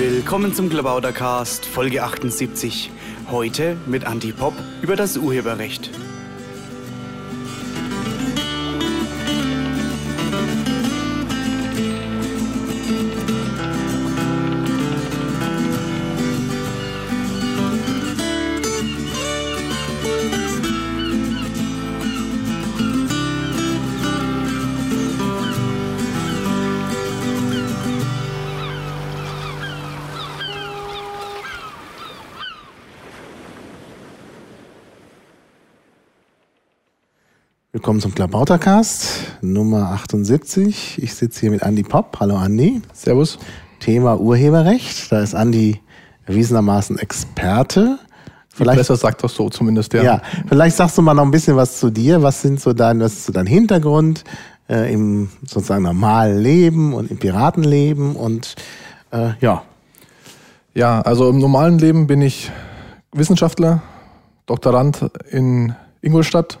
Willkommen zum Klabautercast, Folge 78. Heute mit Anti-Pop über das Urheberrecht. Willkommen zum Klabautercast Nummer 78. Ich sitze hier mit Andy Popp. Hallo Andy. Servus. Thema Urheberrecht. Da ist Andy erwiesenermaßen Experte. Vielleicht besser sagt das so zumindest, ja. Ja, vielleicht sagst du mal noch ein bisschen was zu dir. Was sind so dein, was ist so dein Hintergrund äh, im sozusagen normalen Leben und im Piratenleben und äh, ja. Ja, also im normalen Leben bin ich Wissenschaftler, Doktorand in Ingolstadt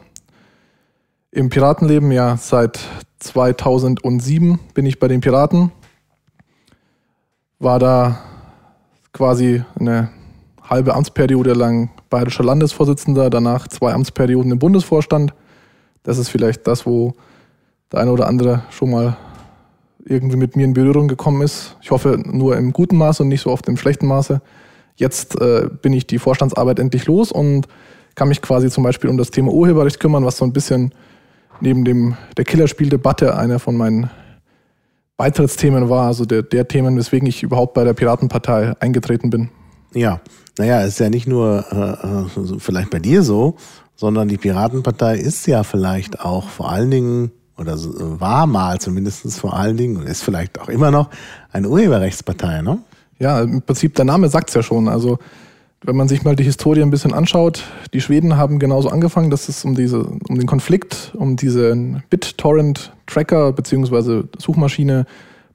im Piratenleben, ja, seit 2007 bin ich bei den Piraten. War da quasi eine halbe Amtsperiode lang bayerischer Landesvorsitzender, danach zwei Amtsperioden im Bundesvorstand. Das ist vielleicht das, wo der eine oder andere schon mal irgendwie mit mir in Berührung gekommen ist. Ich hoffe nur im guten Maße und nicht so oft im schlechten Maße. Jetzt äh, bin ich die Vorstandsarbeit endlich los und kann mich quasi zum Beispiel um das Thema Urheberrecht kümmern, was so ein bisschen neben dem der Killerspieldebatte einer von meinen Beitrittsthemen war, also der, der Themen, weswegen ich überhaupt bei der Piratenpartei eingetreten bin. Ja, naja, ist ja nicht nur äh, äh vielleicht bei dir so, sondern die Piratenpartei ist ja vielleicht auch vor allen Dingen, oder war mal zumindest vor allen Dingen, und ist vielleicht auch immer noch, eine Urheberrechtspartei, ne? Ja, im Prinzip der Name sagt es ja schon. Also wenn man sich mal die Historie ein bisschen anschaut, die Schweden haben genauso angefangen, dass es um diese, um den Konflikt, um diesen BitTorrent-Tracker beziehungsweise Suchmaschine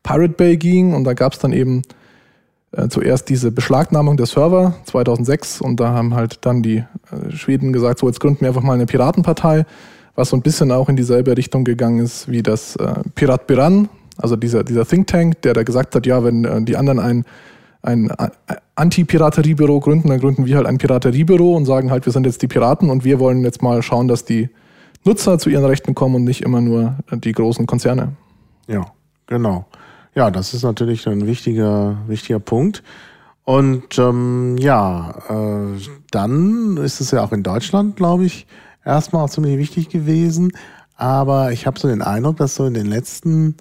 Pirate Bay ging. Und da gab es dann eben äh, zuerst diese Beschlagnahmung der Server 2006 und da haben halt dann die äh, Schweden gesagt, so jetzt gründen wir einfach mal eine Piratenpartei, was so ein bisschen auch in dieselbe Richtung gegangen ist wie das äh, Pirat Biran, also dieser, dieser Think Tank, der da gesagt hat, ja, wenn äh, die anderen ein ein Anti-Pirateriebüro gründen, dann gründen wir halt ein Pirateriebüro und sagen halt, wir sind jetzt die Piraten und wir wollen jetzt mal schauen, dass die Nutzer zu ihren Rechten kommen und nicht immer nur die großen Konzerne. Ja, genau. Ja, das ist natürlich ein wichtiger, wichtiger Punkt. Und ähm, ja, äh, dann ist es ja auch in Deutschland, glaube ich, erstmal auch ziemlich wichtig gewesen. Aber ich habe so den Eindruck, dass so in den letzten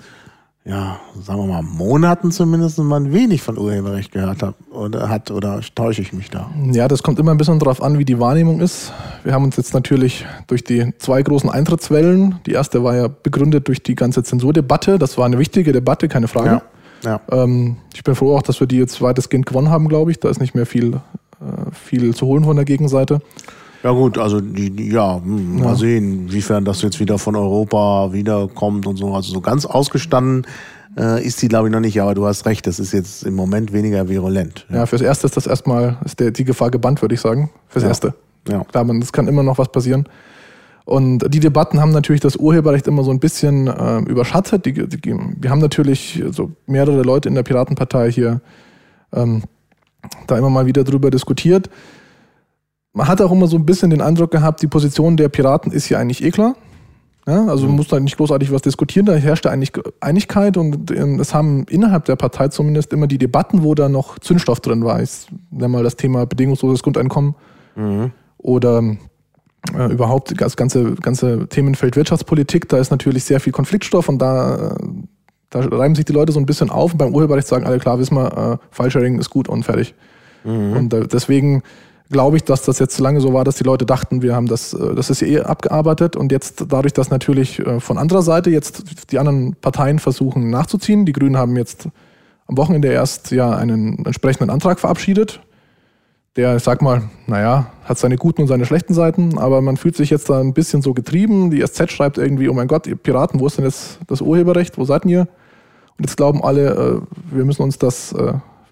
ja, sagen wir mal, Monaten zumindest man wenig von Urheberrecht gehört hat oder hat oder täusche ich mich da? Ja, das kommt immer ein bisschen darauf an, wie die Wahrnehmung ist. Wir haben uns jetzt natürlich durch die zwei großen Eintrittswellen, die erste war ja begründet durch die ganze Zensurdebatte, das war eine wichtige Debatte, keine Frage. Ja, ja. Ähm, ich bin froh auch, dass wir die jetzt weitestgehend gewonnen haben, glaube ich. Da ist nicht mehr viel, äh, viel zu holen von der Gegenseite. Ja gut, also die, die ja, hm, mal ja. sehen, inwiefern das jetzt wieder von Europa wiederkommt und so. Also so ganz ausgestanden äh, ist die, glaube ich, noch nicht. Aber du hast recht, das ist jetzt im Moment weniger virulent. Ja, ja fürs Erste ist das erstmal, ist der, die Gefahr gebannt, würde ich sagen. Fürs ja. Erste. Ja. Klar, man, es kann immer noch was passieren. Und die Debatten haben natürlich das Urheberrecht immer so ein bisschen äh, überschattet. Die, die, wir haben natürlich so mehrere Leute in der Piratenpartei hier ähm, da immer mal wieder drüber diskutiert man hat auch immer so ein bisschen den Eindruck gehabt, die Position der Piraten ist ja eigentlich eh klar. Ja, also mhm. man muss da nicht großartig was diskutieren, da herrscht eigentlich Einigkeit und ähm, es haben innerhalb der Partei zumindest immer die Debatten, wo da noch Zündstoff drin war. Ich nenne mal das Thema bedingungsloses Grundeinkommen mhm. oder äh, überhaupt das ganze, ganze Themenfeld Wirtschaftspolitik, da ist natürlich sehr viel Konfliktstoff und da, da reiben sich die Leute so ein bisschen auf und beim Urheberrecht sagen alle klar, wissen wir, äh, File-Sharing ist gut und fertig. Mhm. Und äh, deswegen glaube ich, dass das jetzt lange so war, dass die Leute dachten, wir haben das, äh, das ist eh abgearbeitet und jetzt dadurch, dass natürlich äh, von anderer Seite jetzt die anderen Parteien versuchen nachzuziehen. Die Grünen haben jetzt am Wochenende erst ja einen entsprechenden Antrag verabschiedet. Der, ich sag mal, naja, hat seine guten und seine schlechten Seiten, aber man fühlt sich jetzt da ein bisschen so getrieben. Die SZ schreibt irgendwie, oh mein Gott, ihr Piraten, wo ist denn jetzt das Urheberrecht? Wo seid ihr? Und jetzt glauben alle, äh, wir müssen uns das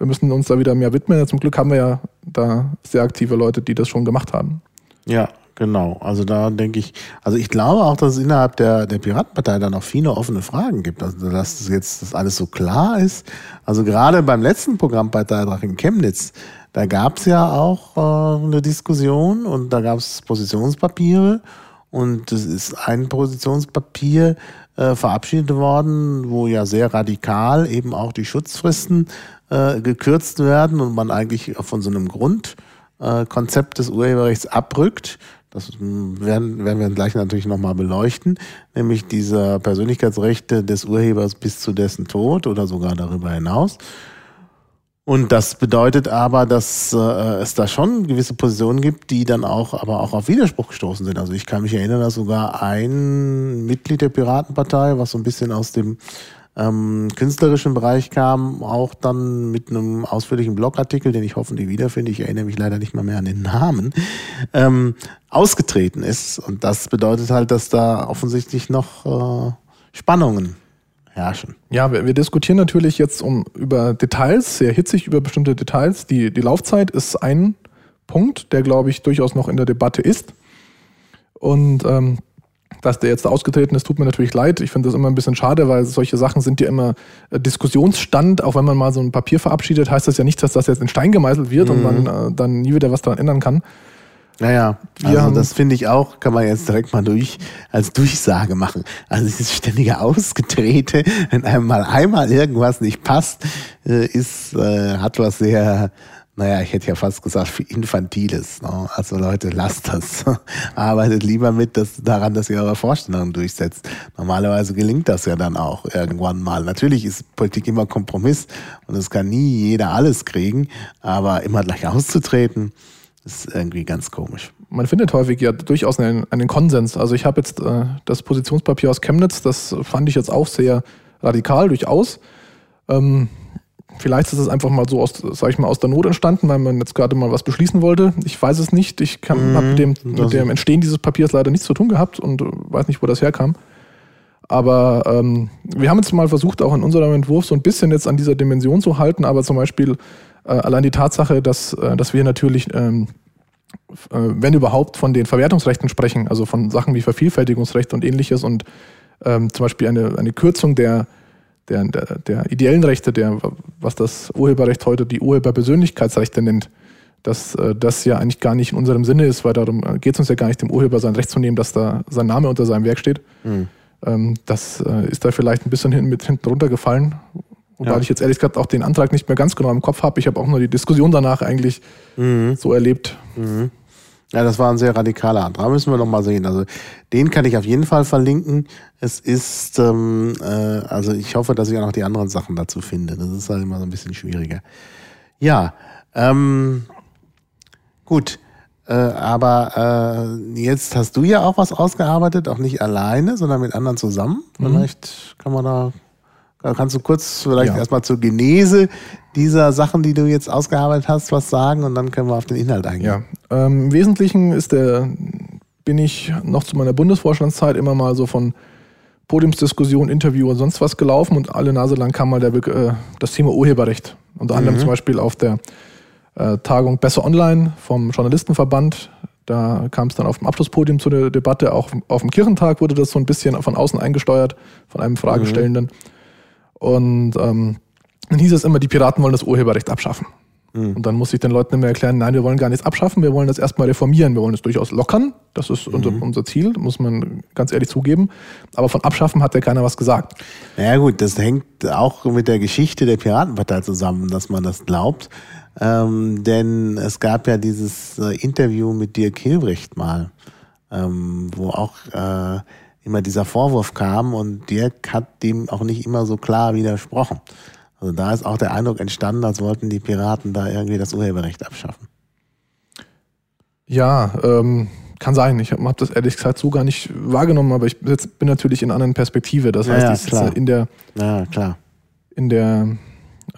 wir müssen uns da wieder mehr widmen. Zum Glück haben wir ja da sehr aktive Leute, die das schon gemacht haben. Ja, Genau, also da denke ich, also ich glaube auch, dass es innerhalb der, der Piratenpartei da noch viele offene Fragen gibt. Also dass das jetzt das alles so klar ist. Also gerade beim letzten Programmbeitrag in Chemnitz, da gab es ja auch äh, eine Diskussion und da gab es Positionspapiere und es ist ein Positionspapier äh, verabschiedet worden, wo ja sehr radikal eben auch die Schutzfristen äh, gekürzt werden und man eigentlich von so einem Grundkonzept des Urheberrechts abrückt. Das werden, werden wir gleich natürlich nochmal beleuchten, nämlich diese Persönlichkeitsrechte des Urhebers bis zu dessen Tod oder sogar darüber hinaus. Und das bedeutet aber, dass äh, es da schon gewisse Positionen gibt, die dann auch, aber auch auf Widerspruch gestoßen sind. Also ich kann mich erinnern, dass sogar ein Mitglied der Piratenpartei, was so ein bisschen aus dem ähm, künstlerischen Bereich kam, auch dann mit einem ausführlichen Blogartikel, den ich hoffentlich wiederfinde, ich erinnere mich leider nicht mal mehr an den Namen, ähm, ausgetreten ist. Und das bedeutet halt, dass da offensichtlich noch äh, Spannungen herrschen. Ja, wir, wir, diskutieren natürlich jetzt um über Details, sehr hitzig über bestimmte Details. Die, die Laufzeit ist ein Punkt, der, glaube ich, durchaus noch in der Debatte ist. Und ähm, dass der jetzt ausgetreten ist, tut mir natürlich leid. Ich finde das immer ein bisschen schade, weil solche Sachen sind ja immer äh, Diskussionsstand. Auch wenn man mal so ein Papier verabschiedet, heißt das ja nicht, dass das jetzt in Stein gemeißelt wird mhm. und man äh, dann nie wieder was daran ändern kann. Naja, also das finde ich auch, kann man jetzt direkt mal durch als Durchsage machen. Also dieses ständige Ausgetrete, wenn einem mal einmal irgendwas nicht passt, äh, ist, äh, hat was sehr, naja, ich hätte ja fast gesagt, Infantiles. Ne? Also Leute, lasst das. Arbeitet lieber mit dass, daran, dass ihr eure Vorstellungen durchsetzt. Normalerweise gelingt das ja dann auch irgendwann mal. Natürlich ist Politik immer Kompromiss und es kann nie jeder alles kriegen, aber immer gleich auszutreten, ist irgendwie ganz komisch. Man findet häufig ja durchaus einen, einen Konsens. Also ich habe jetzt äh, das Positionspapier aus Chemnitz, das fand ich jetzt auch sehr radikal, durchaus. Ähm, vielleicht ist es einfach mal so aus, sag ich mal, aus der Not entstanden, weil man jetzt gerade mal was beschließen wollte. Ich weiß es nicht. Ich mhm, habe mit, dem, mit dem Entstehen dieses Papiers leider nichts zu tun gehabt und weiß nicht, wo das herkam. Aber ähm, wir haben jetzt mal versucht, auch in unserem Entwurf so ein bisschen jetzt an dieser Dimension zu halten, aber zum Beispiel äh, allein die Tatsache, dass, äh, dass wir natürlich, ähm, äh, wenn überhaupt, von den Verwertungsrechten sprechen, also von Sachen wie Vervielfältigungsrecht und ähnliches und ähm, zum Beispiel eine, eine Kürzung der, der, der, der ideellen Rechte, der, was das Urheberrecht heute die Urheberpersönlichkeitsrechte nennt, dass äh, das ja eigentlich gar nicht in unserem Sinne ist, weil darum äh, geht es uns ja gar nicht, dem Urheber sein Recht zu nehmen, dass da sein Name unter seinem Werk steht. Mhm. Ähm, das äh, ist da vielleicht ein bisschen hin, mit hinten runtergefallen, Wobei ja. ich jetzt ehrlich gesagt auch den Antrag nicht mehr ganz genau im Kopf habe. Ich habe auch nur die Diskussion danach eigentlich mhm. so erlebt. Mhm. Ja, das war ein sehr radikaler Antrag. Müssen wir noch mal sehen. Also den kann ich auf jeden Fall verlinken. Es ist, ähm, äh, also ich hoffe, dass ich auch noch die anderen Sachen dazu finde. Das ist halt immer so ein bisschen schwieriger. Ja, ähm, gut. Äh, aber äh, jetzt hast du ja auch was ausgearbeitet, auch nicht alleine, sondern mit anderen zusammen. Mhm. Vielleicht kann man da Kannst du kurz vielleicht ja. erstmal zur Genese dieser Sachen, die du jetzt ausgearbeitet hast, was sagen und dann können wir auf den Inhalt eingehen. Ja, ähm, im Wesentlichen ist der, bin ich noch zu meiner Bundesvorstandszeit immer mal so von Podiumsdiskussion, Interview und sonst was gelaufen und alle Nase lang kam mal der, äh, das Thema Urheberrecht. Unter anderem mhm. zum Beispiel auf der äh, Tagung Besser Online vom Journalistenverband. Da kam es dann auf dem Abschlusspodium zu der Debatte. Auch auf dem Kirchentag wurde das so ein bisschen von außen eingesteuert, von einem Fragestellenden. Mhm. Und ähm, dann hieß es immer, die Piraten wollen das Urheberrecht abschaffen. Mhm. Und dann muss ich den Leuten immer erklären, nein, wir wollen gar nichts abschaffen, wir wollen das erstmal reformieren, wir wollen es durchaus lockern. Das ist mhm. unser, unser Ziel, muss man ganz ehrlich zugeben. Aber von abschaffen hat ja keiner was gesagt. Naja gut, das hängt auch mit der Geschichte der Piratenpartei zusammen, dass man das glaubt. Ähm, denn es gab ja dieses äh, Interview mit Dirk Hilbricht mal, ähm, wo auch äh, immer dieser Vorwurf kam und Dirk hat dem auch nicht immer so klar widersprochen. Also da ist auch der Eindruck entstanden, als wollten die Piraten da irgendwie das Urheberrecht abschaffen. Ja, ähm, kann sein. Ich habe hab das ehrlich gesagt so gar nicht wahrgenommen, aber ich jetzt bin natürlich in einer anderen Perspektive. Das heißt, ja, ich sitze in der, ja, klar. in der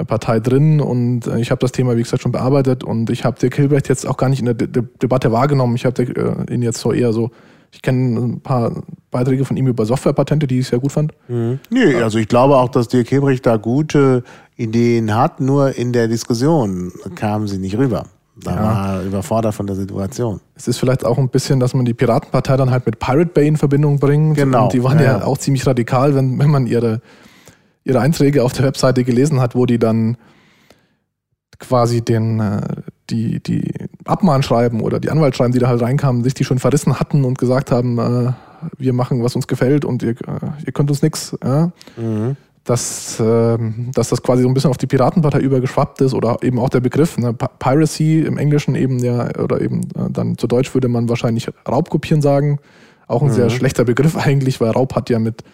Partei drin und äh, ich habe das Thema, wie gesagt, schon bearbeitet und ich habe Dirk Hilbrecht jetzt auch gar nicht in der De De Debatte wahrgenommen. Ich habe äh, ihn jetzt so eher so ich kenne ein paar Beiträge von ihm über Softwarepatente, die ich sehr gut fand. Mhm. Nee, also ich glaube auch, dass Dirk Hebrecht da gute Ideen hat, nur in der Diskussion kamen sie nicht rüber. Da ja. war überfordert von der Situation. Es ist vielleicht auch ein bisschen, dass man die Piratenpartei dann halt mit Pirate Bay in Verbindung bringt. Genau. Und die waren ja, ja auch ziemlich radikal, wenn, wenn man ihre, ihre Einträge auf der Webseite gelesen hat, wo die dann quasi den, äh, die, die Abmahnschreiben oder die Anwaltschreiben, die da halt reinkamen, sich die schon verrissen hatten und gesagt haben, äh, wir machen, was uns gefällt und ihr, äh, ihr könnt uns nichts. Ja? Mhm dass, äh, dass das quasi so ein bisschen auf die Piratenpartei übergeschwappt ist oder eben auch der Begriff ne, Piracy im Englischen eben ja oder eben äh, dann zu Deutsch würde man wahrscheinlich Raubkopieren sagen. Auch ein mhm. sehr schlechter Begriff eigentlich, weil Raub hat ja mit,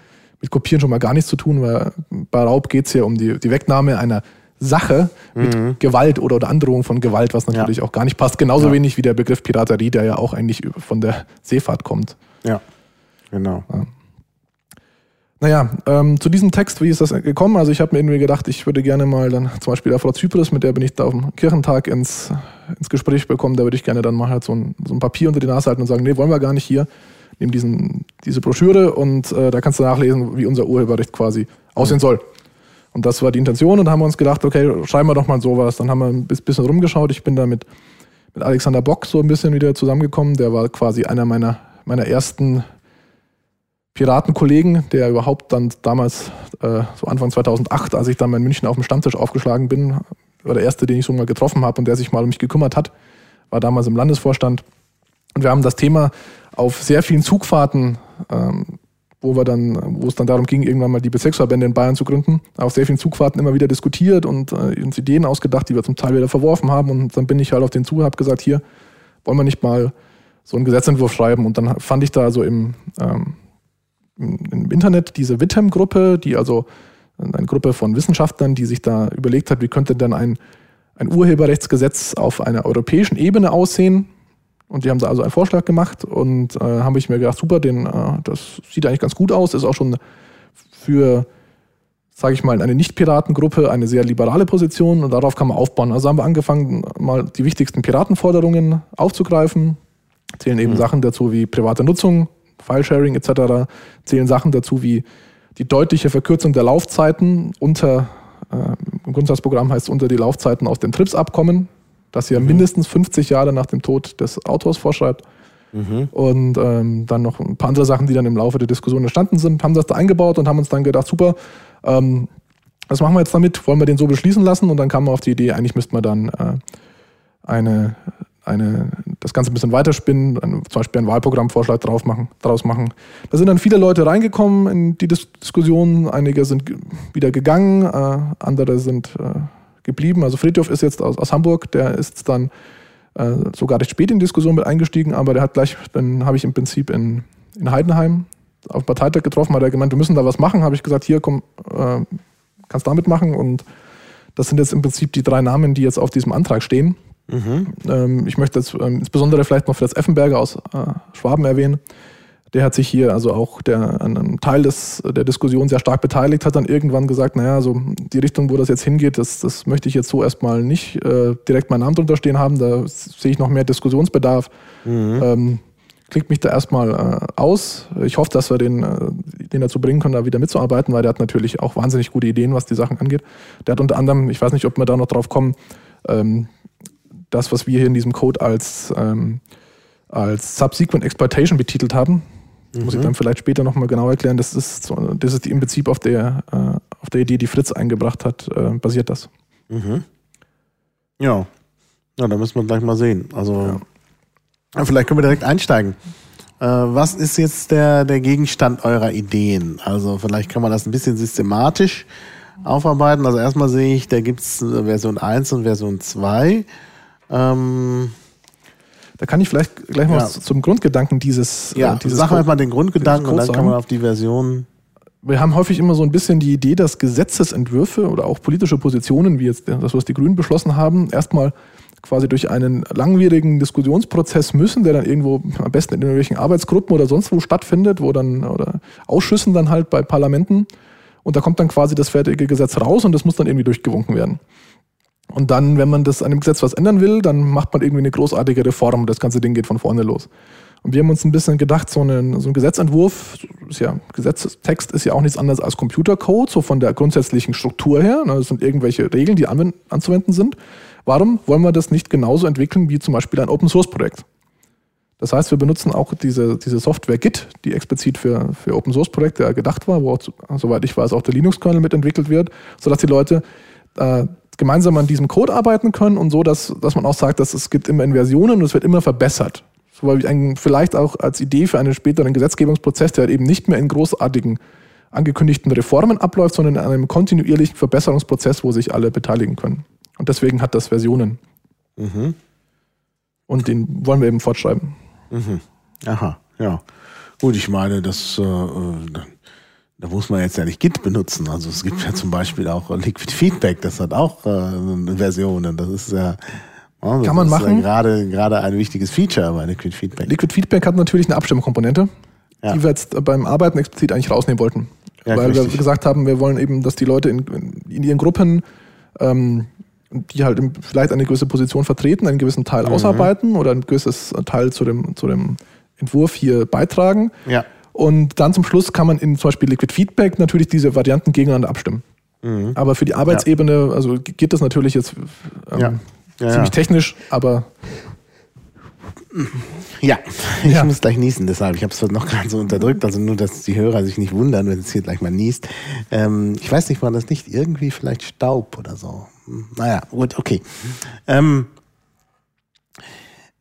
mit Kopieren schon mal gar nichts zu tun, weil bei Raub geht es ja um die, die Wegnahme einer Sache mit mhm. Gewalt oder, oder Androhung von Gewalt, was natürlich ja. auch gar nicht passt. Genauso ja. wenig wie der Begriff Piraterie, der ja auch eigentlich von der Seefahrt kommt. Ja, genau. Ja. Naja, ähm, zu diesem Text, wie ist das gekommen? Also ich habe mir irgendwie gedacht, ich würde gerne mal dann zum Beispiel der Frau Zypris, mit der bin ich da auf dem Kirchentag ins, ins Gespräch bekommen, da würde ich gerne dann mal halt so ein, so ein Papier unter die Nase halten und sagen, nee, wollen wir gar nicht hier. Nehmen diesen, diese Broschüre und äh, da kannst du nachlesen, wie unser Urheberrecht quasi aussehen soll. Und das war die Intention und da haben wir uns gedacht, okay, schreiben wir doch mal sowas. Dann haben wir ein bisschen rumgeschaut. Ich bin da mit, mit Alexander Bock so ein bisschen wieder zusammengekommen. Der war quasi einer meiner, meiner ersten Piratenkollegen, der überhaupt dann damals, äh, so Anfang 2008, als ich dann in München auf dem Stammtisch aufgeschlagen bin, war der erste, den ich so mal getroffen habe und der sich mal um mich gekümmert hat, war damals im Landesvorstand. Und wir haben das Thema auf sehr vielen Zugfahrten, ähm, wo wir dann, wo es dann darum ging, irgendwann mal die Bezirksverbände in Bayern zu gründen, auf sehr vielen Zugfahrten immer wieder diskutiert und äh, uns Ideen ausgedacht, die wir zum Teil wieder verworfen haben. Und dann bin ich halt auf den Zug und habe gesagt, hier wollen wir nicht mal so einen Gesetzentwurf schreiben. Und dann fand ich da so im ähm, im Internet diese Wittem-Gruppe, die also eine Gruppe von Wissenschaftlern, die sich da überlegt hat, wie könnte denn ein, ein Urheberrechtsgesetz auf einer europäischen Ebene aussehen. Und die haben da also einen Vorschlag gemacht und äh, habe ich mir gedacht, super, den, äh, das sieht eigentlich ganz gut aus, ist auch schon für, sage ich mal, eine Nicht-Piratengruppe eine sehr liberale Position und darauf kann man aufbauen. Also haben wir angefangen, mal die wichtigsten Piratenforderungen aufzugreifen, zählen eben mhm. Sachen dazu wie private Nutzung, File-Sharing etc. zählen Sachen dazu wie die deutliche Verkürzung der Laufzeiten unter, äh, im Grundsatzprogramm heißt es unter die Laufzeiten aus dem TRIPS-Abkommen, das ja mhm. mindestens 50 Jahre nach dem Tod des Autors vorschreibt. Mhm. Und ähm, dann noch ein paar andere Sachen, die dann im Laufe der Diskussion entstanden sind, haben das da eingebaut und haben uns dann gedacht, super, ähm, was machen wir jetzt damit? Wollen wir den so beschließen lassen? Und dann kam man auf die Idee, eigentlich müsste man dann äh, eine eine, das Ganze ein bisschen weiterspinnen, ein, zum Beispiel einen Wahlprogrammvorschlag drauf machen, daraus machen. Da sind dann viele Leute reingekommen in die Diskussion. Einige sind wieder gegangen, äh, andere sind äh, geblieben. Also Friedhof ist jetzt aus, aus Hamburg, der ist dann äh, sogar recht spät in die Diskussion mit eingestiegen, aber der hat gleich, dann habe ich im Prinzip in, in Heidenheim auf dem Parteitag getroffen, hat er gemeint, wir müssen da was machen. Habe ich gesagt, hier komm, äh, kannst damit machen. Und das sind jetzt im Prinzip die drei Namen, die jetzt auf diesem Antrag stehen. Mhm. Ähm, ich möchte jetzt ähm, insbesondere vielleicht noch Fritz Effenberger aus äh, Schwaben erwähnen. Der hat sich hier also auch der, an einem Teil des, der Diskussion sehr stark beteiligt, hat dann irgendwann gesagt, naja, so die Richtung, wo das jetzt hingeht, das, das möchte ich jetzt so erstmal nicht äh, direkt meinen Namen drunter stehen haben, da sehe ich noch mehr Diskussionsbedarf. Mhm. Ähm, klickt mich da erstmal äh, aus. Ich hoffe, dass wir den, äh, den dazu bringen können, da wieder mitzuarbeiten, weil der hat natürlich auch wahnsinnig gute Ideen, was die Sachen angeht. Der hat unter anderem, ich weiß nicht, ob wir da noch drauf kommen, ähm, das, was wir hier in diesem Code als, ähm, als Subsequent Exploitation betitelt haben. Mhm. Muss ich mhm. dann vielleicht später nochmal genau erklären. Das ist, so, das ist im Prinzip auf der, äh, auf der Idee, die Fritz eingebracht hat, äh, basiert das. Mhm. Ja. Ja, da müssen wir gleich mal sehen. Also, ja. vielleicht können wir direkt einsteigen. Äh, was ist jetzt der, der Gegenstand eurer Ideen? Also, vielleicht kann man das ein bisschen systematisch aufarbeiten. Also, erstmal sehe ich, da gibt es Version 1 und Version 2. Ähm, da kann ich vielleicht gleich mal ja. zum Grundgedanken dieses. Ja, äh, dieses sagen wir mal den Grundgedanken und dann kann man auf die Version. Wir haben häufig immer so ein bisschen die Idee, dass Gesetzesentwürfe oder auch politische Positionen, wie jetzt das, was die Grünen beschlossen haben, erstmal quasi durch einen langwierigen Diskussionsprozess müssen, der dann irgendwo am besten in irgendwelchen Arbeitsgruppen oder sonst wo stattfindet, wo dann oder Ausschüssen dann halt bei Parlamenten und da kommt dann quasi das fertige Gesetz raus und das muss dann irgendwie durchgewunken werden. Und dann, wenn man das an dem Gesetz was ändern will, dann macht man irgendwie eine großartige Reform und das ganze Ding geht von vorne los. Und wir haben uns ein bisschen gedacht, so, eine, so ein Gesetzentwurf, ist ja, Gesetzestext ist ja auch nichts anderes als Computercode, so von der grundsätzlichen Struktur her. Ne? Das sind irgendwelche Regeln, die anzuwenden sind. Warum wollen wir das nicht genauso entwickeln wie zum Beispiel ein Open Source Projekt? Das heißt, wir benutzen auch diese, diese Software Git, die explizit für, für Open Source Projekte gedacht war, wo, auch, soweit ich weiß, auch der Linux-Kernel mitentwickelt wird, sodass die Leute äh, gemeinsam an diesem Code arbeiten können und so, dass, dass man auch sagt, dass es gibt immer in Versionen und es wird immer verbessert. So weil ein, vielleicht auch als Idee für einen späteren Gesetzgebungsprozess, der eben nicht mehr in großartigen angekündigten Reformen abläuft, sondern in einem kontinuierlichen Verbesserungsprozess, wo sich alle beteiligen können. Und deswegen hat das Versionen. Mhm. Und den wollen wir eben fortschreiben. Mhm. Aha, ja. Gut, ich meine, das, äh, da muss man jetzt ja nicht Git benutzen. Also es gibt ja zum Beispiel auch Liquid Feedback, das hat auch äh, Versionen. Das ist ja Oh, Kann man machen. Ja gerade, gerade ein wichtiges Feature bei Liquid Feedback. Liquid Feedback hat natürlich eine Abstimmkomponente, ja. die wir jetzt beim Arbeiten explizit eigentlich rausnehmen wollten. Ja, weil richtig. wir gesagt haben, wir wollen eben, dass die Leute in, in ihren Gruppen, ähm, die halt vielleicht eine gewisse Position vertreten, einen gewissen Teil mhm. ausarbeiten oder ein gewisses Teil zu dem, zu dem Entwurf hier beitragen. Ja. Und dann zum Schluss kann man in zum Beispiel Liquid Feedback natürlich diese Varianten gegeneinander abstimmen. Mhm. Aber für die Arbeitsebene, also geht das natürlich jetzt ähm, ja. Ja, ziemlich technisch, aber ja, ich ja. muss gleich niesen, deshalb. Ich habe es noch gerade so unterdrückt, also nur, dass die Hörer sich nicht wundern, wenn es hier gleich mal niest. Ähm, ich weiß nicht, war das nicht irgendwie vielleicht Staub oder so? Hm, naja, gut, okay. Ähm,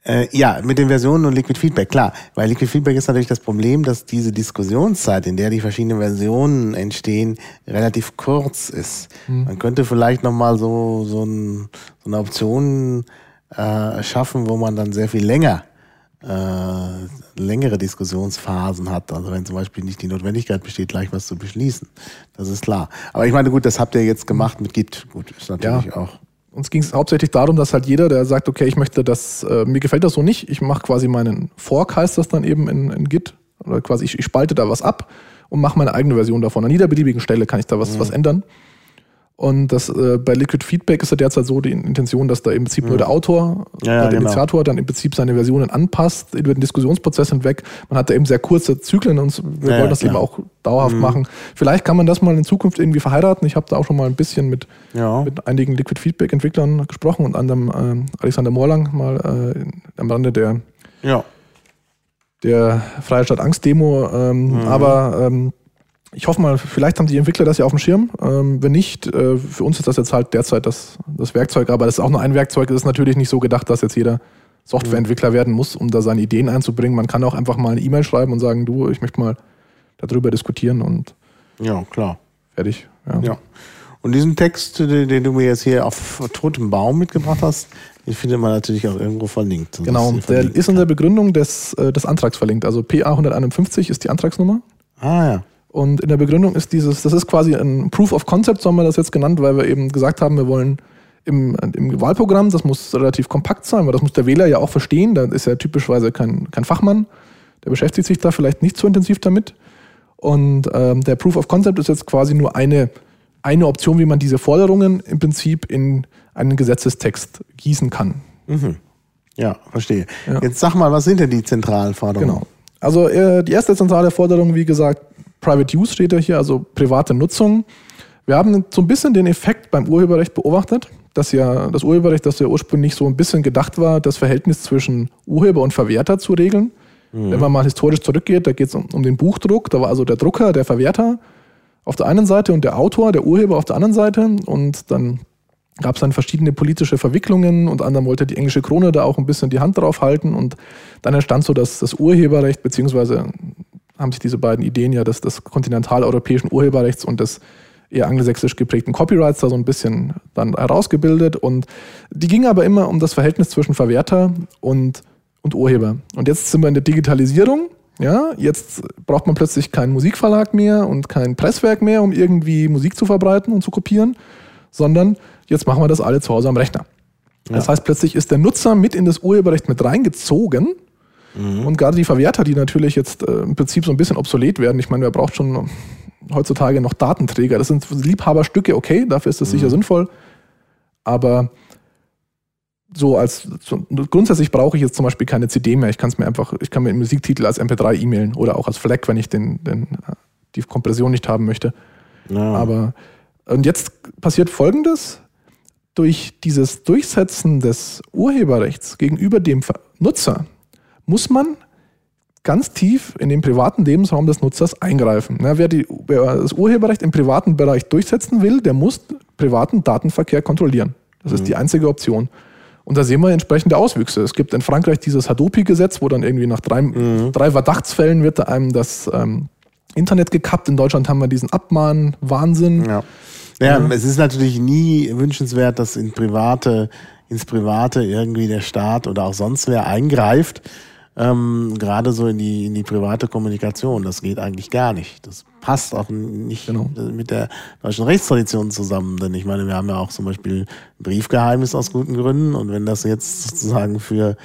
äh, ja, mit den Versionen und Liquid Feedback, klar. Weil Liquid Feedback ist natürlich das Problem, dass diese Diskussionszeit, in der die verschiedenen Versionen entstehen, relativ kurz ist. Mhm. Man könnte vielleicht nochmal so, so, ein, so eine Option äh, schaffen, wo man dann sehr viel länger äh, längere Diskussionsphasen hat. Also wenn zum Beispiel nicht die Notwendigkeit besteht, gleich was zu beschließen. Das ist klar. Aber ich meine, gut, das habt ihr jetzt gemacht mit Git. Gut, ist natürlich ja. auch. Uns ging es hauptsächlich darum, dass halt jeder, der sagt, okay, ich möchte das, äh, mir gefällt das so nicht, ich mache quasi meinen Fork, heißt das dann eben in, in Git, oder quasi ich, ich spalte da was ab und mache meine eigene Version davon. An jeder beliebigen Stelle kann ich da was, mhm. was ändern. Und das äh, bei Liquid Feedback ist ja derzeit so die Intention, dass da im Prinzip mhm. nur der Autor, ja, ja, der genau. Initiator dann im Prinzip seine Versionen anpasst über den Diskussionsprozess hinweg. Man hat da eben sehr kurze Zyklen und wir ja, wollen das eben auch dauerhaft mhm. machen. Vielleicht kann man das mal in Zukunft irgendwie verheiraten. Ich habe da auch schon mal ein bisschen mit, mit einigen Liquid Feedback Entwicklern gesprochen und anderem äh, Alexander Morlang mal äh, am Rande der der Freie Stadt Angst Demo. Ähm, mhm. Aber ähm, ich hoffe mal, vielleicht haben die Entwickler das ja auf dem Schirm. Ähm, wenn nicht, äh, für uns ist das jetzt halt derzeit das, das Werkzeug, aber das ist auch nur ein Werkzeug. Es ist natürlich nicht so gedacht, dass jetzt jeder Softwareentwickler werden muss, um da seine Ideen einzubringen. Man kann auch einfach mal eine E-Mail schreiben und sagen, du, ich möchte mal darüber diskutieren und ja, klar. Fertig. Ja. ja. Und diesen Text, den, den, du mir jetzt hier auf totem Baum mitgebracht hast, den findet man natürlich auch irgendwo verlinkt. Genau, der ist in der Begründung des, äh, des Antrags verlinkt. Also PA 151 ist die Antragsnummer. Ah ja. Und in der Begründung ist dieses, das ist quasi ein Proof of Concept, so haben wir das jetzt genannt, weil wir eben gesagt haben, wir wollen im, im Wahlprogramm, das muss relativ kompakt sein, weil das muss der Wähler ja auch verstehen. Da ist ja typischerweise kein, kein Fachmann, der beschäftigt sich da vielleicht nicht so intensiv damit. Und ähm, der Proof of Concept ist jetzt quasi nur eine, eine Option, wie man diese Forderungen im Prinzip in einen Gesetzestext gießen kann. Mhm. Ja, verstehe. Ja. Jetzt sag mal, was sind denn die zentralen Forderungen? Genau. Also äh, die erste zentrale Forderung, wie gesagt, Private Use steht ja hier, also private Nutzung. Wir haben so ein bisschen den Effekt beim Urheberrecht beobachtet, dass ja das Urheberrecht, das ja ursprünglich so ein bisschen gedacht war, das Verhältnis zwischen Urheber und Verwerter zu regeln. Mhm. Wenn man mal historisch zurückgeht, da geht es um, um, den Buchdruck, da war also der Drucker, der Verwerter auf der einen Seite und der Autor, der Urheber auf der anderen Seite. Und dann gab es dann verschiedene politische Verwicklungen. Unter anderem wollte die englische Krone da auch ein bisschen die Hand drauf halten. Und dann entstand so das, das Urheberrecht, beziehungsweise haben sich diese beiden Ideen ja des, des kontinentaleuropäischen Urheberrechts und des eher angelsächsisch geprägten Copyrights da so ein bisschen dann herausgebildet. Und die ging aber immer um das Verhältnis zwischen Verwerter und, und Urheber. Und jetzt sind wir in der Digitalisierung. Ja, jetzt braucht man plötzlich keinen Musikverlag mehr und kein Presswerk mehr, um irgendwie Musik zu verbreiten und zu kopieren, sondern jetzt machen wir das alle zu Hause am Rechner. Ja. Das heißt, plötzlich ist der Nutzer mit in das Urheberrecht mit reingezogen Mhm. Und gerade die Verwerter, die natürlich jetzt äh, im Prinzip so ein bisschen obsolet werden. Ich meine, wer braucht schon heutzutage noch Datenträger? Das sind Liebhaberstücke, okay, dafür ist das mhm. sicher sinnvoll. Aber so als so, grundsätzlich brauche ich jetzt zum Beispiel keine CD mehr. Ich kann es mir einfach, ich kann mir einen Musiktitel als MP3 e-mailen oder auch als FLAC, wenn ich den, den, die Kompression nicht haben möchte. Ja. Aber und jetzt passiert folgendes. durch dieses Durchsetzen des Urheberrechts gegenüber dem Nutzer muss man ganz tief in den privaten Lebensraum des Nutzers eingreifen. Na, wer, die, wer das Urheberrecht im privaten Bereich durchsetzen will, der muss privaten Datenverkehr kontrollieren. Das mhm. ist die einzige Option. Und da sehen wir entsprechende Auswüchse. Es gibt in Frankreich dieses Hadopi-Gesetz, wo dann irgendwie nach drei, mhm. drei Verdachtsfällen wird einem das ähm, Internet gekappt. In Deutschland haben wir diesen Abmahn-Wahnsinn. Ja. Ja, mhm. es ist natürlich nie wünschenswert, dass in private, ins Private irgendwie der Staat oder auch sonst wer eingreift. Ähm, gerade so in die, in die private Kommunikation. Das geht eigentlich gar nicht. Das passt auch nicht genau. mit der deutschen Rechtstradition zusammen. Denn ich meine, wir haben ja auch zum Beispiel Briefgeheimnis aus guten Gründen. Und wenn das jetzt sozusagen für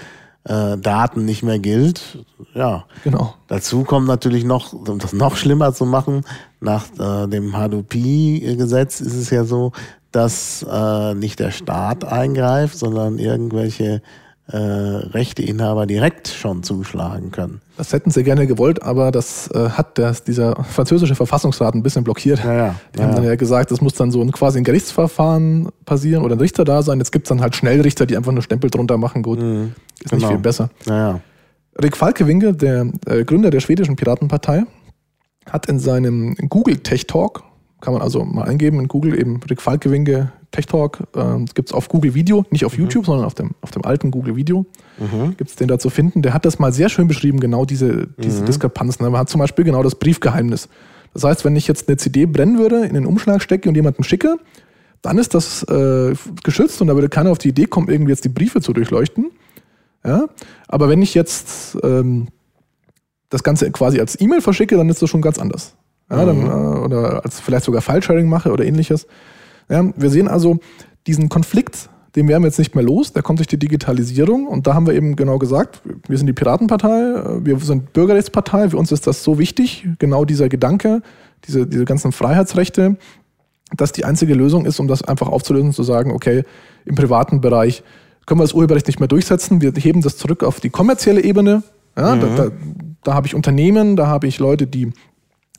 äh, Daten nicht mehr gilt. Ja, genau. Dazu kommt natürlich noch, um das noch schlimmer zu machen, nach äh, dem H2P-Gesetz ist es ja so, dass äh, nicht der Staat eingreift, sondern irgendwelche äh, Rechteinhaber direkt schon zuschlagen können. Das hätten sie gerne gewollt, aber das äh, hat das, dieser französische Verfassungsrat ein bisschen blockiert. Ja, ja. Die ja, haben dann ja gesagt, das muss dann so ein, quasi ein Gerichtsverfahren passieren oder ein Richter da sein. Jetzt gibt es dann halt Schnellrichter, die einfach nur Stempel drunter machen. Gut, mhm, ist genau. nicht viel besser. Ja, Rick Falkewinge, der äh, Gründer der schwedischen Piratenpartei, hat in seinem Google Tech Talk, kann man also mal eingeben in Google, eben Rick Falkewinge Tech Talk. Äh, gibt es auf Google Video, nicht auf mhm. YouTube, sondern auf dem, auf dem alten Google Video. Mhm. Gibt es den da zu finden. Der hat das mal sehr schön beschrieben, genau diese, diese mhm. Diskrepanzen. Man hat zum Beispiel genau das Briefgeheimnis. Das heißt, wenn ich jetzt eine CD brennen würde, in den Umschlag stecke und jemanden schicke, dann ist das äh, geschützt und da würde keiner auf die Idee kommen, irgendwie jetzt die Briefe zu durchleuchten. Ja? Aber wenn ich jetzt ähm, das Ganze quasi als E-Mail verschicke, dann ist das schon ganz anders. Ja, dann, mhm. äh, oder als vielleicht sogar File-Sharing mache oder ähnliches. Ja, wir sehen also diesen Konflikt, den werden wir jetzt nicht mehr los, der kommt durch die Digitalisierung und da haben wir eben genau gesagt, wir sind die Piratenpartei, wir sind Bürgerrechtspartei, für uns ist das so wichtig, genau dieser Gedanke, diese, diese ganzen Freiheitsrechte, dass die einzige Lösung ist, um das einfach aufzulösen, zu sagen, okay, im privaten Bereich können wir das Urheberrecht nicht mehr durchsetzen, wir heben das zurück auf die kommerzielle Ebene. Ja, mhm. da, da, da habe ich Unternehmen, da habe ich Leute, die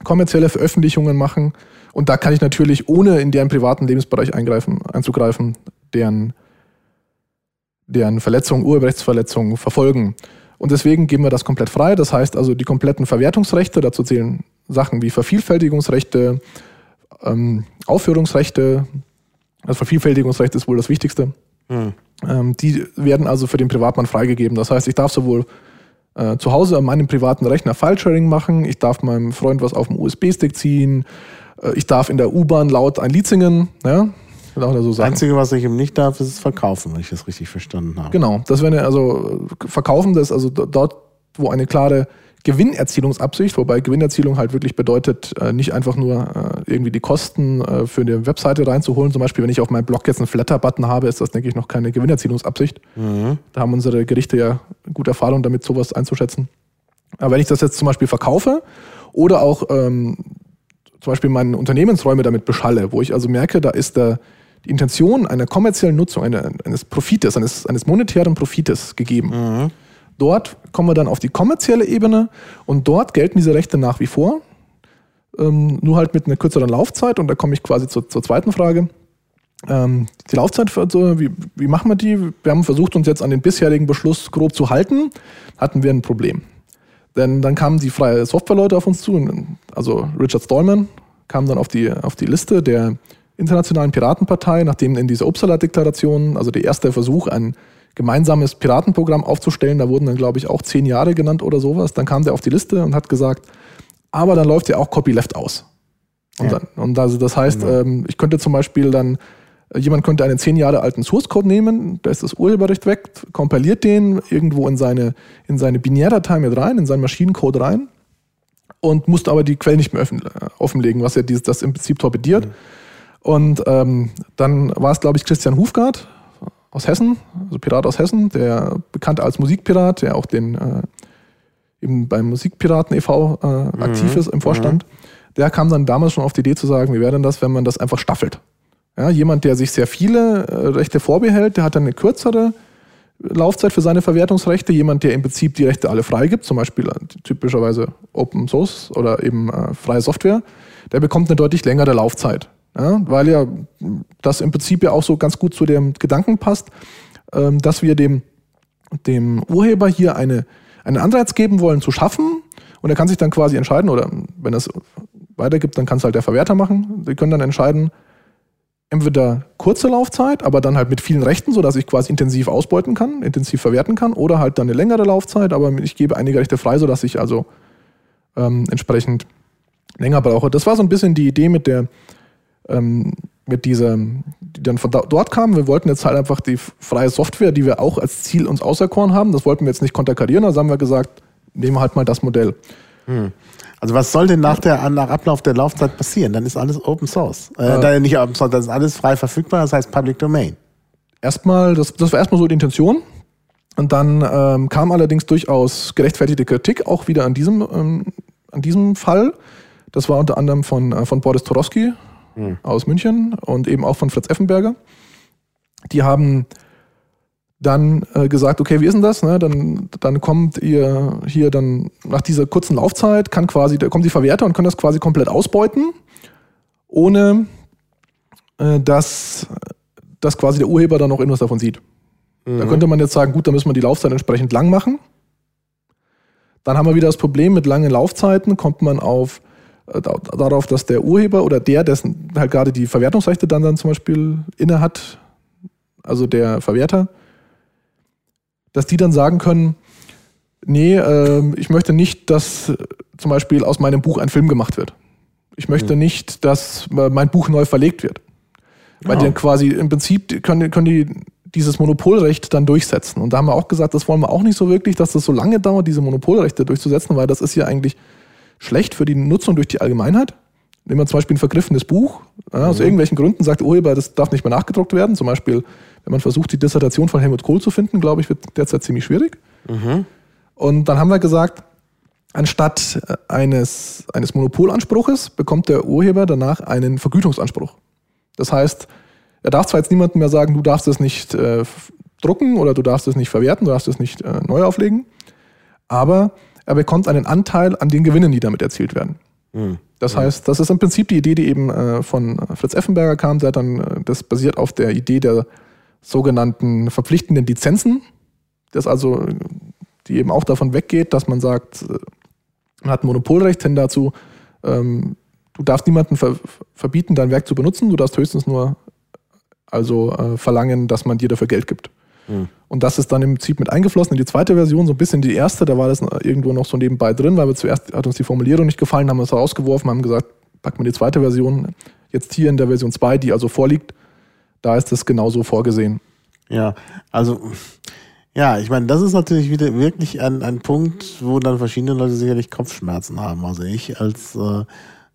kommerzielle Veröffentlichungen machen und da kann ich natürlich, ohne in deren privaten Lebensbereich eingreifen, einzugreifen, deren, deren Verletzungen, Urheberrechtsverletzungen verfolgen. Und deswegen geben wir das komplett frei. Das heißt also, die kompletten Verwertungsrechte, dazu zählen Sachen wie Vervielfältigungsrechte, ähm, Aufführungsrechte, das Vervielfältigungsrecht ist wohl das Wichtigste. Hm. Ähm, die werden also für den Privatmann freigegeben. Das heißt, ich darf sowohl äh, zu Hause an meinem privaten Rechner File-Sharing machen, ich darf meinem Freund was auf dem USB-Stick ziehen, äh, ich darf in der U-Bahn laut ein Lied singen. Ja? So das Einzige, was ich ihm nicht darf, ist verkaufen, wenn ich das richtig verstanden habe. Genau, das wäre also verkaufen, das also dort, wo eine klare Gewinnerzielungsabsicht, wobei Gewinnerzielung halt wirklich bedeutet, äh, nicht einfach nur äh, irgendwie die Kosten für eine Webseite reinzuholen. Zum Beispiel, wenn ich auf meinem Blog jetzt einen Flatter-Button habe, ist das, denke ich, noch keine Gewinnerzielungsabsicht. Mhm. Da haben unsere Gerichte ja gute Erfahrung damit, sowas einzuschätzen. Aber wenn ich das jetzt zum Beispiel verkaufe oder auch ähm, zum Beispiel meine Unternehmensräume damit beschalle, wo ich also merke, da ist der, die Intention einer kommerziellen Nutzung, eine, eines Profites, eines, eines monetären Profites gegeben. Mhm. Dort kommen wir dann auf die kommerzielle Ebene und dort gelten diese Rechte nach wie vor, ähm, nur halt mit einer kürzeren Laufzeit. Und da komme ich quasi zur, zur zweiten Frage. Ähm, die Laufzeit, also, wie, wie machen wir die? Wir haben versucht, uns jetzt an den bisherigen Beschluss grob zu halten, hatten wir ein Problem. Denn dann kamen die freie Softwareleute auf uns zu, also Richard Stallman kam dann auf die, auf die Liste der Internationalen Piratenpartei, nachdem in dieser Uppsala-Deklaration, also der erste Versuch, ein gemeinsames Piratenprogramm aufzustellen, da wurden dann, glaube ich, auch zehn Jahre genannt oder sowas, dann kam der auf die Liste und hat gesagt, aber dann läuft ja auch Copyleft aus. Und, ja. dann, und also das heißt, genau. ähm, ich könnte zum Beispiel dann Jemand könnte einen zehn Jahre alten Source Code nehmen, da ist das Urheberrecht weg, kompiliert den irgendwo in seine, in seine Binärdatei mit rein, in seinen Maschinencode rein und musste aber die Quelle nicht mehr offenlegen, was ja dieses, das im Prinzip torpediert. Mhm. Und ähm, dann war es, glaube ich, Christian Hufgart aus Hessen, also Pirat aus Hessen, der bekannt als Musikpirat, der auch den äh, eben beim Musikpiraten e.V. Äh, mhm. aktiv ist im Vorstand. Mhm. Der kam dann damals schon auf die Idee zu sagen, wie wäre denn das, wenn man das einfach staffelt? Ja, jemand, der sich sehr viele äh, Rechte vorbehält, der hat dann eine kürzere Laufzeit für seine Verwertungsrechte. Jemand, der im Prinzip die Rechte alle freigibt, zum Beispiel äh, typischerweise Open Source oder eben äh, freie Software, der bekommt eine deutlich längere Laufzeit. Ja, weil ja das im Prinzip ja auch so ganz gut zu dem Gedanken passt, ähm, dass wir dem, dem Urheber hier eine, einen Anreiz geben wollen zu schaffen und er kann sich dann quasi entscheiden oder wenn es weitergibt, dann kann es halt der Verwerter machen. Die können dann entscheiden, entweder kurze Laufzeit, aber dann halt mit vielen Rechten, sodass ich quasi intensiv ausbeuten kann, intensiv verwerten kann, oder halt dann eine längere Laufzeit, aber ich gebe einige Rechte frei, sodass ich also ähm, entsprechend länger brauche. Das war so ein bisschen die Idee mit der, ähm, mit dieser, die dann von dort kam. Wir wollten jetzt halt einfach die freie Software, die wir auch als Ziel uns auserkoren haben, das wollten wir jetzt nicht konterkarieren, also haben wir gesagt, nehmen wir halt mal das Modell. Hm. Also was soll denn nach, der, nach Ablauf der Laufzeit passieren? Dann ist alles Open Source. Äh, äh, nicht Open Source, das ist alles frei verfügbar, das heißt Public Domain. Erstmal, das, das war erstmal so die Intention. Und dann ähm, kam allerdings durchaus gerechtfertigte Kritik auch wieder an diesem, ähm, an diesem Fall. Das war unter anderem von, äh, von Boris Torowski hm. aus München und eben auch von Fritz Effenberger. Die haben dann äh, gesagt, okay, wie ist denn das? Ne? Dann, dann kommt ihr hier dann nach dieser kurzen Laufzeit, kann quasi, da kommen die Verwerter und können das quasi komplett ausbeuten, ohne äh, dass, dass quasi der Urheber dann noch irgendwas davon sieht. Mhm. Da könnte man jetzt sagen, gut, dann müssen wir die Laufzeit entsprechend lang machen. Dann haben wir wieder das Problem, mit langen Laufzeiten kommt man auf darauf, dass der Urheber oder der, dessen halt gerade die Verwertungsrechte dann, dann zum Beispiel inne hat, also der Verwerter, dass die dann sagen können, nee, äh, ich möchte nicht, dass äh, zum Beispiel aus meinem Buch ein Film gemacht wird. Ich möchte mhm. nicht, dass äh, mein Buch neu verlegt wird. Weil ja. die dann quasi im Prinzip können, können die dieses Monopolrecht dann durchsetzen. Und da haben wir auch gesagt, das wollen wir auch nicht so wirklich, dass das so lange dauert, diese Monopolrechte durchzusetzen, weil das ist ja eigentlich schlecht für die Nutzung durch die Allgemeinheit. Nehmen wir zum Beispiel ein vergriffenes Buch, ja, aus mhm. irgendwelchen Gründen sagt der Urheber, das darf nicht mehr nachgedruckt werden. Zum Beispiel wenn man versucht, die Dissertation von Helmut Kohl zu finden, glaube ich, wird derzeit ziemlich schwierig. Mhm. Und dann haben wir gesagt, anstatt äh, eines, eines Monopolanspruches bekommt der Urheber danach einen Vergütungsanspruch. Das heißt, er darf zwar jetzt niemandem mehr sagen, du darfst es nicht äh, drucken oder du darfst es nicht verwerten, du darfst es nicht äh, neu auflegen, aber er bekommt einen Anteil an den Gewinnen, die damit erzielt werden. Mhm. Das heißt, das ist im Prinzip die Idee, die eben äh, von Fritz Effenberger kam, der dann, äh, das basiert auf der Idee der sogenannten verpflichtenden Lizenzen, das also, die eben auch davon weggeht, dass man sagt, äh, man hat ein Monopolrecht hin dazu, ähm, du darfst niemanden ver verbieten, dein Werk zu benutzen, du darfst höchstens nur also äh, verlangen, dass man dir dafür Geld gibt. Mhm. Und das ist dann im Prinzip mit eingeflossen in die zweite Version, so ein bisschen die erste, da war das irgendwo noch so nebenbei drin, weil wir zuerst hat uns die Formulierung nicht gefallen, haben es rausgeworfen, haben gesagt, packen wir die zweite Version jetzt hier in der Version 2, die also vorliegt, da ist es genauso vorgesehen. Ja, also ja, ich meine, das ist natürlich wieder wirklich ein, ein Punkt, wo dann verschiedene Leute sicherlich Kopfschmerzen haben. Also ich als äh,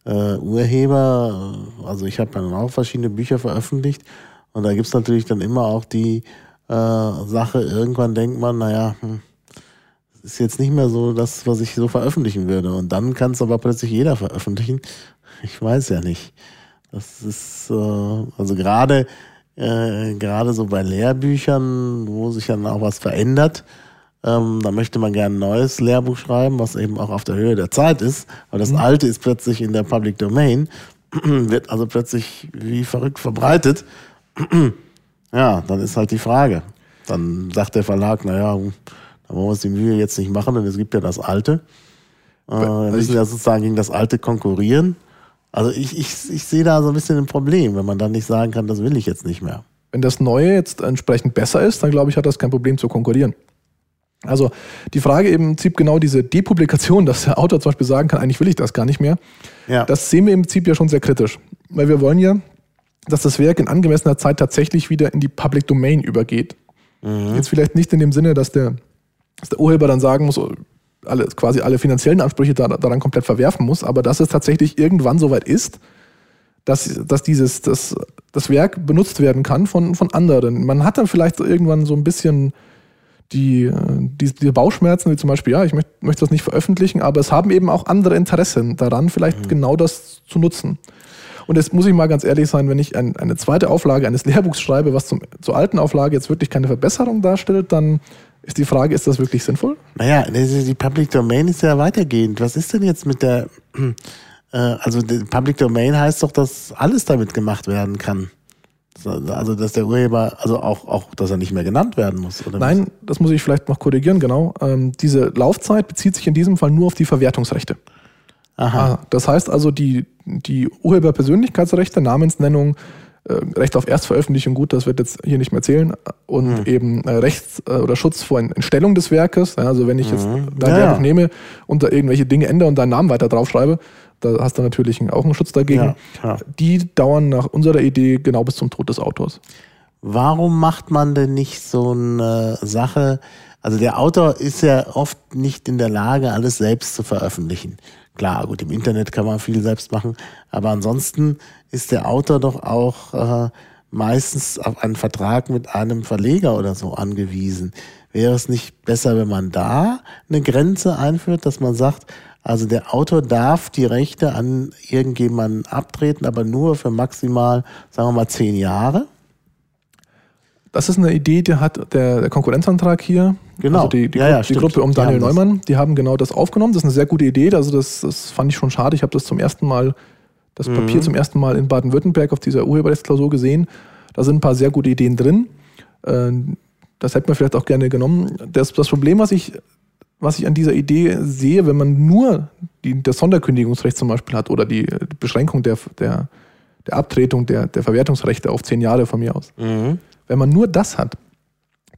äh, Urheber, also ich habe dann auch verschiedene Bücher veröffentlicht und da gibt's natürlich dann immer auch die äh, Sache, irgendwann denkt man, naja, hm, ist jetzt nicht mehr so das, was ich so veröffentlichen würde. Und dann kann es aber plötzlich jeder veröffentlichen. Ich weiß ja nicht. Das ist, äh, also gerade äh, gerade so bei Lehrbüchern, wo sich dann auch was verändert. Ähm, da möchte man gerne ein neues Lehrbuch schreiben, was eben auch auf der Höhe der Zeit ist. Aber das mhm. alte ist plötzlich in der Public Domain, wird also plötzlich wie verrückt verbreitet. ja, dann ist halt die Frage. Dann sagt der Verlag, naja, da wollen wir uns die Mühe jetzt nicht machen, denn es gibt ja das alte. Äh, wir müssen ja sozusagen gegen das alte konkurrieren. Also ich, ich, ich sehe da so ein bisschen ein Problem, wenn man dann nicht sagen kann, das will ich jetzt nicht mehr. Wenn das Neue jetzt entsprechend besser ist, dann glaube ich, hat das kein Problem zu konkurrieren. Also die Frage eben im Prinzip genau diese Depublikation, dass der Autor zum Beispiel sagen kann, eigentlich will ich das gar nicht mehr, ja. das sehen wir im Prinzip ja schon sehr kritisch. Weil wir wollen ja, dass das Werk in angemessener Zeit tatsächlich wieder in die Public Domain übergeht. Mhm. Jetzt vielleicht nicht in dem Sinne, dass der, dass der Urheber dann sagen muss, alle, quasi alle finanziellen Ansprüche da, daran komplett verwerfen muss, aber dass es tatsächlich irgendwann soweit ist, dass, dass dieses, das, das Werk benutzt werden kann von, von anderen. Man hat dann vielleicht irgendwann so ein bisschen die, die, die Bauchschmerzen, wie zum Beispiel, ja, ich möchte, möchte das nicht veröffentlichen, aber es haben eben auch andere Interessen daran, vielleicht mhm. genau das zu nutzen. Und jetzt muss ich mal ganz ehrlich sein, wenn ich ein, eine zweite Auflage eines Lehrbuchs schreibe, was zum, zur alten Auflage jetzt wirklich keine Verbesserung darstellt, dann ist die Frage, ist das wirklich sinnvoll? Naja, die Public Domain ist ja weitergehend. Was ist denn jetzt mit der äh, also Public Domain heißt doch, dass alles damit gemacht werden kann. Also, dass der Urheber, also auch, auch, dass er nicht mehr genannt werden muss. Nein, was? das muss ich vielleicht noch korrigieren, genau. Ähm, diese Laufzeit bezieht sich in diesem Fall nur auf die Verwertungsrechte. Aha. Ah, das heißt also, die, die Urheberpersönlichkeitsrechte, Namensnennung, äh, Recht auf Erstveröffentlichung, gut, das wird jetzt hier nicht mehr zählen, und mhm. eben äh, Recht äh, oder Schutz vor Entstellung des Werkes. Ja, also wenn ich jetzt mhm. dein ja, Werk ja. nehme und da irgendwelche Dinge ändere und deinen Namen weiter draufschreibe, da hast du natürlich auch einen Schutz dagegen. Die dauern nach unserer Idee genau bis zum Tod des Autors. Warum macht man denn nicht so eine Sache? Also der Autor ist ja oft nicht in der Lage, alles selbst zu veröffentlichen. Klar, gut, im Internet kann man viel selbst machen, aber ansonsten ist der Autor doch auch äh, meistens auf einen Vertrag mit einem Verleger oder so angewiesen. Wäre es nicht besser, wenn man da eine Grenze einführt, dass man sagt, also der Autor darf die Rechte an irgendjemanden abtreten, aber nur für maximal, sagen wir mal, zehn Jahre? Das ist eine Idee, die hat der, der Konkurrenzantrag hier. Genau. Also die, die, ja, ja, die Gruppe um Daniel Neumann, die haben genau das aufgenommen. Das ist eine sehr gute Idee. Also das, das fand ich schon schade. Ich habe das zum ersten Mal, das mhm. Papier zum ersten Mal in Baden-Württemberg auf dieser Urheberrechtsklausur gesehen. Da sind ein paar sehr gute Ideen drin. Äh, das hätte man vielleicht auch gerne genommen. Das, das Problem, was ich, was ich an dieser Idee sehe, wenn man nur die, das Sonderkündigungsrecht zum Beispiel hat oder die Beschränkung der, der, der Abtretung der, der Verwertungsrechte auf zehn Jahre von mir aus. Mhm wenn man nur das hat,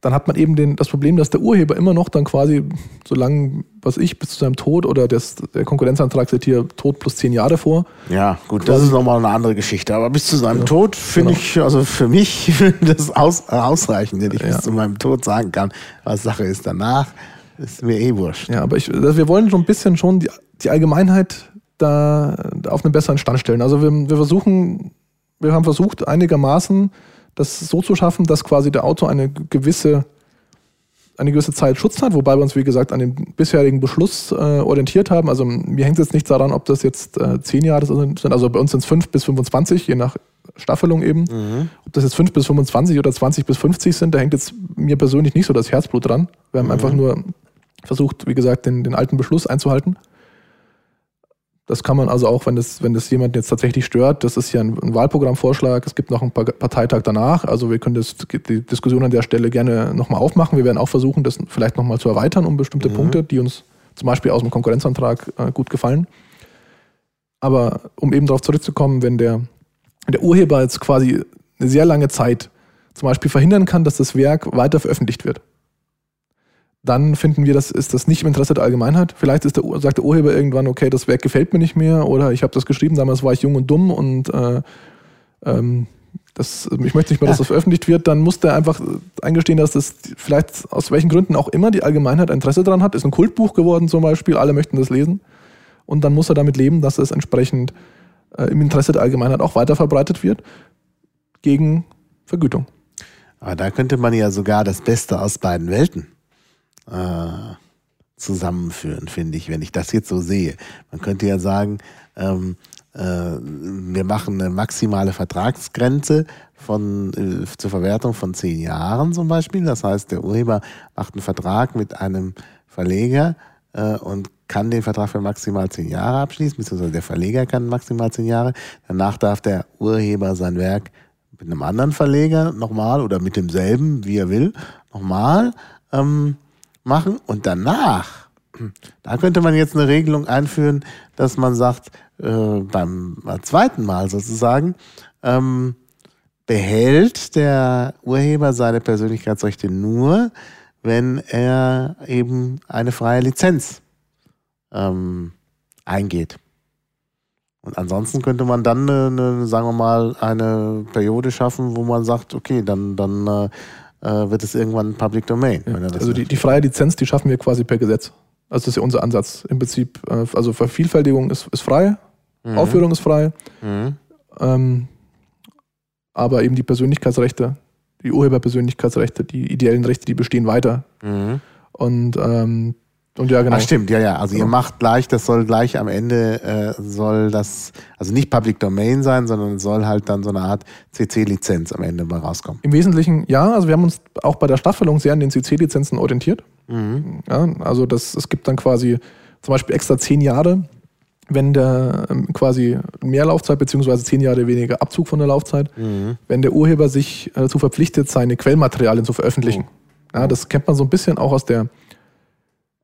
dann hat man eben den, das Problem, dass der Urheber immer noch dann quasi, solange, was ich, bis zu seinem Tod oder das, der Konkurrenzantrag sieht hier Tod plus zehn Jahre vor. Ja, gut, das ist nochmal eine andere Geschichte. Aber bis zu seinem ja, Tod finde genau. ich, also für mich das aus, ausreichend, wenn ich ja. bis zu meinem Tod sagen kann, was Sache ist danach, ist mir eh wurscht. Ja, aber ich, also wir wollen schon ein bisschen schon die, die Allgemeinheit da auf einen besseren Stand stellen. Also wir, wir versuchen, wir haben versucht, einigermaßen das so zu schaffen, dass quasi der Autor eine gewisse, eine gewisse Zeit Schutz hat, wobei wir uns, wie gesagt, an den bisherigen Beschluss äh, orientiert haben. Also mir hängt es jetzt nicht daran, ob das jetzt äh, zehn Jahre sind, also bei uns sind es fünf bis 25, je nach Staffelung eben. Mhm. Ob das jetzt fünf bis 25 oder 20 bis 50 sind, da hängt jetzt mir persönlich nicht so das Herzblut dran. Wir haben mhm. einfach nur versucht, wie gesagt, den, den alten Beschluss einzuhalten. Das kann man also auch, wenn das, wenn das jemand jetzt tatsächlich stört, das ist ja ein, ein Wahlprogrammvorschlag, es gibt noch einen Parteitag danach, also wir können das, die Diskussion an der Stelle gerne nochmal aufmachen. Wir werden auch versuchen, das vielleicht nochmal zu erweitern um bestimmte mhm. Punkte, die uns zum Beispiel aus dem Konkurrenzantrag äh, gut gefallen. Aber um eben darauf zurückzukommen, wenn der, der Urheber jetzt quasi eine sehr lange Zeit zum Beispiel verhindern kann, dass das Werk weiter veröffentlicht wird, dann finden wir, das ist das nicht im Interesse der Allgemeinheit. Vielleicht ist der, sagt der Urheber irgendwann, okay, das Werk gefällt mir nicht mehr oder ich habe das geschrieben, damals war ich jung und dumm und äh, ähm, das, ich möchte nicht mehr, dass das veröffentlicht wird, dann muss der einfach eingestehen, dass das vielleicht aus welchen Gründen auch immer die Allgemeinheit Interesse daran hat. Ist ein Kultbuch geworden zum Beispiel, alle möchten das lesen. Und dann muss er damit leben, dass es entsprechend äh, im Interesse der Allgemeinheit auch weiter verbreitet wird gegen Vergütung. Aber da könnte man ja sogar das Beste aus beiden Welten äh, zusammenführen, finde ich, wenn ich das jetzt so sehe. Man könnte ja sagen, ähm, äh, wir machen eine maximale Vertragsgrenze von, äh, zur Verwertung von zehn Jahren zum Beispiel. Das heißt, der Urheber macht einen Vertrag mit einem Verleger äh, und kann den Vertrag für maximal zehn Jahre abschließen, beziehungsweise der Verleger kann maximal zehn Jahre. Danach darf der Urheber sein Werk mit einem anderen Verleger nochmal oder mit demselben, wie er will, nochmal ähm, machen und danach, da könnte man jetzt eine Regelung einführen, dass man sagt, äh, beim zweiten Mal sozusagen, ähm, behält der Urheber seine Persönlichkeitsrechte nur, wenn er eben eine freie Lizenz ähm, eingeht. Und ansonsten könnte man dann, eine, eine, sagen wir mal, eine Periode schaffen, wo man sagt, okay, dann, dann äh, wird es irgendwann Public Domain. Ja, also die, die, freie Lizenz, die schaffen wir quasi per Gesetz. Also das ist ja unser Ansatz. Im Prinzip, äh, also Vervielfältigung ist, ist frei, mhm. Aufführung ist frei, mhm. ähm, aber eben die Persönlichkeitsrechte, die Urheberpersönlichkeitsrechte, die ideellen Rechte, die bestehen weiter. Mhm. Und ähm, und ja, genau. Ach, stimmt, ja, ja. Also genau. ihr macht gleich, das soll gleich am Ende, äh, soll das, also nicht Public Domain sein, sondern soll halt dann so eine Art CC-Lizenz am Ende mal rauskommen. Im Wesentlichen ja, also wir haben uns auch bei der Staffelung sehr an den CC-Lizenzen orientiert. Mhm. Ja, also das, es gibt dann quasi zum Beispiel extra zehn Jahre wenn der ähm, quasi mehr Laufzeit beziehungsweise zehn Jahre weniger Abzug von der Laufzeit, mhm. wenn der Urheber sich äh, dazu verpflichtet, seine Quellmaterialien zu veröffentlichen. Oh. Ja, das kennt man so ein bisschen auch aus der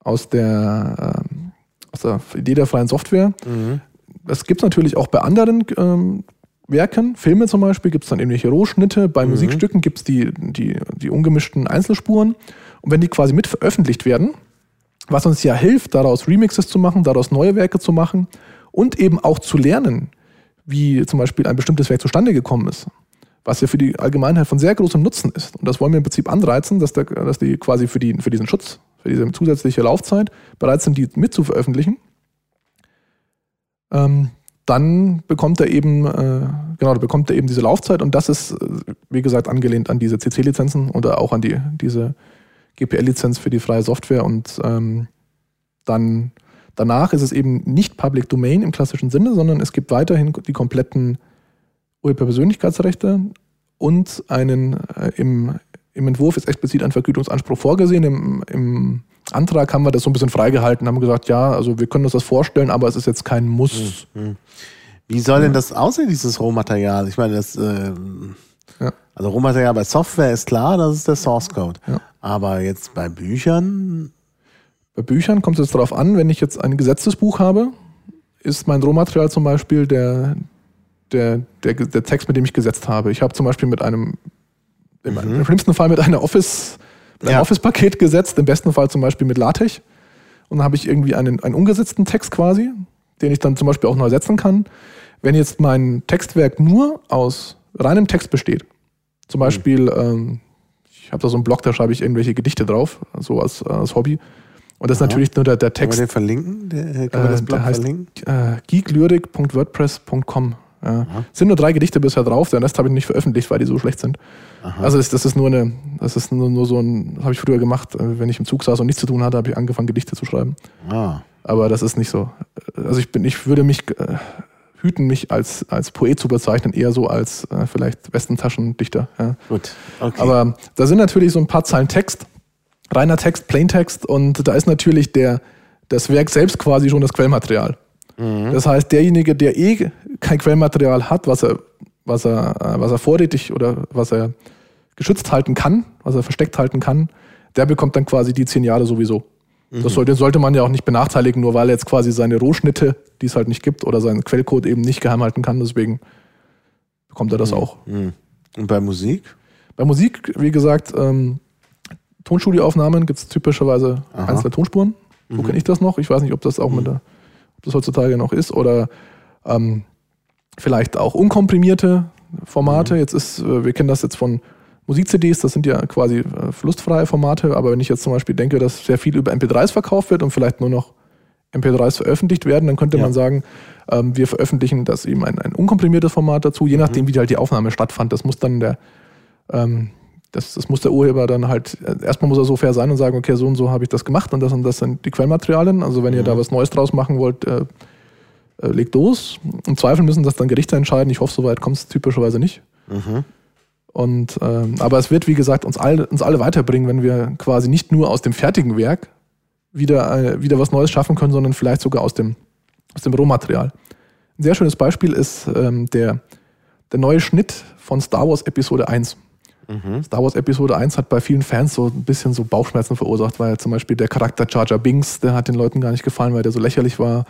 aus der, äh, aus der Idee der freien Software. Mhm. Das gibt es natürlich auch bei anderen ähm, Werken, Filme zum Beispiel, gibt es dann irgendwelche Rohschnitte. Bei mhm. Musikstücken gibt es die, die, die ungemischten Einzelspuren. Und wenn die quasi mit veröffentlicht werden, was uns ja hilft, daraus Remixes zu machen, daraus neue Werke zu machen und eben auch zu lernen, wie zum Beispiel ein bestimmtes Werk zustande gekommen ist, was ja für die Allgemeinheit von sehr großem Nutzen ist. Und das wollen wir im Prinzip anreizen, dass, der, dass die quasi für, die, für diesen Schutz, für diese zusätzliche Laufzeit bereit sind, die mit zu veröffentlichen. Ähm, dann bekommt er eben, äh, genau, bekommt er eben diese Laufzeit und das ist, äh, wie gesagt, angelehnt an diese CC-Lizenzen oder auch an die, diese GPL-Lizenz für die freie Software und ähm, dann danach ist es eben nicht Public Domain im klassischen Sinne, sondern es gibt weiterhin die kompletten Urheberpersönlichkeitsrechte und einen äh, im, im Entwurf ist explizit ein Vergütungsanspruch vorgesehen. Im, Im Antrag haben wir das so ein bisschen freigehalten, haben gesagt, ja, also wir können uns das vorstellen, aber es ist jetzt kein Muss. Mhm. Wie soll denn das aussehen, dieses Rohmaterial? Ich meine, das, äh, ja. also Rohmaterial bei Software ist klar, das ist der Source Code. Ja. Aber jetzt bei Büchern? Bei Büchern kommt es jetzt darauf an, wenn ich jetzt ein gesetztes Buch habe, ist mein Rohmaterial zum Beispiel der, der, der, der Text, mit dem ich gesetzt habe. Ich habe zum Beispiel mit einem, im, mhm. im schlimmsten Fall mit einer Office ein ja. Office-Paket gesetzt, im besten Fall zum Beispiel mit LaTeX. Und dann habe ich irgendwie einen, einen umgesetzten Text quasi, den ich dann zum Beispiel auch neu setzen kann. Wenn jetzt mein Textwerk nur aus reinem Text besteht, zum mhm. Beispiel, mhm. ähm, ich habe da so einen Blog, da schreibe ich irgendwelche Gedichte drauf, so als, als Hobby. Und das ist natürlich nur der, der Text. Kann man den verlinken? Der, kann man das Blog der heißt, verlinken? Äh, geeklyric.wordpress.com. Ja. Sind nur drei Gedichte bisher drauf, den Rest habe ich nicht veröffentlicht, weil die so schlecht sind. Aha. Also das, das, ist nur eine, das ist nur, nur so ein, habe ich früher gemacht, äh, wenn ich im Zug saß und nichts zu tun hatte, habe ich angefangen, Gedichte zu schreiben. Ah. Aber das ist nicht so. Also ich bin, ich würde mich äh, hüten, mich als, als Poet zu bezeichnen, eher so als äh, vielleicht Westentaschendichter. Ja. Gut. Okay. Aber da sind natürlich so ein paar Zeilen Text, reiner Text, Plaintext und da ist natürlich der, das Werk selbst quasi schon das Quellmaterial. Mhm. Das heißt, derjenige, der eh kein Quellmaterial hat, was er, was er, was er vorrätig oder was er geschützt halten kann, was er versteckt halten kann, der bekommt dann quasi die zehn Jahre sowieso. Mhm. Das sollte, sollte man ja auch nicht benachteiligen, nur weil er jetzt quasi seine Rohschnitte, die es halt nicht gibt, oder seinen Quellcode eben nicht geheim halten kann. Deswegen bekommt er das mhm. auch. Mhm. Und bei Musik? Bei Musik, wie gesagt, ähm, Tonstudioaufnahmen gibt es typischerweise Aha. einzelne Tonspuren. So mhm. kenne ich das noch. Ich weiß nicht, ob das auch mit mhm. der ob das heutzutage noch ist, oder ähm, vielleicht auch unkomprimierte Formate. Mhm. Jetzt ist, äh, wir kennen das jetzt von Musik-CDs, das sind ja quasi äh, verlustfreie Formate, aber wenn ich jetzt zum Beispiel denke, dass sehr viel über MP3s verkauft wird und vielleicht nur noch MP3s veröffentlicht werden, dann könnte ja. man sagen, ähm, wir veröffentlichen das eben ein, ein unkomprimiertes Format dazu, je nachdem, mhm. wie halt die Aufnahme stattfand. Das muss dann der, ähm, das, das muss der Urheber dann halt, äh, erstmal muss er so fair sein und sagen, okay, so und so habe ich das gemacht und das und das sind die Quellmaterialien. Also wenn mhm. ihr da was Neues draus machen wollt, äh, äh, legt los. Im Zweifel müssen das dann Gerichte entscheiden. Ich hoffe, soweit kommt es typischerweise nicht. Mhm. Und, ähm, aber es wird, wie gesagt, uns alle, uns alle weiterbringen, wenn wir quasi nicht nur aus dem fertigen Werk wieder, äh, wieder was Neues schaffen können, sondern vielleicht sogar aus dem, aus dem Rohmaterial. Ein sehr schönes Beispiel ist ähm, der, der neue Schnitt von Star Wars Episode 1. Mhm. Star Wars Episode 1 hat bei vielen Fans so ein bisschen so Bauchschmerzen verursacht, weil zum Beispiel der Charakter Jar Binks, der hat den Leuten gar nicht gefallen, weil der so lächerlich war.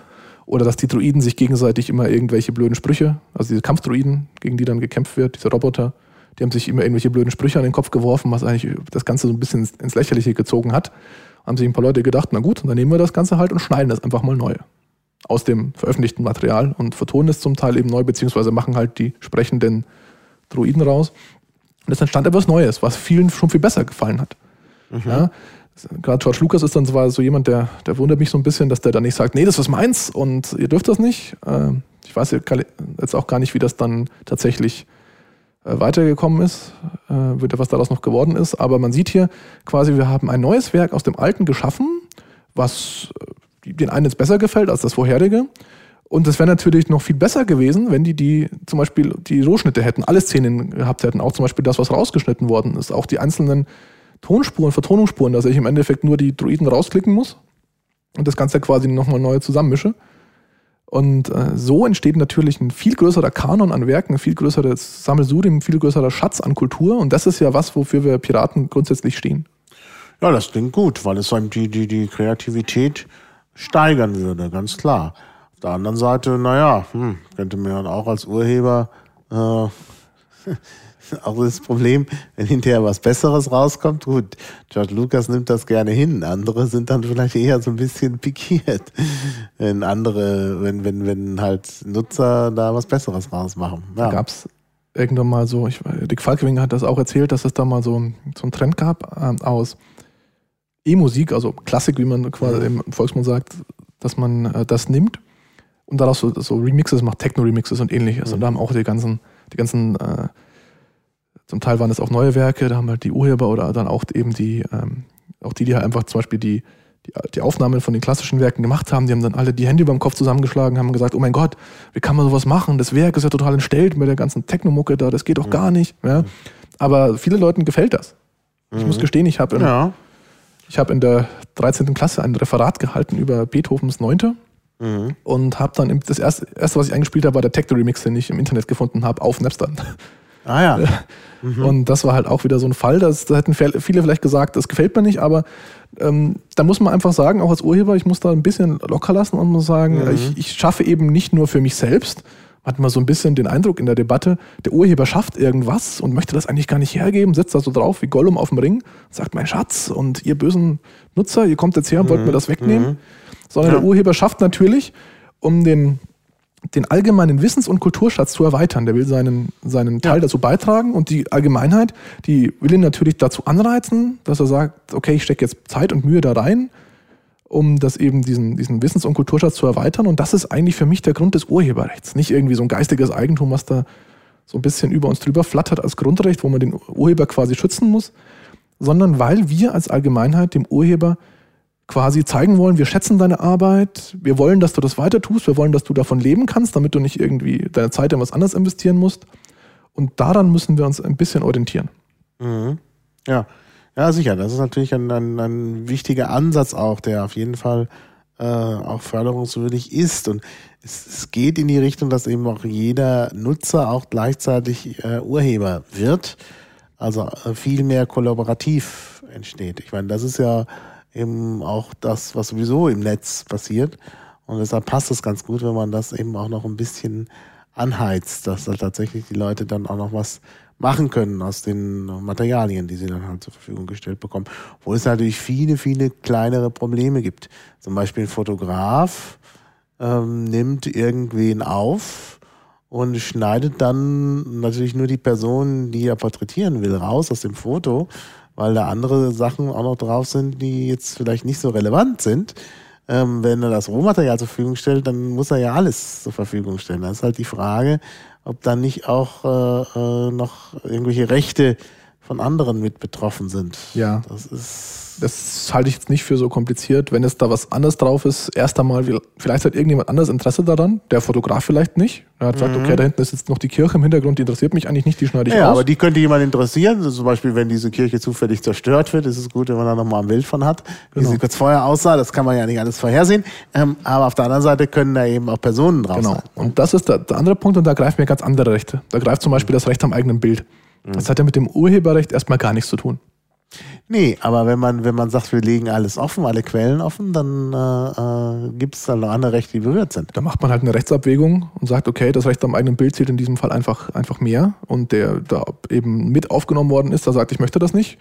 Oder dass die Druiden sich gegenseitig immer irgendwelche blöden Sprüche, also diese Kampfdruiden, gegen die dann gekämpft wird, diese Roboter, die haben sich immer irgendwelche blöden Sprüche an den Kopf geworfen, was eigentlich das Ganze so ein bisschen ins Lächerliche gezogen hat. Haben sich ein paar Leute gedacht, na gut, dann nehmen wir das Ganze halt und schneiden das einfach mal neu. Aus dem veröffentlichten Material und vertonen es zum Teil eben neu, beziehungsweise machen halt die sprechenden Druiden raus. Und es entstand etwas Neues, was vielen schon viel besser gefallen hat. Mhm. Ja, Gerade George Lucas ist dann zwar so jemand, der, der wundert mich so ein bisschen, dass der dann nicht sagt, nee, das ist meins und ihr dürft das nicht. Ähm, ich weiß jetzt auch gar nicht, wie das dann tatsächlich äh, weitergekommen ist, äh, was daraus noch geworden ist. Aber man sieht hier quasi, wir haben ein neues Werk aus dem Alten geschaffen, was äh, den einen jetzt besser gefällt als das vorherige. Und es wäre natürlich noch viel besser gewesen, wenn die, die zum Beispiel die Rohschnitte hätten, alle Szenen gehabt hätten. Auch zum Beispiel das, was rausgeschnitten worden ist. Auch die einzelnen Tonspuren, Vertonungsspuren, dass ich im Endeffekt nur die Druiden rausklicken muss und das Ganze quasi nochmal neu zusammenmische. Und äh, so entsteht natürlich ein viel größerer Kanon an Werken, ein viel größeres Sammelsurium, ein viel größerer Schatz an Kultur. Und das ist ja was, wofür wir Piraten grundsätzlich stehen. Ja, das klingt gut, weil es einem die, die, die Kreativität steigern würde, ganz klar. Auf der anderen Seite, naja, hm, könnte man auch als Urheber äh, auch das Problem, wenn hinterher was Besseres rauskommt, gut, George Lucas nimmt das gerne hin. Andere sind dann vielleicht eher so ein bisschen pikiert, wenn andere, wenn, wenn, wenn halt Nutzer da was Besseres rausmachen. Ja. Da gab's irgendwann mal so, ich, Dick Falkwinger hat das auch erzählt, dass es da mal so, so einen Trend gab ähm, aus E-Musik, also Klassik, wie man quasi im Volksmund sagt, dass man äh, das nimmt und daraus so, so Remixes macht, Techno-Remixes und ähnliches. Mhm. Und da haben auch die ganzen, die ganzen äh, zum Teil waren es auch neue Werke, da haben halt die Urheber oder dann auch eben die, ähm, auch die, die halt einfach zum Beispiel die, die, die Aufnahmen von den klassischen Werken gemacht haben, die haben dann alle die Hände über dem Kopf zusammengeschlagen, haben gesagt, oh mein Gott, wie kann man sowas machen? Das Werk ist ja total entstellt mit der ganzen Technomucke da, das geht doch mhm. gar nicht. Ja? Aber vielen Leuten gefällt das. Ich mhm. muss gestehen, ich habe ja. hab in der 13. Klasse ein Referat gehalten über Beethovens Neunte. Mhm. Und habe dann das erste, erste, was ich eingespielt habe, war der Techno-Remix, den ich im Internet gefunden habe, auf Napster. Ah ja. Mhm. Und das war halt auch wieder so ein Fall, das, da hätten viele vielleicht gesagt, das gefällt mir nicht, aber ähm, da muss man einfach sagen, auch als Urheber, ich muss da ein bisschen locker lassen und muss sagen, mhm. ich, ich schaffe eben nicht nur für mich selbst, hat man so ein bisschen den Eindruck in der Debatte, der Urheber schafft irgendwas und möchte das eigentlich gar nicht hergeben, sitzt da so drauf wie Gollum auf dem Ring, sagt mein Schatz und ihr bösen Nutzer, ihr kommt jetzt her und mhm. wollt mir das wegnehmen. Mhm. Sondern ja. der Urheber schafft natürlich, um den den allgemeinen Wissens- und Kulturschatz zu erweitern. Der will seinen, seinen Teil ja. dazu beitragen und die Allgemeinheit, die will ihn natürlich dazu anreizen, dass er sagt, okay, ich stecke jetzt Zeit und Mühe da rein, um das eben diesen, diesen Wissens- und Kulturschatz zu erweitern. Und das ist eigentlich für mich der Grund des Urheberrechts. Nicht irgendwie so ein geistiges Eigentum, was da so ein bisschen über uns drüber flattert als Grundrecht, wo man den Urheber quasi schützen muss, sondern weil wir als Allgemeinheit dem Urheber quasi zeigen wollen, wir schätzen deine Arbeit, wir wollen, dass du das weiter tust, wir wollen, dass du davon leben kannst, damit du nicht irgendwie deine Zeit in was anderes investieren musst. Und daran müssen wir uns ein bisschen orientieren. Mhm. Ja. Ja, sicher. Das ist natürlich ein, ein, ein wichtiger Ansatz auch, der auf jeden Fall äh, auch förderungswürdig ist. Und es, es, geht in die Richtung, dass eben auch jeder Nutzer auch gleichzeitig äh, Urheber wird. Also äh, viel mehr kollaborativ entsteht. Ich meine, das ist ja eben auch das, was sowieso im Netz passiert. Und deshalb passt es ganz gut, wenn man das eben auch noch ein bisschen anheizt, dass halt tatsächlich die Leute dann auch noch was machen können aus den Materialien, die sie dann halt zur Verfügung gestellt bekommen. Wo es natürlich viele, viele kleinere Probleme gibt. Zum Beispiel ein Fotograf ähm, nimmt irgendwen auf und schneidet dann natürlich nur die Person, die er porträtieren will, raus aus dem Foto weil da andere Sachen auch noch drauf sind, die jetzt vielleicht nicht so relevant sind. Ähm, wenn er das Rohmaterial zur Verfügung stellt, dann muss er ja alles zur Verfügung stellen. Das ist halt die Frage, ob dann nicht auch äh, äh, noch irgendwelche Rechte von anderen mit betroffen sind. Ja. Das ist das halte ich jetzt nicht für so kompliziert. Wenn es da was anderes drauf ist, erst einmal, vielleicht hat irgendjemand anders Interesse daran, der Fotograf vielleicht nicht. Er hat gesagt, mhm. okay, da hinten ist jetzt noch die Kirche im Hintergrund, die interessiert mich eigentlich nicht, die schneide ich ja, aus. Ja, aber die könnte jemand interessieren. Also zum Beispiel, wenn diese Kirche zufällig zerstört wird, ist es gut, wenn man da nochmal ein Bild von hat, wie genau. sie kurz vorher aussah. Das kann man ja nicht alles vorhersehen. Ähm, aber auf der anderen Seite können da eben auch Personen drauf genau. sein. Und das ist der, der andere Punkt und da greifen mir ganz andere Rechte. Da greift zum Beispiel das Recht am eigenen Bild. Das mhm. hat ja mit dem Urheberrecht erstmal gar nichts zu tun. Nee, aber wenn man, wenn man sagt, wir legen alles offen, alle Quellen offen, dann äh, äh gibt es dann noch andere Rechte, die berührt sind. Da macht man halt eine Rechtsabwägung und sagt, okay, das Recht am eigenen Bild zählt in diesem Fall einfach, einfach mehr und der da eben mit aufgenommen worden ist, da sagt, ich möchte das nicht,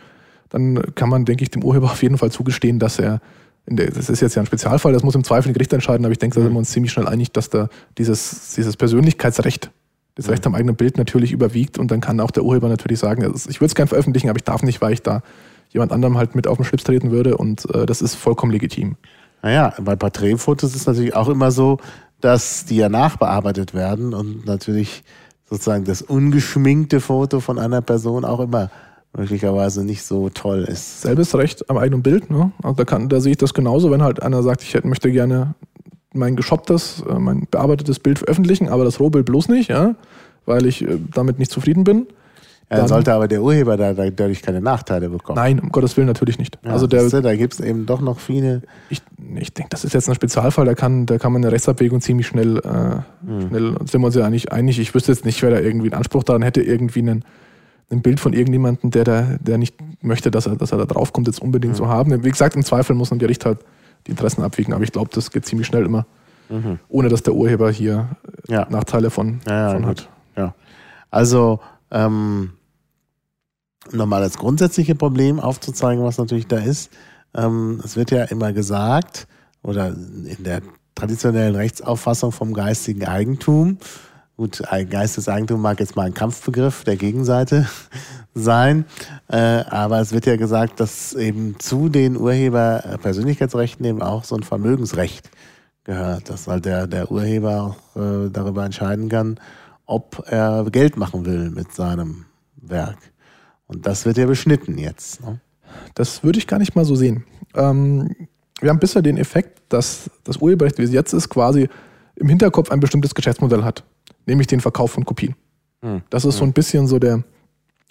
dann kann man, denke ich, dem Urheber auf jeden Fall zugestehen, dass er, der, das ist jetzt ja ein Spezialfall, das muss im Zweifel ein Gericht entscheiden, aber ich denke, da sind wir uns ziemlich schnell einig, dass da dieses, dieses Persönlichkeitsrecht das Recht am eigenen Bild natürlich überwiegt und dann kann auch der Urheber natürlich sagen, ich würde es gerne veröffentlichen, aber ich darf nicht, weil ich da jemand anderem halt mit auf den Schlips treten würde und äh, das ist vollkommen legitim. Naja, bei Porträtfotos ist es natürlich auch immer so, dass die ja nachbearbeitet werden und natürlich sozusagen das ungeschminkte Foto von einer Person auch immer möglicherweise nicht so toll ist. Selbes Recht am eigenen Bild, ne? Also da, kann, da sehe ich das genauso, wenn halt einer sagt, ich hätte, möchte gerne mein geschopptes, äh, mein bearbeitetes Bild veröffentlichen, aber das Rohbild bloß nicht, ja, weil ich äh, damit nicht zufrieden bin Ja, dann sollte aber der Urheber da, dadurch keine Nachteile bekommen. Nein, um Gottes Willen natürlich nicht. Ja, also der, du, da gibt es eben doch noch viele. Ich, ich denke, das ist jetzt ein Spezialfall, da kann, da kann man eine Rechtsabwägung ziemlich schnell, äh, mhm. schnell sind wir uns ja eigentlich einig. Ich wüsste jetzt nicht, wer da irgendwie einen Anspruch daran hätte, irgendwie einen, ein Bild von irgendjemandem, der da, der nicht möchte, dass er, dass er da draufkommt, jetzt unbedingt mhm. zu haben. Wie gesagt, im Zweifel muss ein Gericht halt die Interessen abwiegen, aber ich glaube, das geht ziemlich schnell immer, mhm. ohne dass der Urheber hier ja. Nachteile von, ja, von hat. Ja. Also ähm, nochmal das grundsätzliche Problem aufzuzeigen, was natürlich da ist. Ähm, es wird ja immer gesagt, oder in der traditionellen Rechtsauffassung vom geistigen Eigentum, gut, ein geistiges Eigentum mag jetzt mal ein Kampfbegriff der Gegenseite sein, äh, aber es wird ja gesagt, dass eben zu den Urheberpersönlichkeitsrechten eben auch so ein Vermögensrecht gehört, dass halt der, der Urheber auch äh, darüber entscheiden kann, ob er Geld machen will mit seinem Werk. Und das wird ja beschnitten jetzt. Ne? Das würde ich gar nicht mal so sehen. Ähm, wir haben bisher den Effekt, dass das Urheberrecht, wie es jetzt ist, quasi im Hinterkopf ein bestimmtes Geschäftsmodell hat, nämlich den Verkauf von Kopien. Hm. Das ist hm. so ein bisschen so der,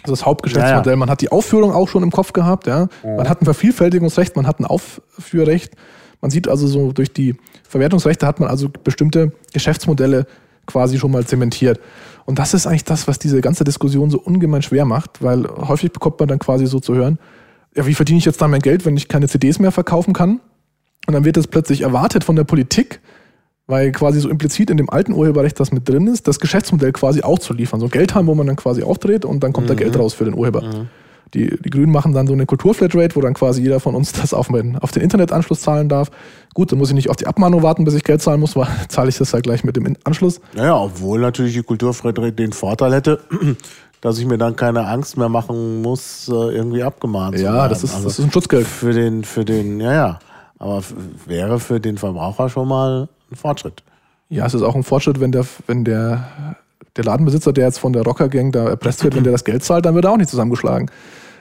das Hauptgeschäftsmodell. Ja, ja. Man hat die Aufführung auch schon im Kopf gehabt, ja. Man hat ein Vervielfältigungsrecht, man hat ein Aufführrecht. Man sieht also so durch die Verwertungsrechte hat man also bestimmte Geschäftsmodelle quasi schon mal zementiert. Und das ist eigentlich das, was diese ganze Diskussion so ungemein schwer macht, weil häufig bekommt man dann quasi so zu hören, ja, wie verdiene ich jetzt da mein Geld, wenn ich keine CDs mehr verkaufen kann? Und dann wird es plötzlich erwartet von der Politik, weil quasi so implizit in dem alten Urheberrecht das mit drin ist, das Geschäftsmodell quasi auch zu liefern. So Geld haben, wo man dann quasi aufdreht und dann kommt mhm. da Geld raus für den Urheber. Mhm. Die, die Grünen machen dann so eine Kulturflatrate, wo dann quasi jeder von uns das auf, mein, auf den Internetanschluss zahlen darf. Gut, dann muss ich nicht auf die Abmahnung warten, bis ich Geld zahlen muss, weil zahle ich das halt gleich mit dem Anschluss. Naja, obwohl natürlich die Kulturflatrate den Vorteil hätte, dass ich mir dann keine Angst mehr machen muss, äh, irgendwie abgemahnt ja, zu werden. Ja, das ist, also das ist ein Schutzgeld. Für den, für den, ja, ja. Aber wäre für den Verbraucher schon mal ein Fortschritt. Ja, es ist auch ein Fortschritt, wenn der, wenn der der Ladenbesitzer, der jetzt von der Rockergang da erpresst wird, wenn der das Geld zahlt, dann wird er auch nicht zusammengeschlagen.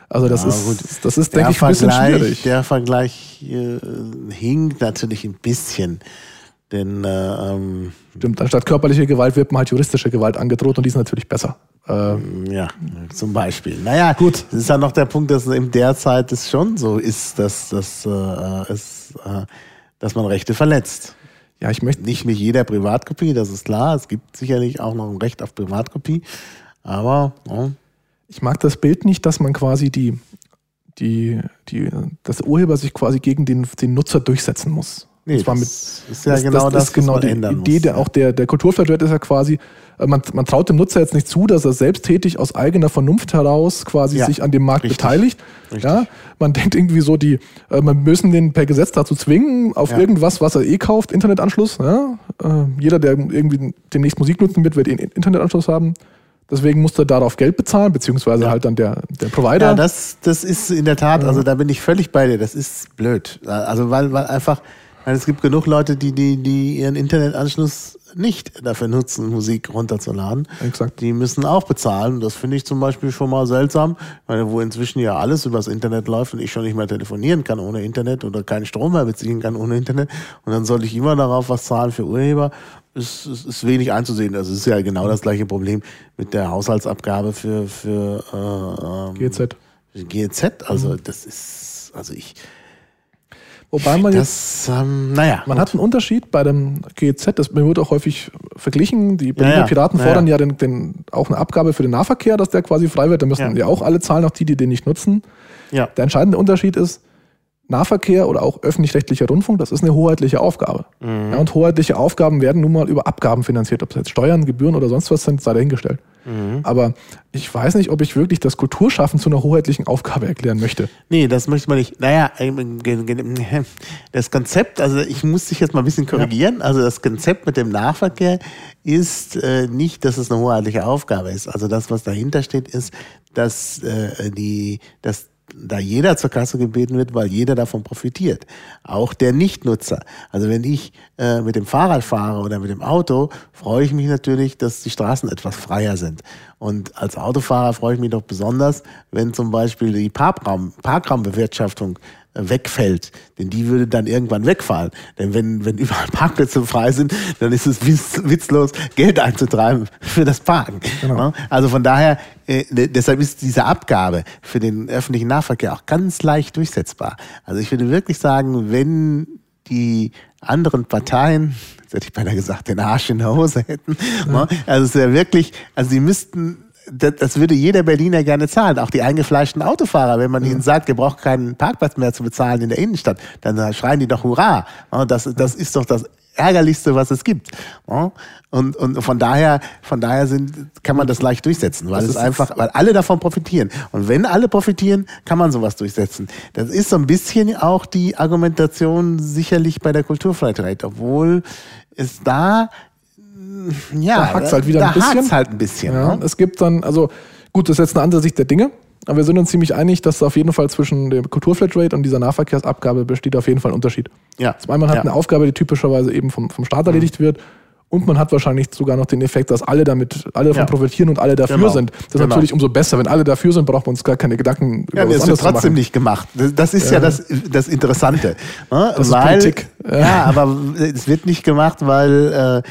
Also das ja, ist, das ist, denke ich, ein bisschen schwierig. Der Vergleich äh, hinkt natürlich ein bisschen. Denn äh, ähm, Stimmt, anstatt körperliche Gewalt wird man halt juristische Gewalt angedroht und die ist natürlich besser. Ähm, ja, zum Beispiel. Naja, gut. Es ist ja noch der Punkt, dass in der Zeit es schon so ist, dass, dass, äh, es, äh, dass man Rechte verletzt. Ja, ich möchte. Nicht mit jeder Privatkopie, das ist klar. Es gibt sicherlich auch noch ein Recht auf Privatkopie. Aber. Ja. Ich mag das Bild nicht, dass man quasi die, die, die, das Urheber sich quasi gegen den, den Nutzer durchsetzen muss. Nee, das, das mit, ist ja das, genau das, das ist genau die Idee, der, auch der, der Kulturflatrate ist ja quasi, äh, man, man traut dem Nutzer jetzt nicht zu, dass er selbsttätig aus eigener Vernunft heraus quasi ja, sich an dem Markt richtig, beteiligt. Richtig. Ja, man denkt irgendwie so, die, äh, man müssen den per Gesetz dazu zwingen, auf ja. irgendwas, was er eh kauft, Internetanschluss. Ja? Äh, jeder, der irgendwie demnächst Musik nutzen wird, wird eh einen Internetanschluss haben. Deswegen musste er darauf Geld bezahlen, beziehungsweise ja. halt dann der, der Provider. Ja, das, das ist in der Tat, also da bin ich völlig bei dir. Das ist blöd. Also weil, weil einfach, es gibt genug Leute, die, die, die ihren Internetanschluss nicht dafür nutzen, Musik runterzuladen. Exakt. Die müssen auch bezahlen. Das finde ich zum Beispiel schon mal seltsam, weil wo inzwischen ja alles übers Internet läuft und ich schon nicht mehr telefonieren kann ohne Internet oder keinen Strom mehr beziehen kann ohne Internet. Und dann soll ich immer darauf was zahlen für Urheber. Ist, ist, ist wenig einzusehen. Das ist ja genau das gleiche Problem mit der Haushaltsabgabe für, für äh, ähm, GZ. GZ. Also das ist, also ich, Wobei man das, jetzt, ähm, naja, man hat einen Unterschied bei dem GEZ, das wird auch häufig verglichen. Die Berliner ja, ja. Piraten fordern ja, ja den, den, auch eine Abgabe für den Nahverkehr, dass der quasi frei wird. Da müssen ja, auch alle zahlen, auch die, die den nicht nutzen. Ja. Der entscheidende Unterschied ist, Nahverkehr oder auch öffentlich-rechtlicher Rundfunk, das ist eine hoheitliche Aufgabe. Mhm. Ja, und hoheitliche Aufgaben werden nun mal über Abgaben finanziert. Ob es jetzt Steuern, Gebühren oder sonst was sind, sei dahingestellt. Mhm. Aber ich weiß nicht, ob ich wirklich das Kulturschaffen zu einer hoheitlichen Aufgabe erklären möchte. Nee, das möchte man nicht. Naja, ähm, das Konzept, also ich muss dich jetzt mal ein bisschen korrigieren. Ja. Also das Konzept mit dem Nahverkehr ist äh, nicht, dass es eine hoheitliche Aufgabe ist. Also das, was dahinter steht, ist, dass äh, die, dass da jeder zur Kasse gebeten wird, weil jeder davon profitiert. Auch der Nichtnutzer. Also wenn ich äh, mit dem Fahrrad fahre oder mit dem Auto, freue ich mich natürlich, dass die Straßen etwas freier sind. Und als Autofahrer freue ich mich doch besonders, wenn zum Beispiel die Parkraum, Parkraumbewirtschaftung wegfällt. Denn die würde dann irgendwann wegfallen. Denn wenn, wenn überall Parkplätze frei sind, dann ist es witzlos, Geld einzutreiben für das Parken. Genau. Also von daher, äh, deshalb ist diese Abgabe für den öffentlichen Nahverkehr auch ganz leicht durchsetzbar. Also ich würde wirklich sagen, wenn die anderen Parteien, jetzt hätte ich beinahe gesagt, den Arsch in der Hose hätten. Ja. Also es wäre wirklich, also sie müssten das, würde jeder Berliner gerne zahlen, auch die eingefleischten Autofahrer. Wenn man ihnen sagt, ihr braucht keinen Parkplatz mehr zu bezahlen in der Innenstadt, dann schreien die doch Hurra. Das, das ist doch das ärgerlichste, was es gibt. Und, und von daher, von daher sind, kann man das leicht durchsetzen, weil es einfach, weil alle davon profitieren. Und wenn alle profitieren, kann man sowas durchsetzen. Das ist so ein bisschen auch die Argumentation sicherlich bei der Kulturfreiheit, obwohl es da ja, da hakt halt wieder ein bisschen. halt ein bisschen. Ja, ne? Es gibt dann, also gut, das ist jetzt eine andere Sicht der Dinge. Aber wir sind uns ziemlich einig, dass auf jeden Fall zwischen der Kulturflatrate und dieser Nahverkehrsabgabe besteht auf jeden Fall ein Unterschied. Ja. Zum einen man hat ja. eine Aufgabe, die typischerweise eben vom, vom Staat erledigt wird. Und man hat wahrscheinlich sogar noch den Effekt, dass alle damit, alle davon ja. profitieren und alle dafür genau. sind. Das ist genau. natürlich umso besser. Wenn alle dafür sind, braucht man uns gar keine Gedanken über ja, was anderes wird trotzdem nicht gemacht. Das ist ja, ja das, das Interessante. Ne? Das weil, ist Politik. Ja, aber es wird nicht gemacht, weil äh, äh,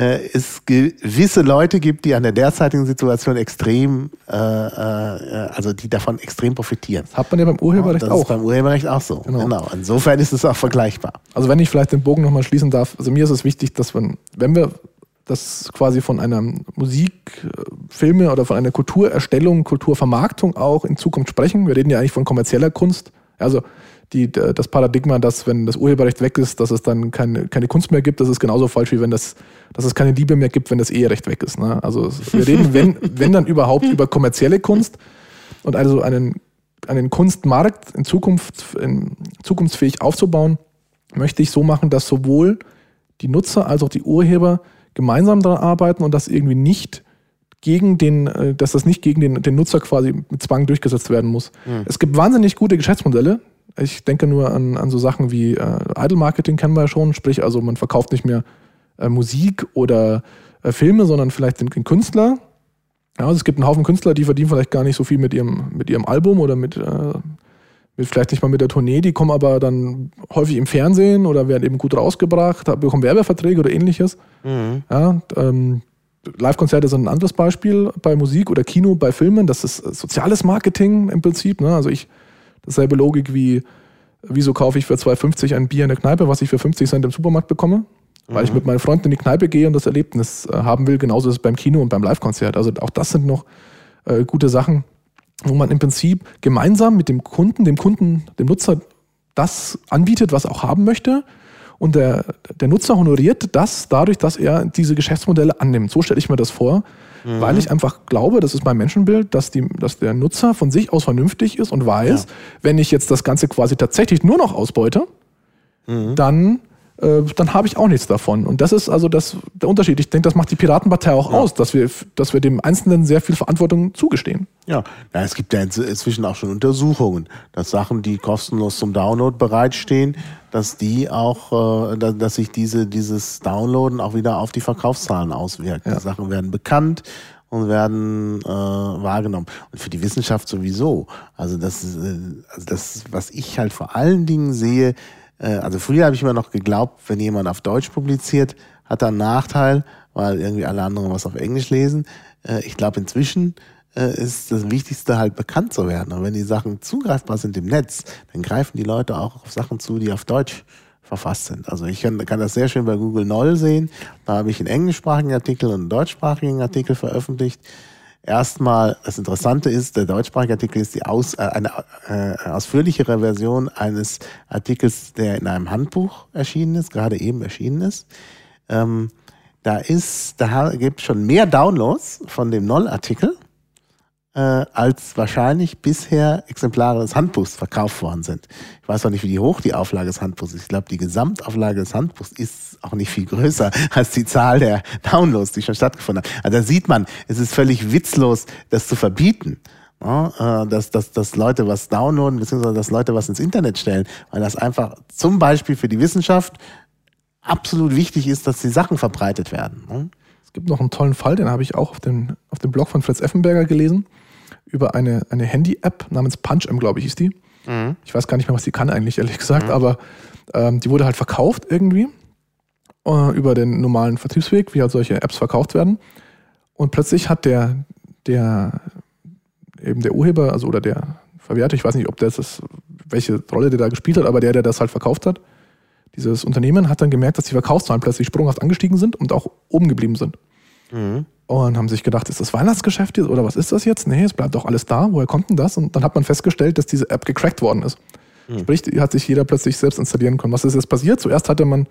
es gewisse Leute gibt, die an der derzeitigen Situation extrem, äh, äh, also die davon extrem profitieren. Das hat man ja beim Urheberrecht das auch. Ist beim Urheberrecht auch so. Genau. genau. Insofern ist es auch vergleichbar. Also wenn ich vielleicht den Bogen nochmal schließen darf, also mir ist es wichtig, dass man, wenn wir das quasi von einer Musikfilme oder von einer Kulturerstellung, Kulturvermarktung auch in Zukunft sprechen. Wir reden ja eigentlich von kommerzieller Kunst. Also die, das Paradigma, dass wenn das Urheberrecht weg ist, dass es dann keine, keine Kunst mehr gibt, das ist genauso falsch, wie wenn das, dass es keine Liebe mehr gibt, wenn das Eherecht weg ist. Ne? Also wir reden, wenn, wenn dann überhaupt, über kommerzielle Kunst und also einen, einen Kunstmarkt in Zukunft in, zukunftsfähig aufzubauen, möchte ich so machen, dass sowohl die Nutzer als auch die Urheber gemeinsam daran arbeiten und das irgendwie nicht gegen den, äh, dass das nicht gegen den, den Nutzer quasi mit Zwang durchgesetzt werden muss. Mhm. Es gibt wahnsinnig gute Geschäftsmodelle, ich denke nur an, an so Sachen wie äh, Idle-Marketing kennen wir ja schon, sprich also man verkauft nicht mehr äh, Musik oder äh, Filme, sondern vielleicht den, den Künstler. Ja, also es gibt einen Haufen Künstler, die verdienen vielleicht gar nicht so viel mit ihrem, mit ihrem Album oder mit, äh, mit vielleicht nicht mal mit der Tournee, die kommen aber dann häufig im Fernsehen oder werden eben gut rausgebracht, bekommen Werbeverträge oder ähnliches. Mhm. Ja, ähm, Live-Konzerte sind ein anderes Beispiel bei Musik oder Kino, bei Filmen. Das ist äh, soziales Marketing im Prinzip. Ne? Also ich Dasselbe Logik wie, wieso kaufe ich für 2,50 ein Bier in der Kneipe, was ich für 50 Cent im Supermarkt bekomme? Weil mhm. ich mit meinen Freunden in die Kneipe gehe und das Erlebnis äh, haben will. Genauso ist es beim Kino und beim Live-Konzert. Also auch das sind noch äh, gute Sachen, wo man im Prinzip gemeinsam mit dem Kunden, dem Kunden, dem Nutzer das anbietet, was er auch haben möchte. Und der, der Nutzer honoriert das dadurch, dass er diese Geschäftsmodelle annimmt. So stelle ich mir das vor mhm. weil ich einfach glaube, das ist mein Menschenbild, dass, die, dass der Nutzer von sich aus vernünftig ist und weiß, ja. wenn ich jetzt das Ganze quasi tatsächlich nur noch ausbeute, mhm. dann äh, dann habe ich auch nichts davon. Und das ist also das, der Unterschied. Ich denke, das macht die Piratenpartei auch ja. aus, dass wir, dass wir dem Einzelnen sehr viel Verantwortung zugestehen. Ja, ja es gibt ja inzwischen auch schon Untersuchungen, dass Sachen, die kostenlos zum Download bereitstehen, dass die auch, äh, dass sich diese, dieses Downloaden auch wieder auf die Verkaufszahlen auswirkt. Ja. Die Sachen werden bekannt und werden äh, wahrgenommen. Und für die Wissenschaft sowieso. Also das, äh, also das, was ich halt vor allen Dingen sehe, also früher habe ich immer noch geglaubt, wenn jemand auf Deutsch publiziert, hat er einen Nachteil, weil irgendwie alle anderen was auf Englisch lesen. Äh, ich glaube, inzwischen äh, ist das Wichtigste halt bekannt zu werden. Und wenn die Sachen zugreifbar sind im Netz, dann greifen die Leute auch auf Sachen zu, die auf Deutsch verfasst sind. Also ich kann, kann das sehr schön bei Google Null sehen. Da habe ich einen englischsprachigen Artikel und einen deutschsprachigen Artikel veröffentlicht erstmal, das Interessante ist, der deutschsprachige Artikel ist die aus, äh, eine äh, ausführlichere Version eines Artikels, der in einem Handbuch erschienen ist, gerade eben erschienen ist. Ähm, da ist, da gibt es schon mehr Downloads von dem Noll-Artikel äh, als wahrscheinlich bisher Exemplare des Handbuchs verkauft worden sind. Ich weiß auch nicht, wie hoch die Auflage des Handbuchs ist. Ich glaube, die Gesamtauflage des Handbuchs ist auch nicht viel größer als die Zahl der Downloads, die schon stattgefunden haben. Also da sieht man, es ist völlig witzlos, das zu verbieten. Ja, äh, dass, dass, dass Leute was downloaden, beziehungsweise dass Leute was ins Internet stellen, weil das einfach zum Beispiel für die Wissenschaft absolut wichtig ist, dass die Sachen verbreitet werden. Es gibt noch einen tollen Fall, den habe ich auch auf dem, auf dem Blog von Fritz Effenberger gelesen über eine, eine Handy-App namens PunchM, glaube ich, ist die. Mhm. Ich weiß gar nicht mehr, was die kann eigentlich, ehrlich gesagt, mhm. aber ähm, die wurde halt verkauft irgendwie äh, über den normalen Vertriebsweg, wie halt solche Apps verkauft werden. Und plötzlich hat der, der eben der Urheber, also oder der Verwerter, ich weiß nicht, ob das ist, welche Rolle der da gespielt hat, aber der, der das halt verkauft hat, dieses Unternehmen hat dann gemerkt, dass die Verkaufszahlen plötzlich sprunghaft angestiegen sind und auch oben geblieben sind. Mhm. Und haben sich gedacht, ist das Weihnachtsgeschäft jetzt oder was ist das jetzt? Nee, es bleibt doch alles da. Woher kommt denn das? Und dann hat man festgestellt, dass diese App gecrackt worden ist. Mhm. Sprich, hat sich jeder plötzlich selbst installieren können. Was ist jetzt passiert? Zuerst hatte man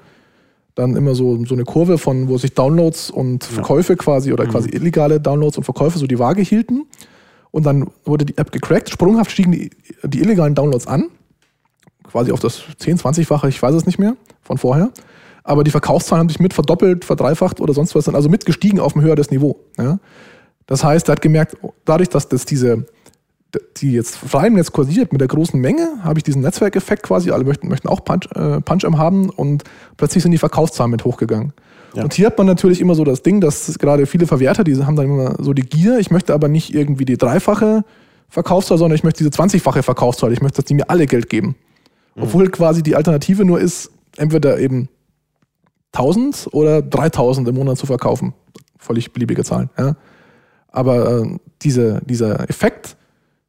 dann immer so, so eine Kurve von, wo sich Downloads und Verkäufe ja. quasi oder mhm. quasi illegale Downloads und Verkäufe so die Waage hielten. Und dann wurde die App gecrackt. Sprunghaft stiegen die, die illegalen Downloads an. Quasi auf das 10-, 20-fache, ich weiß es nicht mehr, von vorher aber die Verkaufszahlen haben sich mit verdoppelt, verdreifacht oder sonst was, sind also mitgestiegen auf ein höheres Niveau. Ja? Das heißt, er hat gemerkt, dadurch, dass das diese, die jetzt frei im Netz kursiert mit der großen Menge, habe ich diesen Netzwerkeffekt quasi, alle möchten, möchten auch Punch, äh, Punch haben und plötzlich sind die Verkaufszahlen mit hochgegangen. Ja. Und hier hat man natürlich immer so das Ding, dass gerade viele Verwerter, die haben dann immer so die Gier, ich möchte aber nicht irgendwie die dreifache Verkaufszahl, sondern ich möchte diese 20-fache Verkaufszahl, ich möchte, dass die mir alle Geld geben. Mhm. Obwohl quasi die Alternative nur ist, entweder eben 1000 oder 3000 im Monat zu verkaufen. Völlig beliebige Zahlen. Ja. Aber äh, diese, dieser Effekt,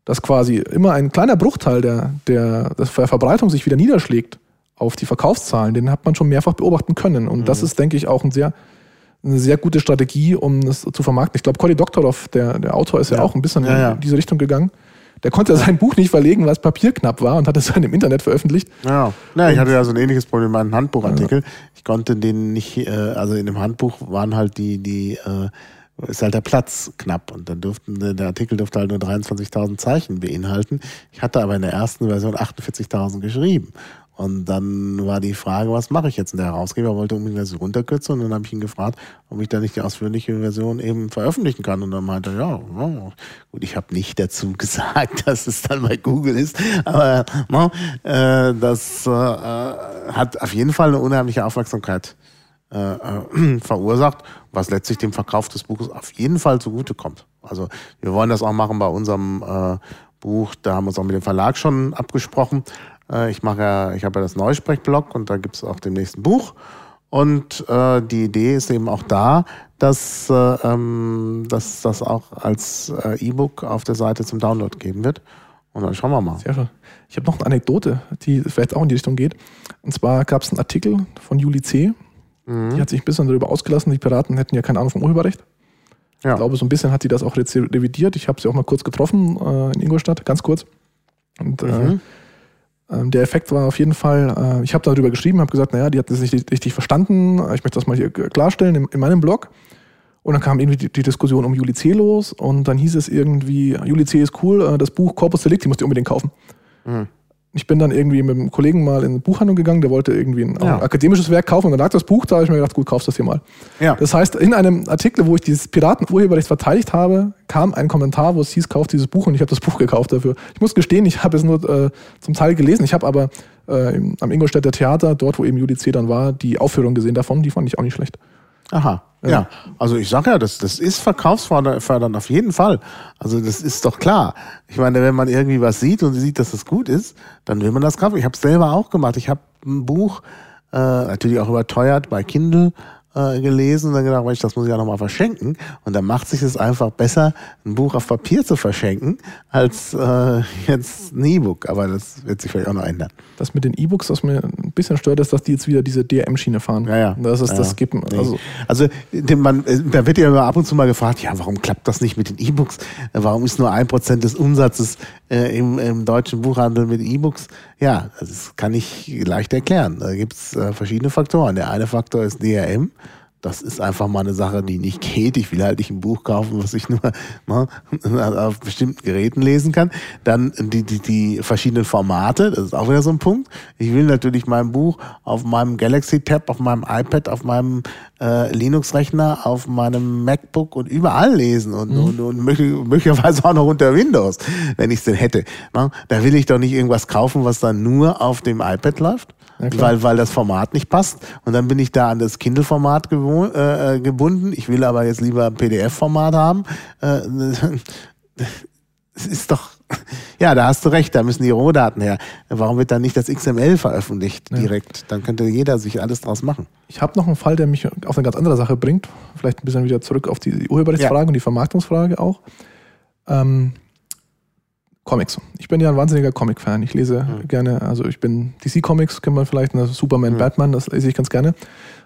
dass quasi immer ein kleiner Bruchteil der, der, der Verbreitung sich wieder niederschlägt auf die Verkaufszahlen, den hat man schon mehrfach beobachten können. Und mhm. das ist, denke ich, auch ein sehr, eine sehr gute Strategie, um das zu vermarkten. Ich glaube, Cory Doktorov, der, der Autor, ist ja, ja auch ein bisschen ja, ja. in diese Richtung gegangen. Der konnte sein Buch nicht verlegen, weil es papierknapp war und hat es dann im Internet veröffentlicht. Ja, ja ich hatte ja so ein ähnliches Problem in meinem Handbuchartikel. Ich konnte den nicht, äh, also in dem Handbuch waren halt die, die, äh, ist halt der Platz knapp und dann durften, der Artikel durfte halt nur 23.000 Zeichen beinhalten. Ich hatte aber in der ersten Version 48.000 geschrieben. Und dann war die Frage, was mache ich jetzt? Und der Herausgeber wollte unbedingt das runterkürzen und dann habe ich ihn gefragt, ob ich da nicht die ausführliche Version eben veröffentlichen kann. Und dann meinte er, ja, ja gut, ich habe nicht dazu gesagt, dass es dann bei Google ist, aber no, äh, das äh, hat auf jeden Fall eine unheimliche Aufmerksamkeit äh, äh, verursacht, was letztlich dem Verkauf des Buches auf jeden Fall zugutekommt. Also wir wollen das auch machen bei unserem äh, Buch, da haben wir uns auch mit dem Verlag schon abgesprochen. Äh, ich mache ja, ich habe ja das Neusprechblog und da gibt es auch demnächst ein Buch. Und äh, die Idee ist eben auch da, dass, äh, ähm, dass das auch als äh, E-Book auf der Seite zum Download geben wird. Und dann schauen wir mal. Sehr schön. Ich habe noch eine Anekdote, die vielleicht auch in die Richtung geht. Und zwar gab es einen Artikel von Juli C. Mhm. Die hat sich ein bisschen darüber ausgelassen, die Piraten hätten ja keine Ahnung vom Urheberrecht. Ja. Ich glaube, so ein bisschen hat sie das auch revidiert. Ich habe sie auch mal kurz getroffen äh, in Ingolstadt, ganz kurz. Und äh, mhm. Ähm, der Effekt war auf jeden Fall, äh, ich habe darüber geschrieben, habe gesagt, naja, die hat das nicht richtig verstanden, ich möchte das mal hier klarstellen in, in meinem Blog. Und dann kam irgendwie die, die, Diskussion um Juli C. los und dann hieß es irgendwie, Juli C. ist cool, äh, das Buch Corpus Delicti musst du unbedingt kaufen. Mhm ich bin dann irgendwie mit einem Kollegen mal in eine Buchhandlung gegangen, der wollte irgendwie ein, ja. akademisches Werk kaufen und dann lag das Buch da, habe ich mir gedacht, gut, kaufst das hier mal. Ja. Das heißt, in einem Artikel, wo ich dieses Piratenurheberrecht verteidigt habe, kam ein Kommentar, wo es hieß, kauf dieses Buch und ich habe das Buch gekauft dafür. Ich muss gestehen, ich habe es nur äh, zum Teil gelesen, ich habe aber äh, am Ingolstädter Theater, dort wo eben Juli C. dann war, die Aufführung gesehen davon, die fand ich auch nicht schlecht. Aha. Ja. also ich sage ja, das, das ist verkaufsfördernd auf jeden Fall. Also das ist doch klar. Ich meine, wenn man irgendwie was sieht und sieht, dass es das gut ist, dann will man das kaufen. Ich habe es selber auch gemacht. Ich habe ein Buch, äh, natürlich auch überteuert bei Kindle, äh, gelesen und dann gedacht, Mensch, das muss ich ja nochmal verschenken. Und dann macht sich es einfach besser, ein Buch auf Papier zu verschenken, als äh, jetzt ein E-Book. Aber das wird sich vielleicht auch noch ändern. Das mit den E-Books, was mir ein bisschen stört, ist, dass die jetzt wieder diese DRM-Schiene fahren. Ja, ja. Das ist ja, das Skippen. Also, also man, äh, da wird ja immer ab und zu mal gefragt, ja, warum klappt das nicht mit den E-Books? Warum ist nur ein Prozent des Umsatzes äh, im, im deutschen Buchhandel mit E-Books? Ja, das kann ich leicht erklären. Da gibt es äh, verschiedene Faktoren. Der eine Faktor ist DRM das ist einfach mal eine Sache, die nicht geht. Ich will halt nicht ein Buch kaufen, was ich nur ne, auf bestimmten Geräten lesen kann. Dann die, die, die verschiedenen Formate, das ist auch wieder so ein Punkt. Ich will natürlich mein Buch auf meinem Galaxy Tab, auf meinem iPad, auf meinem äh, Linux-Rechner, auf meinem MacBook und überall lesen und, mhm. und, und möglicherweise auch noch unter Windows, wenn ich es denn hätte. Ne? Da will ich doch nicht irgendwas kaufen, was dann nur auf dem iPad läuft weil, weil das Format nicht passt. Und dann bin ich da an das Kindle-Format äh, äh, gebunden. Ich will aber jetzt lieber ein PDF-Format haben. Äh, es ist doch Ja, da hast du recht, da müssen die Rohdaten her. Warum wird dann nicht das XML veröffentlicht direkt? Ja. Dann könnte jeder sich alles draus machen. Ich habe noch einen Fall, der mich auf eine ganz andere Sache bringt. Vielleicht ein bisschen wieder zurück auf die Urheberrechtsfrage ja. und die Vermarktungsfrage auch. Ähm, Comics. Ich bin ja ein wahnsinniger Comic-Fan. Ich lese mhm. gerne, also ich bin DC-Comics, kennt man vielleicht, ne? Superman, mhm. Batman, das lese ich ganz gerne.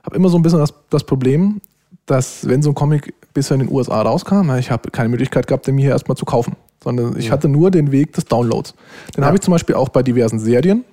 Habe immer so ein bisschen das, das Problem, dass wenn so ein Comic bisher in den USA rauskam, ich habe keine Möglichkeit gehabt, den mir hier erstmal zu kaufen, sondern ich ja. hatte nur den Weg des Downloads. Den ja. habe ich zum Beispiel auch bei diversen Serien.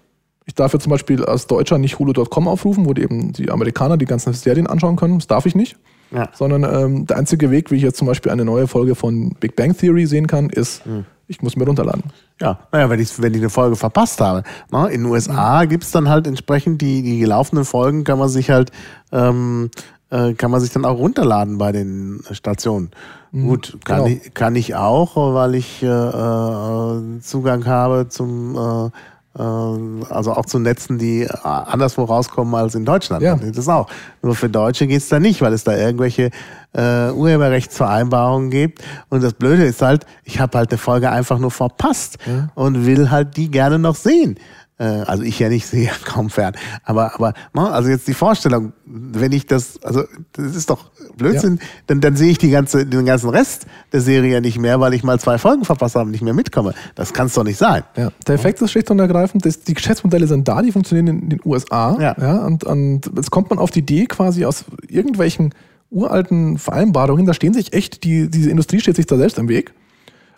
Ich darf ja zum Beispiel als Deutscher nicht hulu.com aufrufen, wo die eben die Amerikaner die ganzen Serien anschauen können. Das darf ich nicht. Ja. Sondern ähm, der einzige Weg, wie ich jetzt zum Beispiel eine neue Folge von Big Bang Theory sehen kann, ist, mhm. Ich muss mir runterladen. Ja, naja, wenn ich, wenn ich eine Folge verpasst habe. Ne? In den USA gibt es dann halt entsprechend die, die gelaufenen Folgen, kann man sich halt ähm, äh, kann man sich dann auch runterladen bei den Stationen. Mhm, Gut, kann, genau. ich, kann ich auch, weil ich äh, äh Zugang habe zum äh, also auch zu Netzen, die anderswo rauskommen als in Deutschland. Ja. Das auch. Nur für Deutsche geht's da nicht, weil es da irgendwelche äh, Urheberrechtsvereinbarungen gibt. Und das Blöde ist halt, ich habe halt eine Folge einfach nur verpasst ja. und will halt die gerne noch sehen. Äh, also ich ja nicht sehe kaum fern. Aber, aber, ne, also jetzt die Vorstellung, wenn ich das, also das ist doch Blödsinn, ja. dann, dann sehe ich die ganze, den ganzen Rest der Serie ja nicht mehr, weil ich mal zwei Folgen verpasst habe und nicht mehr mitkomme. Das kann es doch nicht sein. Ja. Der Effekt ist schlicht und ergreifend, dass die Geschäftsmodelle sind da, die funktionieren in den USA. Ja. Ja, und, und jetzt kommt man auf die Idee quasi aus irgendwelchen uralten Vereinbarungen, da stehen sich echt, die, diese Industrie steht sich da selbst im Weg.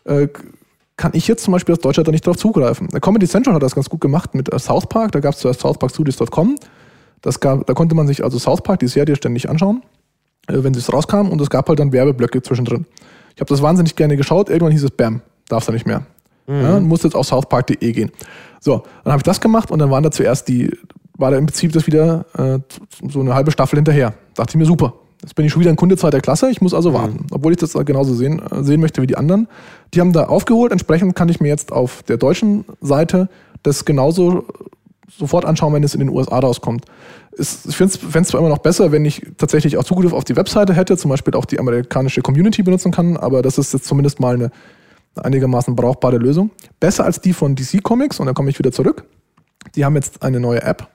Äh, kann ich jetzt zum Beispiel als Deutscher da nicht drauf zugreifen. Der Comedy Central hat das ganz gut gemacht mit äh, South Park. Da gab es zuerst southparkstudios.com. Das gab, da konnte man sich also South Park, die Serie, ständig anschauen, äh, wenn es rauskam. Und es gab halt dann Werbeblöcke zwischendrin. Ich habe das wahnsinnig gerne geschaut. Irgendwann hieß es, Bam, darfst du nicht mehr. Mhm. Ja, musst jetzt auf southpark.de gehen. So, dann habe ich das gemacht und dann waren da zuerst die, war da im Prinzip das wieder äh, so eine halbe Staffel hinterher. Dachte ich mir, super, Jetzt bin ich schon wieder ein Kunde zweiter Klasse, ich muss also mhm. warten. Obwohl ich das genauso sehen, sehen möchte wie die anderen. Die haben da aufgeholt, entsprechend kann ich mir jetzt auf der deutschen Seite das genauso sofort anschauen, wenn es in den USA rauskommt. ich finde es zwar immer noch besser, wenn ich tatsächlich auch Zugriff auf die Webseite hätte, zum Beispiel auch die amerikanische Community benutzen kann, aber das ist jetzt zumindest mal eine einigermaßen brauchbare Lösung. Besser als die von DC Comics, und da komme ich wieder zurück. Die haben jetzt eine neue App.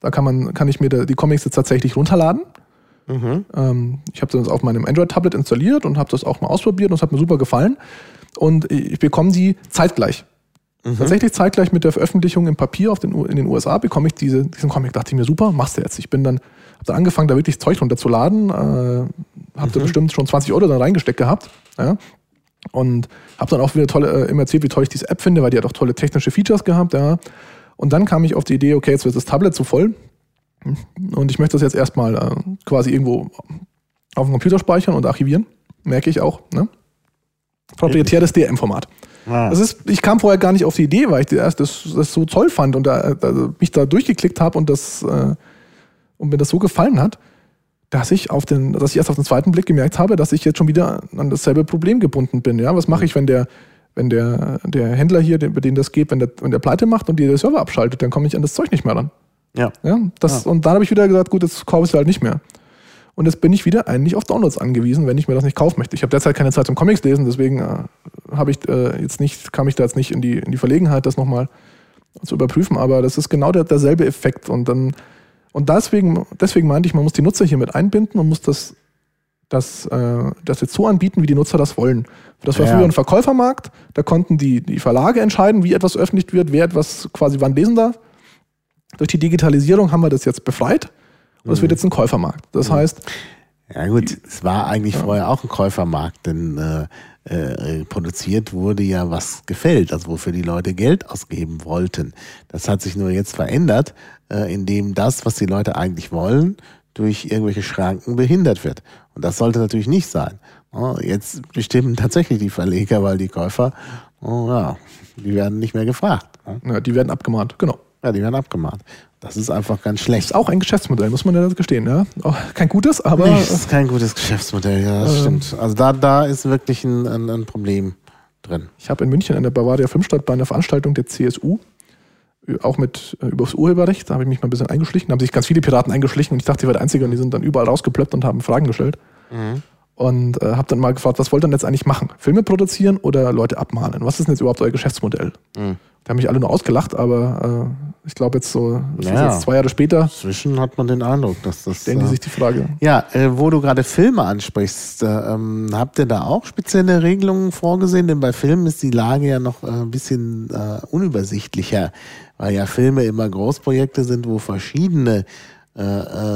Da kann, man, kann ich mir die Comics jetzt tatsächlich runterladen. Mhm. Ähm, ich habe das auf meinem Android-Tablet installiert und habe das auch mal ausprobiert und es hat mir super gefallen. Und ich bekomme die zeitgleich. Mhm. Tatsächlich zeitgleich mit der Veröffentlichung im Papier auf den, in den USA bekomme ich diese, diesen Comic. Dachte ich mir, super, machst du jetzt. Ich bin dann, habe dann angefangen, da wirklich Zeug runterzuladen. Äh, habe mhm. da bestimmt schon 20 Euro dann reingesteckt gehabt. Ja. Und habe dann auch wieder tolle, äh, immer erzählt, wie toll ich diese App finde, weil die hat auch tolle technische Features gehabt. Ja. Und dann kam ich auf die Idee, okay, jetzt wird das Tablet zu voll. Und ich möchte das jetzt erstmal äh, quasi irgendwo auf dem Computer speichern und archivieren. Merke ich auch. Ne? Proprietäres DRM-Format. Ah. Das ist, ich kam vorher gar nicht auf die Idee, weil ich das, das, das so toll fand und da, da, mich da durchgeklickt habe und, das, äh, und mir das so gefallen hat, dass ich, auf den, dass ich erst auf den zweiten Blick gemerkt habe, dass ich jetzt schon wieder an dasselbe Problem gebunden bin. Ja? Was mache ich, wenn der, wenn der, der Händler hier, über den das geht, wenn der, wenn der pleite macht und die Server abschaltet, dann komme ich an das Zeug nicht mehr ran. Ja. ja, das, ja. Und dann habe ich wieder gesagt, gut, jetzt kaufe ich es halt nicht mehr. Und jetzt bin ich wieder eigentlich auf Downloads angewiesen, wenn ich mir das nicht kaufen möchte. Ich habe derzeit keine Zeit zum Comics lesen, deswegen äh, ich äh, jetzt nicht, kam ich da jetzt nicht in die, in die Verlegenheit, das nochmal zu überprüfen. Aber das ist genau der, derselbe Effekt. Und dann, und deswegen, deswegen meinte ich, man muss die Nutzer hier mit einbinden und muss das, das, äh, das jetzt so anbieten, wie die Nutzer das wollen. Das war ja. früher ein Verkäufermarkt, da konnten die, die Verlage entscheiden, wie etwas veröffentlicht wird, wer etwas quasi wann lesen darf. Durch die Digitalisierung haben wir das jetzt befreit und es mhm. wird jetzt ein Käufermarkt. Das mhm. heißt. Ja gut, es war eigentlich ja. vorher auch ein Käufermarkt, denn äh, äh, produziert wurde ja was gefällt, also wofür die Leute Geld ausgeben wollten. Das hat sich nur jetzt verändert, äh, indem das, was die Leute eigentlich wollen, durch irgendwelche Schranken behindert wird. Und das sollte natürlich nicht sein. Oh, jetzt bestimmen tatsächlich die Verleger, weil die Käufer, oh, ja, die werden nicht mehr gefragt. Ja, die werden abgemahnt, genau. Ja, die werden abgemahnt. Das ist einfach ganz schlecht. Das ist auch ein Geschäftsmodell, muss man ja gestehen. Ja? Auch kein gutes, aber. Nee, das ist kein gutes Geschäftsmodell, ja, das ähm, stimmt. Also da, da ist wirklich ein, ein, ein Problem drin. Ich habe in München in der Bavaria Filmstadt bei einer Veranstaltung der CSU, auch mit äh, über das Urheberrecht, da habe ich mich mal ein bisschen eingeschlichen. Da haben sich ganz viele Piraten eingeschlichen und ich dachte, ich war der Einzige und die sind dann überall rausgeplöppt und haben Fragen gestellt. Mhm. Und äh, habe dann mal gefragt, was wollt ihr denn jetzt eigentlich machen? Filme produzieren oder Leute abmahnen? Was ist denn jetzt überhaupt euer Geschäftsmodell? Mhm. Da haben mich alle nur ausgelacht, aber äh, ich glaube jetzt so, das ja, ist jetzt zwei Jahre später. Zwischen hat man den Eindruck, dass das. Stellen die äh, sich die Frage. Ja, äh, wo du gerade Filme ansprichst, äh, ähm, habt ihr da auch spezielle Regelungen vorgesehen? Denn bei Filmen ist die Lage ja noch äh, ein bisschen äh, unübersichtlicher, weil ja Filme immer Großprojekte sind, wo verschiedene äh,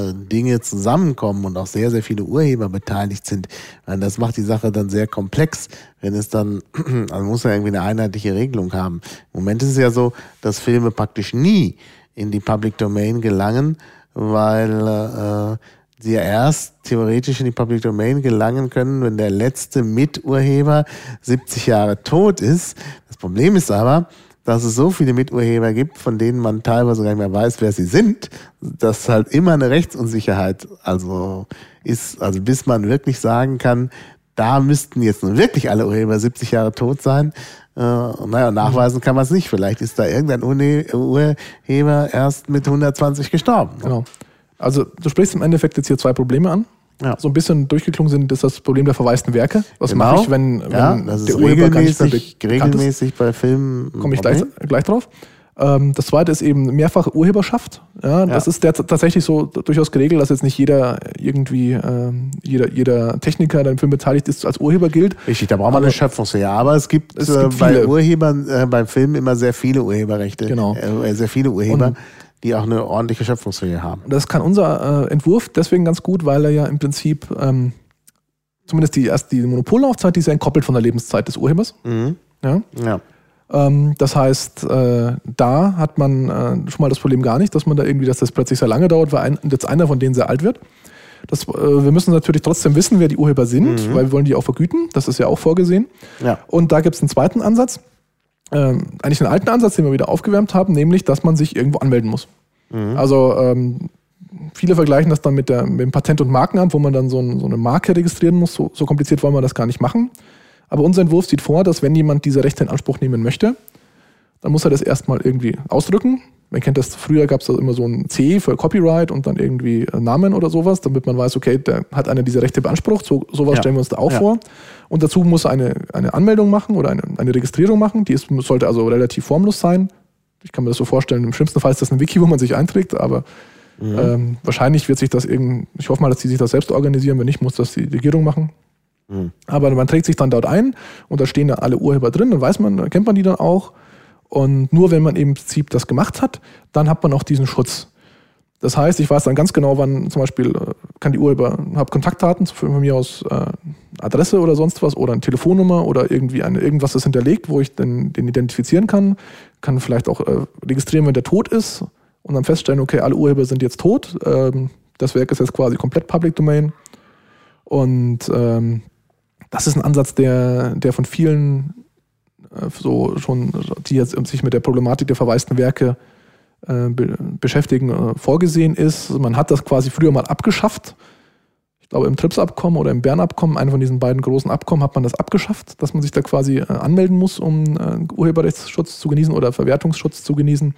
äh, Dinge zusammenkommen und auch sehr, sehr viele Urheber beteiligt sind. Das macht die Sache dann sehr komplex, wenn es dann, also muss ja irgendwie eine einheitliche Regelung haben. Im Moment ist es ja so, dass Filme praktisch nie in die Public Domain gelangen, weil äh, sie ja erst theoretisch in die Public Domain gelangen können, wenn der letzte Miturheber 70 Jahre tot ist. Das Problem ist aber, dass es so viele Miturheber gibt, von denen man teilweise gar nicht mehr weiß, wer sie sind, dass halt immer eine Rechtsunsicherheit also ist, also bis man wirklich sagen kann, da müssten jetzt nun wirklich alle Urheber 70 Jahre tot sein. Äh, naja, nachweisen kann man es nicht. Vielleicht ist da irgendein Urheber erst mit 120 gestorben. Genau. Also du sprichst im Endeffekt jetzt hier zwei Probleme an ja. so ein bisschen durchgeklungen sind, ist das Problem der verwaisten Werke. Was genau. mache ich, wenn, wenn ja, das der Urheber gar nicht mehr regelmäßig bei Filmen. Komme ich gleich, gleich drauf. Ähm, das zweite ist eben mehrfache Urheberschaft. Ja, das ja. ist der, tatsächlich so durchaus geregelt, dass jetzt nicht jeder irgendwie, ähm, jeder, jeder Techniker, der im Film beteiligt ist, als Urheber gilt. Richtig, da braucht man eine Schöpfungsrechte. Aber es gibt, es gibt äh, bei Urhebern, äh, beim Film immer sehr viele Urheberrechte. Genau. Äh, sehr viele Urheber. Und die auch eine ordentliche Schöpfungsfähigkeit haben. Das kann unser äh, Entwurf deswegen ganz gut, weil er ja im Prinzip ähm, zumindest die erst die Monopollaufzeit, die ist ja entkoppelt von der Lebenszeit des Urhebers. Mhm. Ja. ja. Ähm, das heißt, äh, da hat man äh, schon mal das Problem gar nicht, dass man da irgendwie, dass das plötzlich sehr lange dauert, weil ein, jetzt einer von denen sehr alt wird. Das, äh, wir müssen natürlich trotzdem wissen, wer die Urheber sind, mhm. weil wir wollen die auch vergüten. Das ist ja auch vorgesehen. Ja. Und da gibt es einen zweiten Ansatz ähm, eigentlich einen alten Ansatz, den wir wieder aufgewärmt haben, nämlich, dass man sich irgendwo anmelden muss. Mhm. Also ähm, viele vergleichen das dann mit, der, mit dem Patent- und Markenamt, wo man dann so, ein, so eine Marke registrieren muss. So, so, kompliziert wollen wir das gar nicht machen. Aber unser Entwurf sieht vor, dass wenn jemand diese Rechte in Anspruch nehmen möchte, dann muss er das erstmal irgendwie ausdrücken. Man kennt das, früher gab es immer so ein C für Copyright und dann irgendwie Namen oder sowas, damit man weiß, okay, der hat einer diese Rechte beansprucht. So, sowas ja. stellen wir uns da auch ja. vor. Und dazu muss er eine, eine Anmeldung machen oder eine, eine Registrierung machen. Die ist, sollte also relativ formlos sein. Ich kann mir das so vorstellen, im schlimmsten Fall ist das ein Wiki, wo man sich einträgt, aber mhm. ähm, wahrscheinlich wird sich das irgendwie, ich hoffe mal, dass die sich das selbst organisieren, wenn nicht, muss das die Regierung machen. Mhm. Aber man trägt sich dann dort ein und da stehen dann alle Urheber drin, dann weiß man, kennt man die dann auch. Und nur wenn man im Prinzip das gemacht hat, dann hat man auch diesen Schutz. Das heißt, ich weiß dann ganz genau, wann zum Beispiel äh, kann die Urheber, habe Kontaktdaten von mir aus äh, Adresse oder sonst was oder eine Telefonnummer oder irgendwie eine, irgendwas ist hinterlegt, wo ich den, den identifizieren kann, kann vielleicht auch äh, registrieren, wenn der tot ist und dann feststellen, okay, alle Urheber sind jetzt tot, ähm, das Werk ist jetzt quasi komplett Public Domain. Und ähm, das ist ein Ansatz, der, der von vielen so schon, die jetzt sich mit der Problematik der verwaisten Werke äh, be beschäftigen, äh, vorgesehen ist. Man hat das quasi früher mal abgeschafft. Ich glaube, im TRIPS-Abkommen oder im Bern-Abkommen, einem von diesen beiden großen Abkommen, hat man das abgeschafft, dass man sich da quasi äh, anmelden muss, um äh, Urheberrechtsschutz zu genießen oder Verwertungsschutz zu genießen.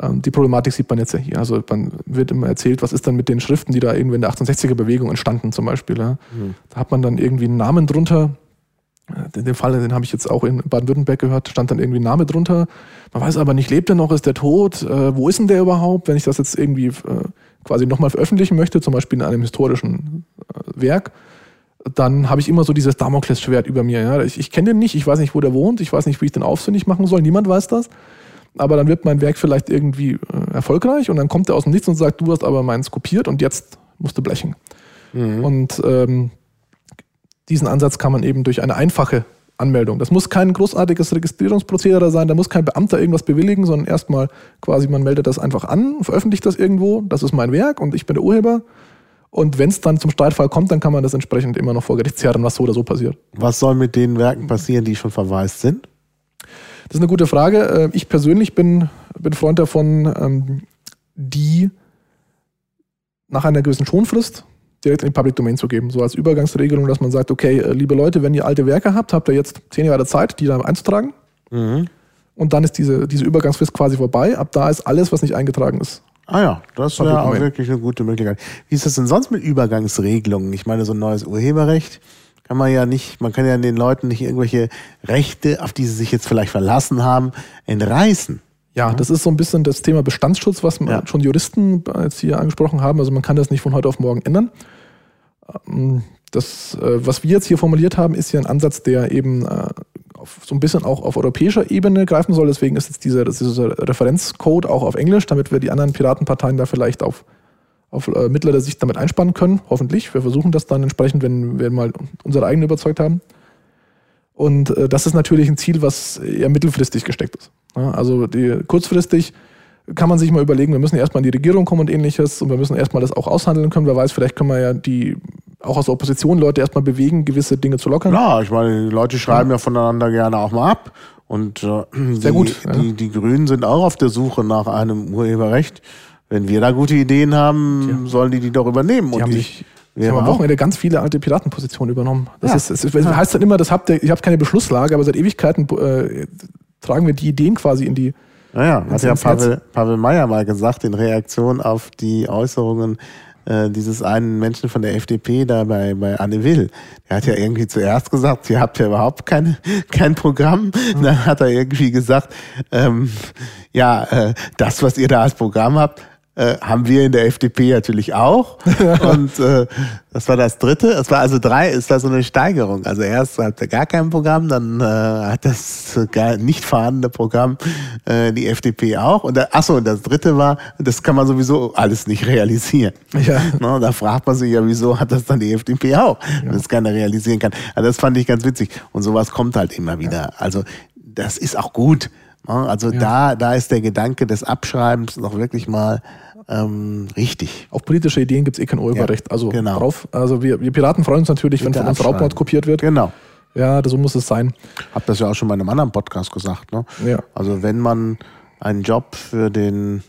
Ähm, die Problematik sieht man jetzt ja hier. Also man wird immer erzählt, was ist dann mit den Schriften, die da irgendwie in der 68er-Bewegung entstanden zum Beispiel. Ja? Mhm. Da hat man dann irgendwie einen Namen drunter, in dem Fall, den habe ich jetzt auch in Baden-Württemberg gehört, stand dann irgendwie ein Name drunter. Man weiß aber nicht, lebt er noch, ist der tot? Äh, wo ist denn der überhaupt? Wenn ich das jetzt irgendwie äh, quasi nochmal veröffentlichen möchte, zum Beispiel in einem historischen äh, Werk, dann habe ich immer so dieses Damoklesschwert über mir. Ja? Ich, ich kenne den nicht, ich weiß nicht, wo der wohnt, ich weiß nicht, wie ich den aufsinnig machen soll, niemand weiß das. Aber dann wird mein Werk vielleicht irgendwie äh, erfolgreich und dann kommt er aus dem Nichts und sagt, du hast aber meins kopiert und jetzt musst du blechen. Mhm. Und ähm, diesen Ansatz kann man eben durch eine einfache Anmeldung. Das muss kein großartiges Registrierungsprozedere sein, da muss kein Beamter irgendwas bewilligen, sondern erstmal quasi, man meldet das einfach an, veröffentlicht das irgendwo, das ist mein Werk und ich bin der Urheber. Und wenn es dann zum Streitfall kommt, dann kann man das entsprechend immer noch vor Gericht zerren, was so oder so passiert. Was soll mit den Werken passieren, die schon verwaist sind? Das ist eine gute Frage. Äh, ich persönlich bin, bin Freund davon, ähm, die nach einer gewissen Schonfrist direkt in die Public Domain zu geben. So als Übergangsregelung, dass man sagt, okay, äh, liebe Leute, wenn ihr alte Werke habt, habt ihr jetzt zehn Jahre Zeit, die da einzutragen. Mhm. Und dann ist diese, diese Übergangsfrist quasi vorbei. Ab da ist alles, was nicht eingetragen ist, Ah ja, das wäre auch wirklich eine gute Möglichkeit. Wie ist das denn sonst mit Übergangsregelungen? Ich meine, so ein neues Urheberrecht kann man ja nicht, man kann ja den Leuten nicht irgendwelche Rechte, auf die sie sich jetzt vielleicht verlassen haben, entreißen. Ja, das ist so ein bisschen das Thema Bestandsschutz, was ja. schon Juristen jetzt hier angesprochen haben. Also man kann das nicht von heute auf morgen ändern. Ähm, das, äh, was wir jetzt hier formuliert haben, ist ja ein Ansatz, der eben äh, so ein bisschen auch auf europäischer Ebene greifen soll. Deswegen ist jetzt dieser, dieser Referenzcode auch auf Englisch, damit wir die anderen Piratenparteien da vielleicht auf, auf äh, mittlere Sicht damit einspannen können. Hoffentlich. Wir versuchen das dann entsprechend, wenn wir mal unsere eigene überzeugt haben. Und äh, das ist natürlich ein Ziel, was eher mittelfristig gesteckt ist. Ja, also die, kurzfristig kann man sich mal überlegen, wir müssen erstmal in die Regierung kommen und ähnliches und wir müssen erstmal das auch aushandeln können. Wer weiß, vielleicht können wir ja die auch aus der Opposition Leute erstmal bewegen, gewisse Dinge zu lockern. Ja, ich meine, die Leute schreiben ja, ja voneinander gerne auch mal ab. Und äh, Sehr die, gut, ja. die, die Grünen sind auch auf der Suche nach einem Urheberrecht. Wenn wir da gute Ideen haben, ja. sollen die die doch übernehmen. Die und ich, wir haben am Wochenende ganz viele alte Piratenpositionen übernommen. Das, ja. ist, das heißt dann immer, das habt ihr, ihr habt keine Beschlusslage, aber seit Ewigkeiten äh, tragen wir die Ideen quasi in die. Naja, hat ja Pavel, Pavel Meyer mal gesagt in Reaktion auf die Äußerungen äh, dieses einen Menschen von der FDP da bei, bei Anne Will. Der hat ja irgendwie zuerst gesagt, ihr habt ja überhaupt keine, kein Programm. Dann hat er irgendwie gesagt, ähm, ja, äh, das, was ihr da als Programm habt, äh, haben wir in der FDP natürlich auch. Und äh, das war das dritte. Es war also drei, ist da so eine Steigerung. Also erst hat er gar kein Programm, dann äh, hat das gar nicht vorhandene Programm äh, die FDP auch. Und da, achso, und das dritte war, das kann man sowieso alles nicht realisieren. Ja. No, da fragt man sich ja, wieso hat das dann die FDP auch, ja. wenn es keiner realisieren kann. Also das fand ich ganz witzig. Und sowas kommt halt immer wieder. Ja. Also das ist auch gut. Also ja. da, da ist der Gedanke des Abschreibens noch wirklich mal ähm, richtig. Auf politische Ideen gibt es eh kein Urheberrecht. Ja, also genau. drauf. Also wir, wir Piraten freuen uns natürlich, wenn von uns Raubmord kopiert wird. Genau. Ja, so muss es sein. Hab das ja auch schon bei einem anderen Podcast gesagt. Ne? Ja. Also wenn man einen Job für den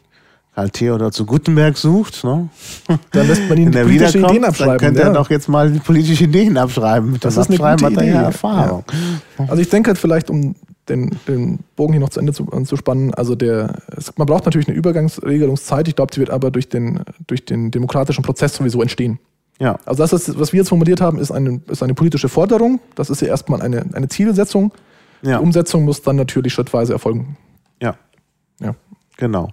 Karl oder zu Gutenberg sucht, ne? dann lässt man ihn politische Ideen abschreiben. Dann könnte ja. er doch jetzt mal politische Ideen abschreiben. Das, das ist eine gute Idee. Erfahrung. Ja. Also ich denke halt vielleicht, um den, den Bogen hier noch zu Ende zu, zu spannen. Also der, es, man braucht natürlich eine Übergangsregelungszeit. Ich glaube, die wird aber durch den, durch den demokratischen Prozess sowieso entstehen. Ja. Also das, ist, was wir jetzt formuliert haben, ist eine, ist eine politische Forderung. Das ist ja erstmal eine, eine Zielsetzung. Ja. Die Umsetzung muss dann natürlich schrittweise erfolgen. Ja. Ja. Genau.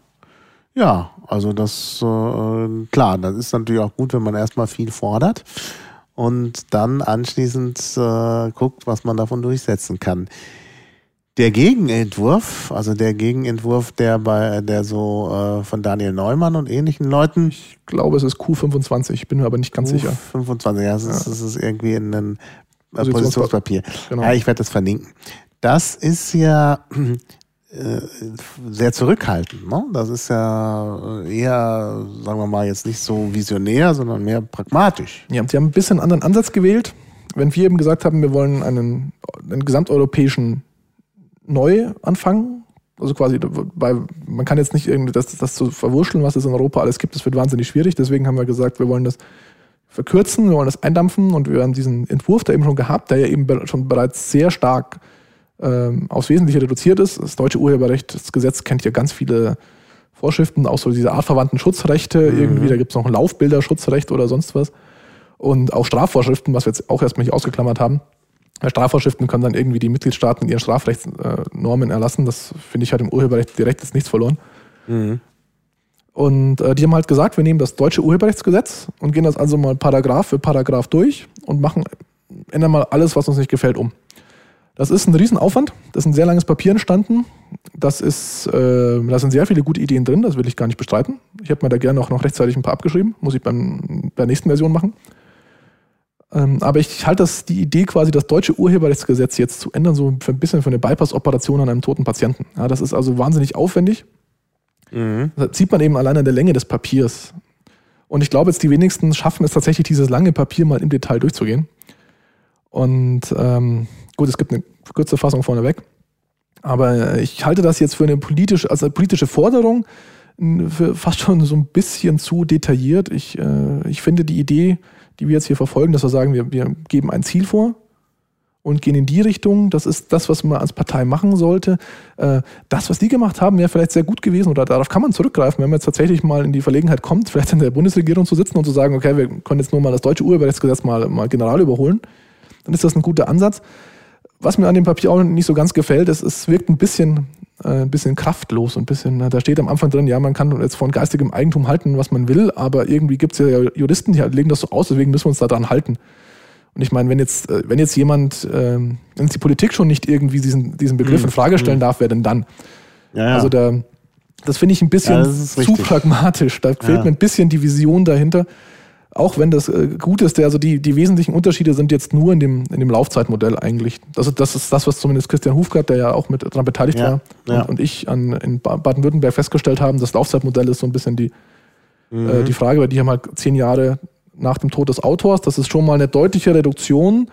Ja, also das, äh, klar, das ist natürlich auch gut, wenn man erstmal viel fordert und dann anschließend äh, guckt, was man davon durchsetzen kann. Der Gegenentwurf, also der Gegenentwurf, der bei der so äh, von Daniel Neumann und ähnlichen Leuten. Ich glaube, es ist Q25, ich bin mir aber nicht ganz Q25, sicher. 25, ja, es ist, ja. ist irgendwie in einem äh, Positionspapier. Genau. Ja, ich werde das verlinken. Das ist ja äh, sehr zurückhaltend. Ne? Das ist ja eher, sagen wir mal, jetzt nicht so visionär, sondern mehr pragmatisch. Ja, sie haben ein bisschen einen anderen Ansatz gewählt. Wenn wir eben gesagt haben, wir wollen einen, einen gesamteuropäischen neu anfangen. Also quasi, weil man kann jetzt nicht irgendwie das, das zu verwurschteln, was es in Europa alles gibt, das wird wahnsinnig schwierig. Deswegen haben wir gesagt, wir wollen das verkürzen, wir wollen das eindampfen und wir haben diesen Entwurf da eben schon gehabt, der ja eben schon bereits sehr stark ähm, aufs Wesentliche reduziert ist. Das deutsche Urheberrecht, das Gesetz kennt ja ganz viele Vorschriften, auch so diese artverwandten Schutzrechte mhm. irgendwie, da gibt es noch ein Laufbilderschutzrecht oder sonst was. Und auch Strafvorschriften, was wir jetzt auch erstmal nicht ausgeklammert haben. Strafvorschriften können dann irgendwie die Mitgliedstaaten in ihren Strafrechtsnormen erlassen. Das finde ich halt im Urheberrecht direkt ist nichts verloren. Mhm. Und äh, die haben halt gesagt, wir nehmen das deutsche Urheberrechtsgesetz und gehen das also mal Paragraph für Paragraph durch und machen, ändern mal alles, was uns nicht gefällt, um. Das ist ein Riesenaufwand. Das ist ein sehr langes Papier entstanden. Das ist, äh, da sind sehr viele gute Ideen drin, das will ich gar nicht bestreiten. Ich hätte mir da gerne auch noch rechtzeitig ein paar abgeschrieben. Muss ich beim, bei der nächsten Version machen. Ähm, aber ich halte das die Idee quasi, das deutsche Urheberrechtsgesetz jetzt zu ändern, so ein bisschen für eine Bypass-Operation an einem toten Patienten. Ja, das ist also wahnsinnig aufwendig. Mhm. Das sieht man eben allein an der Länge des Papiers. Und ich glaube, jetzt die wenigsten schaffen es tatsächlich, dieses lange Papier mal im Detail durchzugehen. Und ähm, gut, es gibt eine kurze Fassung vorneweg. Aber ich halte das jetzt für eine politische, also eine politische Forderung, für fast schon so ein bisschen zu detailliert. Ich, äh, ich finde die Idee, die wir jetzt hier verfolgen, dass wir sagen, wir, wir geben ein Ziel vor und gehen in die Richtung. Das ist das, was man als Partei machen sollte. Äh, das, was die gemacht haben, wäre vielleicht sehr gut gewesen oder darauf kann man zurückgreifen, wenn man jetzt tatsächlich mal in die Verlegenheit kommt, vielleicht in der Bundesregierung zu sitzen und zu sagen, okay, wir können jetzt nur mal das deutsche Urheberrechtsgesetz mal, mal general überholen. Dann ist das ein guter Ansatz. Was mir an dem Papier auch nicht so ganz gefällt, ist, es wirkt ein bisschen, ein bisschen kraftlos, ein bisschen, da steht am Anfang drin, ja, man kann jetzt von geistigem Eigentum halten, was man will, aber irgendwie gibt es ja Juristen, die legen das so aus, deswegen müssen wir uns daran halten. Und ich meine, wenn jetzt, äh, wenn jetzt jemand, ähm, wenn jetzt die Politik schon nicht irgendwie diesen, diesen Begriff mhm. in Frage stellen mhm. darf, wer denn dann? Ja, ja. Also da, das finde ich ein bisschen ja, zu pragmatisch. Da fehlt mir ein bisschen die Vision dahinter. Auch wenn das äh, gut ist, der, also die, die wesentlichen Unterschiede sind jetzt nur in dem, in dem Laufzeitmodell eigentlich. Das ist, das ist das, was zumindest Christian Hufgart, der ja auch mit daran beteiligt war, und, und, ich an, in Baden-Württemberg festgestellt haben. Das Laufzeitmodell ist so ein bisschen die, äh, mhm. äh, die Frage, weil die haben halt zehn Jahre nach dem Tod des Autors. Das ist schon mal eine deutliche Reduktion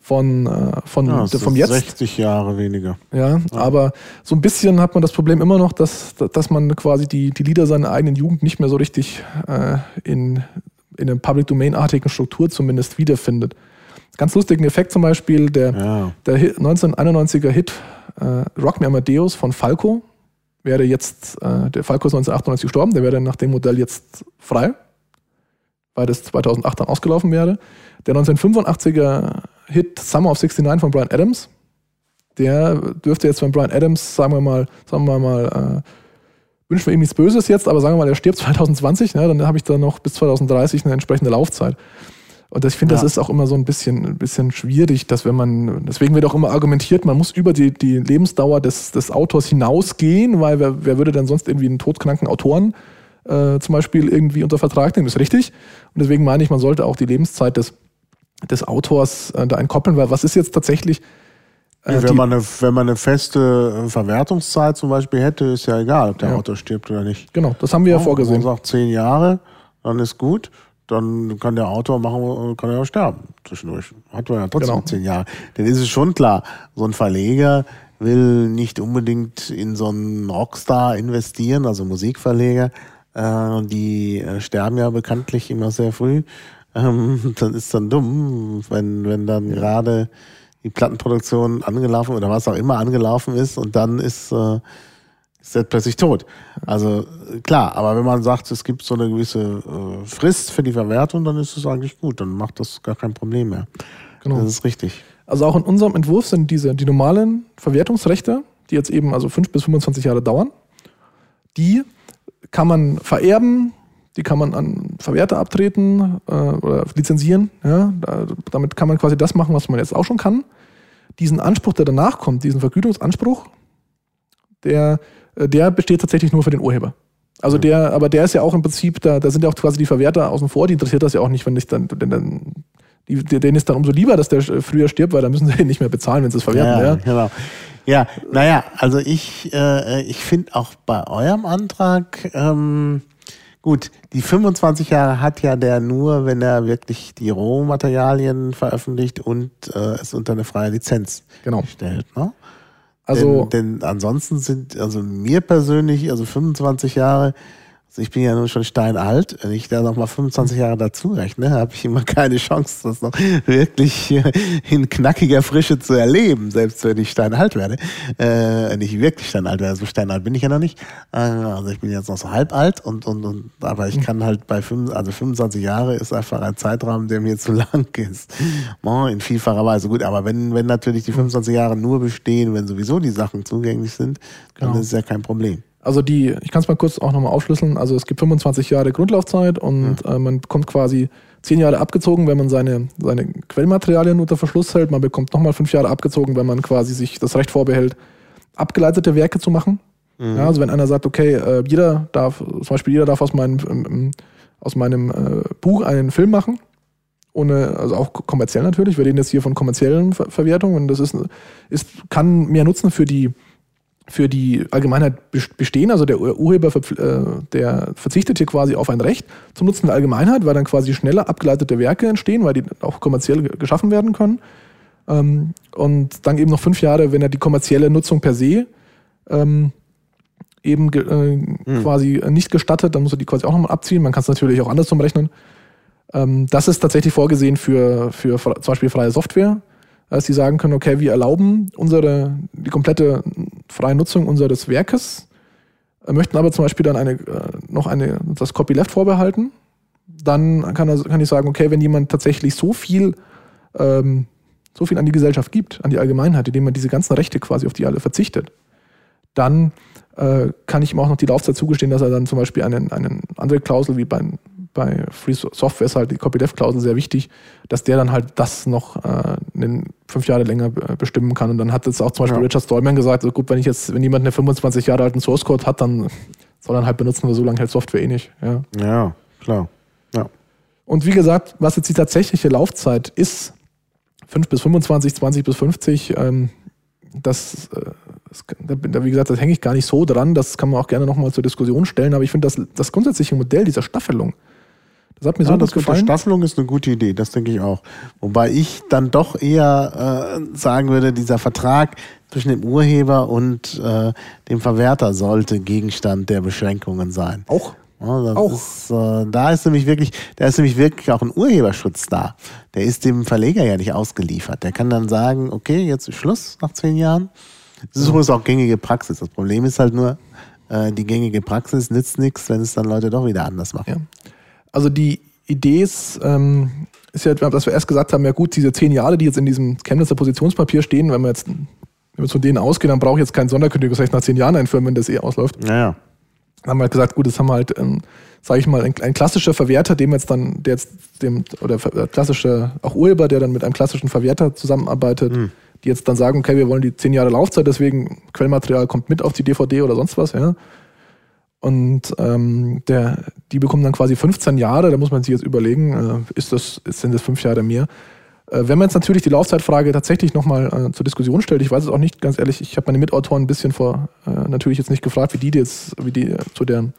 von, äh, von ja, vom Jetzt. 60 Jahre weniger. Ja, ja, aber so ein bisschen hat man das Problem immer noch, dass, dass man quasi die, die Lieder seiner eigenen Jugend nicht mehr so richtig äh, in, in einer Public Domain-artigen Struktur zumindest wiederfindet. Ganz lustigen Effekt zum Beispiel, der, ja. der 1991er Hit äh, Rock Me Amadeus von Falco wäre jetzt, äh, der Falco ist 1998 gestorben, der wäre nach dem Modell jetzt frei weil das 2008 dann ausgelaufen wäre. Der 1985er Hit Summer of 69 von Brian Adams, der dürfte jetzt von Brian Adams, sagen wir mal, sagen wir mal, äh, wünschen wir ihm nichts Böses jetzt, aber sagen wir mal, der stirbt 2020, ne, dann habe ich da noch bis 2030 eine entsprechende Laufzeit. Und ich finde, ja. das ist auch immer so ein bisschen, ein bisschen schwierig, dass wenn man, deswegen wird auch immer argumentiert, man muss über die, die Lebensdauer des, des Autors hinausgehen, weil wer, wer würde denn sonst irgendwie einen todkranken Autoren äh, zum Beispiel irgendwie unter Vertrag nehmen. Das ist richtig. Und deswegen meine ich, man sollte auch die Lebenszeit des, des Autors äh, da entkoppeln, weil was ist jetzt tatsächlich. Äh, wenn, man eine, wenn man eine feste Verwertungszeit zum Beispiel hätte, ist ja egal, ob der ja. Autor stirbt oder nicht. Genau, das haben wir ja, ja vorgesehen. Wenn man sagt zehn Jahre, dann ist gut. Dann kann der Autor machen, kann er ja sterben zwischendurch. Hat man ja trotzdem genau. zehn Jahre. Dann ist es schon klar, so ein Verleger will nicht unbedingt in so einen Rockstar investieren, also Musikverleger, äh, die äh, sterben ja bekanntlich immer sehr früh. Ähm, das ist dann dumm, wenn, wenn dann ja. gerade die Plattenproduktion angelaufen oder was auch immer angelaufen ist und dann ist, äh, ist er plötzlich tot. Also klar, aber wenn man sagt, es gibt so eine gewisse äh, Frist für die Verwertung, dann ist es eigentlich gut, dann macht das gar kein Problem mehr. Genau. Das ist richtig. Also auch in unserem Entwurf sind diese die normalen Verwertungsrechte, die jetzt eben also fünf bis 25 Jahre dauern, die kann man vererben, die kann man an Verwerter abtreten äh, oder lizenzieren. Ja? Da, damit kann man quasi das machen, was man jetzt auch schon kann. Diesen Anspruch, der danach kommt, diesen Vergütungsanspruch, der, äh, der besteht tatsächlich nur für den Urheber. Also der, aber der ist ja auch im Prinzip, da, da sind ja auch quasi die Verwerter außen vor, die interessiert das ja auch nicht, wenn ich dann, denn dann die, denen ist dann umso lieber, dass der früher stirbt, weil dann müssen sie nicht mehr bezahlen, wenn sie es verwerten. Ja, ja. genau. Ja, naja, also ich, äh, ich finde auch bei eurem Antrag, ähm, gut, die 25 Jahre hat ja der nur, wenn er wirklich die Rohmaterialien veröffentlicht und äh, es unter eine freie Lizenz genau. stellt. Ne? Also, denn, denn ansonsten sind, also mir persönlich, also 25 Jahre, also ich bin ja nun schon steinalt. Wenn ich da noch mal 25 Jahre dazu rechne, habe ich immer keine Chance, das noch wirklich in knackiger Frische zu erleben, selbst wenn ich steinalt werde. Äh, nicht wirklich steinalt werde, so steinalt bin ich ja noch nicht. Äh, also ich bin jetzt noch so halb alt und, und, und aber ich kann halt bei 5, also 25 Jahre ist einfach ein Zeitraum, der mir zu lang ist. in vielfacher Weise. Gut, aber wenn, wenn natürlich die 25 Jahre nur bestehen, wenn sowieso die Sachen zugänglich sind, dann genau. ist es ja kein Problem. Also die, ich kann es mal kurz auch nochmal aufschlüsseln. Also es gibt 25 Jahre Grundlaufzeit und mhm. äh, man bekommt quasi 10 Jahre abgezogen, wenn man seine, seine Quellmaterialien unter Verschluss hält. Man bekommt nochmal 5 Jahre abgezogen, wenn man quasi sich das Recht vorbehält, abgeleitete Werke zu machen. Mhm. Ja, also wenn einer sagt, okay, äh, jeder darf, zum Beispiel jeder darf aus meinem, ähm, aus meinem äh, Buch einen Film machen, ohne, also auch kommerziell natürlich. Wir reden jetzt hier von kommerziellen Ver Verwertungen und das ist, ist, kann mehr Nutzen für die für die Allgemeinheit bestehen. Also der Urheber äh, der verzichtet hier quasi auf ein Recht zum Nutzen der Allgemeinheit, weil dann quasi schneller abgeleitete Werke entstehen, weil die auch kommerziell geschaffen werden können. Ähm, und dann eben noch fünf Jahre, wenn er die kommerzielle Nutzung per se ähm, eben äh, quasi nicht gestattet, dann muss er die quasi auch nochmal abziehen. Man kann es natürlich auch andersrum rechnen. Ähm, das ist tatsächlich vorgesehen für, für zum Beispiel freie Software. Dass sie sagen können, okay, wir erlauben unsere, die komplette freie Nutzung unseres Werkes, äh, möchten aber zum Beispiel dann eine, äh, noch eine, das Copyleft vorbehalten. Dann kann, kann ich sagen, okay, wenn jemand tatsächlich so viel, ähm, so viel an die Gesellschaft gibt, an die Allgemeinheit, indem man diese ganzen Rechte quasi auf die alle verzichtet, dann äh, kann ich ihm auch noch die Laufzeit zugestehen, dass er dann zum Beispiel eine einen andere Klausel wie bei, bei Free Software ist halt die Copyleft-Klausel sehr wichtig, dass der dann halt das noch äh, fünf Jahre länger bestimmen kann. Und dann hat jetzt auch zum Beispiel ja. Richard Stallman gesagt, so gut, wenn ich jetzt, wenn jemand einen 25 Jahre alten Source Code hat, dann soll er halt benutzen, weil so lange hält Software eh nicht. Ja, ja klar. Ja. Und wie gesagt, was jetzt die tatsächliche Laufzeit ist, 5 bis 25, 20 bis 50, ähm, das, äh, das, wie gesagt, das hänge ich gar nicht so dran. Das kann man auch gerne nochmal zur Diskussion stellen. Aber ich finde, das, das grundsätzliche Modell dieser Staffelung, das hat mir ja, so das gefallen. Mit der Staffelung ist eine gute Idee, das denke ich auch. Wobei ich dann doch eher äh, sagen würde, dieser Vertrag zwischen dem Urheber und äh, dem Verwerter sollte Gegenstand der Beschränkungen sein. Auch? Ja, auch. Ist, äh, da ist nämlich wirklich, da ist nämlich wirklich auch ein Urheberschutz da. Der ist dem Verleger ja nicht ausgeliefert. Der kann dann sagen, okay, jetzt ist Schluss nach zehn Jahren. Das ist übrigens auch gängige Praxis. Das Problem ist halt nur, äh, die gängige Praxis nützt nichts, wenn es dann Leute doch wieder anders machen. Ja. Also die Idee ist, ähm, ist ja, dass wir erst gesagt haben, ja gut, diese zehn Jahre, die jetzt in diesem Chemnitzer Positionspapier stehen, wenn wir jetzt wenn wir von denen ausgehen, dann brauche ich jetzt kein Sonderkündigungsrecht nach zehn Jahren einführen, wenn das eh ausläuft. Naja. Dann haben wir halt gesagt, gut, das haben wir halt, ähm, sage ich mal, ein, ein, klassischer Verwerter, dem jetzt dann, der jetzt dem, oder klassische, auch Urheber, der dann mit einem klassischen Verwerter zusammenarbeitet, mhm. die jetzt dann sagen, okay, wir wollen die zehn Jahre Laufzeit, deswegen Quellmaterial kommt mit auf die DVD oder sonst was, ja. Und ähm, der, die bekommen dann quasi 15 Jahre, da muss man sich jetzt überlegen, äh, ist das, sind das fünf Jahre mehr? Äh, wenn man jetzt natürlich die Laufzeitfrage tatsächlich nochmal äh, zur Diskussion stellt, ich weiß es auch nicht, ganz ehrlich, ich habe meine Mitautoren ein bisschen vor, äh, natürlich jetzt nicht gefragt, wie die jetzt, wie die äh, zu der,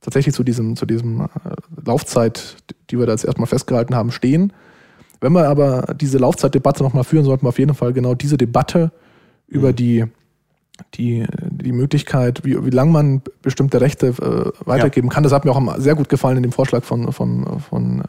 tatsächlich zu diesem, zu diesem äh, Laufzeit, die wir da jetzt erstmal festgehalten haben, stehen. Wenn wir aber diese Laufzeitdebatte nochmal führen, sollten wir auf jeden Fall genau diese Debatte über mhm. die die, die Möglichkeit, wie, wie lange man bestimmte Rechte äh, weitergeben ja. kann. Das hat mir auch sehr gut gefallen in dem Vorschlag von, von, von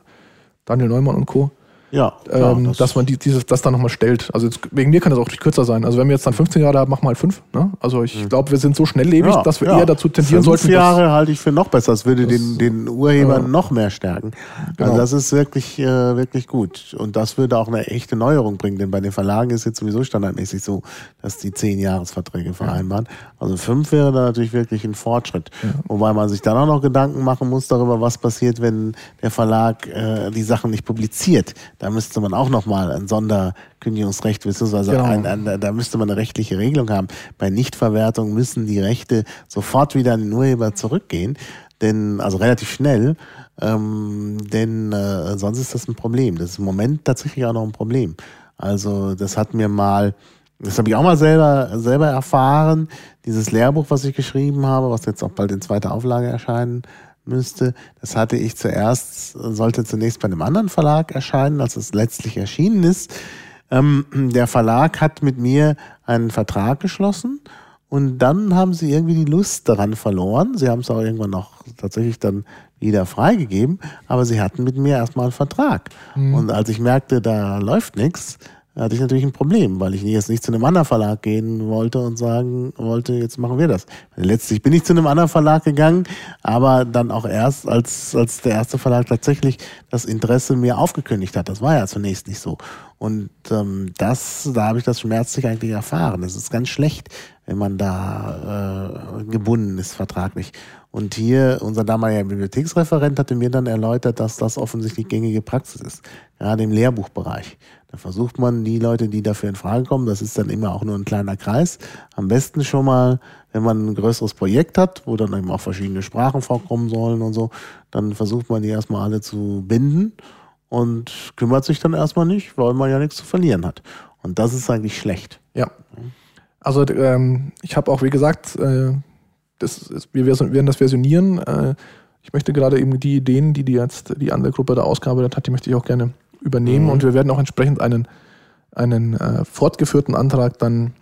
Daniel Neumann und Co. Ja, klar, ähm, das dass man die, dieses, das dann nochmal stellt. Also jetzt, wegen mir kann das auch kürzer sein. Also wenn wir jetzt dann 15 Jahre haben, machen wir halt fünf. Ne? Also ich mhm. glaube, wir sind so schnelllebig, ja, dass wir ja. eher dazu tendieren sollten. Fünf Jahre halte ich für noch besser. Das würde das, den, den Urhebern äh, noch mehr stärken. Also genau. Also das ist wirklich, äh, wirklich gut. Und das würde auch eine echte Neuerung bringen, denn bei den Verlagen ist jetzt sowieso standardmäßig so, dass die zehn Jahresverträge vereinbaren. Also fünf wäre da natürlich wirklich ein Fortschritt. Ja. Wobei man sich dann auch noch Gedanken machen muss darüber, was passiert, wenn der Verlag äh, die Sachen nicht publiziert. Da müsste man auch noch nochmal ein Sonderkündigungsrecht, beziehungsweise genau. ein, ein, da müsste man eine rechtliche Regelung haben. Bei Nichtverwertung müssen die Rechte sofort wieder an den Urheber zurückgehen, denn, also relativ schnell, ähm, denn äh, sonst ist das ein Problem. Das ist im Moment tatsächlich auch noch ein Problem. Also das hat mir mal, das habe ich auch mal selber, selber erfahren, dieses Lehrbuch, was ich geschrieben habe, was jetzt auch bald in zweiter Auflage erscheinen müsste. Das hatte ich zuerst, sollte zunächst bei einem anderen Verlag erscheinen, als es letztlich erschienen ist. Ähm, der Verlag hat mit mir einen Vertrag geschlossen und dann haben sie irgendwie die Lust daran verloren. Sie haben es auch irgendwann noch tatsächlich dann wieder freigegeben, aber sie hatten mit mir erstmal einen Vertrag. Mhm. Und als ich merkte, da läuft nichts, hatte ich natürlich ein Problem, weil ich jetzt nicht zu einem anderen Verlag gehen wollte und sagen wollte, jetzt machen wir das. Letztlich bin ich zu einem anderen Verlag gegangen, aber dann auch erst, als, als der erste Verlag tatsächlich das Interesse mir aufgekündigt hat. Das war ja zunächst nicht so. Und ähm, das, da habe ich das schmerzlich eigentlich erfahren. Es ist ganz schlecht, wenn man da äh, gebunden ist vertraglich. Und hier, unser damaliger Bibliotheksreferent hatte mir dann erläutert, dass das offensichtlich gängige Praxis ist, gerade im Lehrbuchbereich. Da versucht man die Leute, die dafür in Frage kommen, das ist dann immer auch nur ein kleiner Kreis, am besten schon mal, wenn man ein größeres Projekt hat, wo dann eben auch verschiedene Sprachen vorkommen sollen und so, dann versucht man die erstmal alle zu binden und kümmert sich dann erstmal nicht, weil man ja nichts zu verlieren hat. Und das ist eigentlich schlecht. Ja. Also ähm, ich habe auch, wie gesagt, äh, das ist, wir werden das versionieren. Äh, ich möchte gerade eben die Ideen, die die jetzt die andere Gruppe da ausgearbeitet hat, die möchte ich auch gerne übernehmen mhm. und wir werden auch entsprechend einen, einen äh, fortgeführten Antrag dann,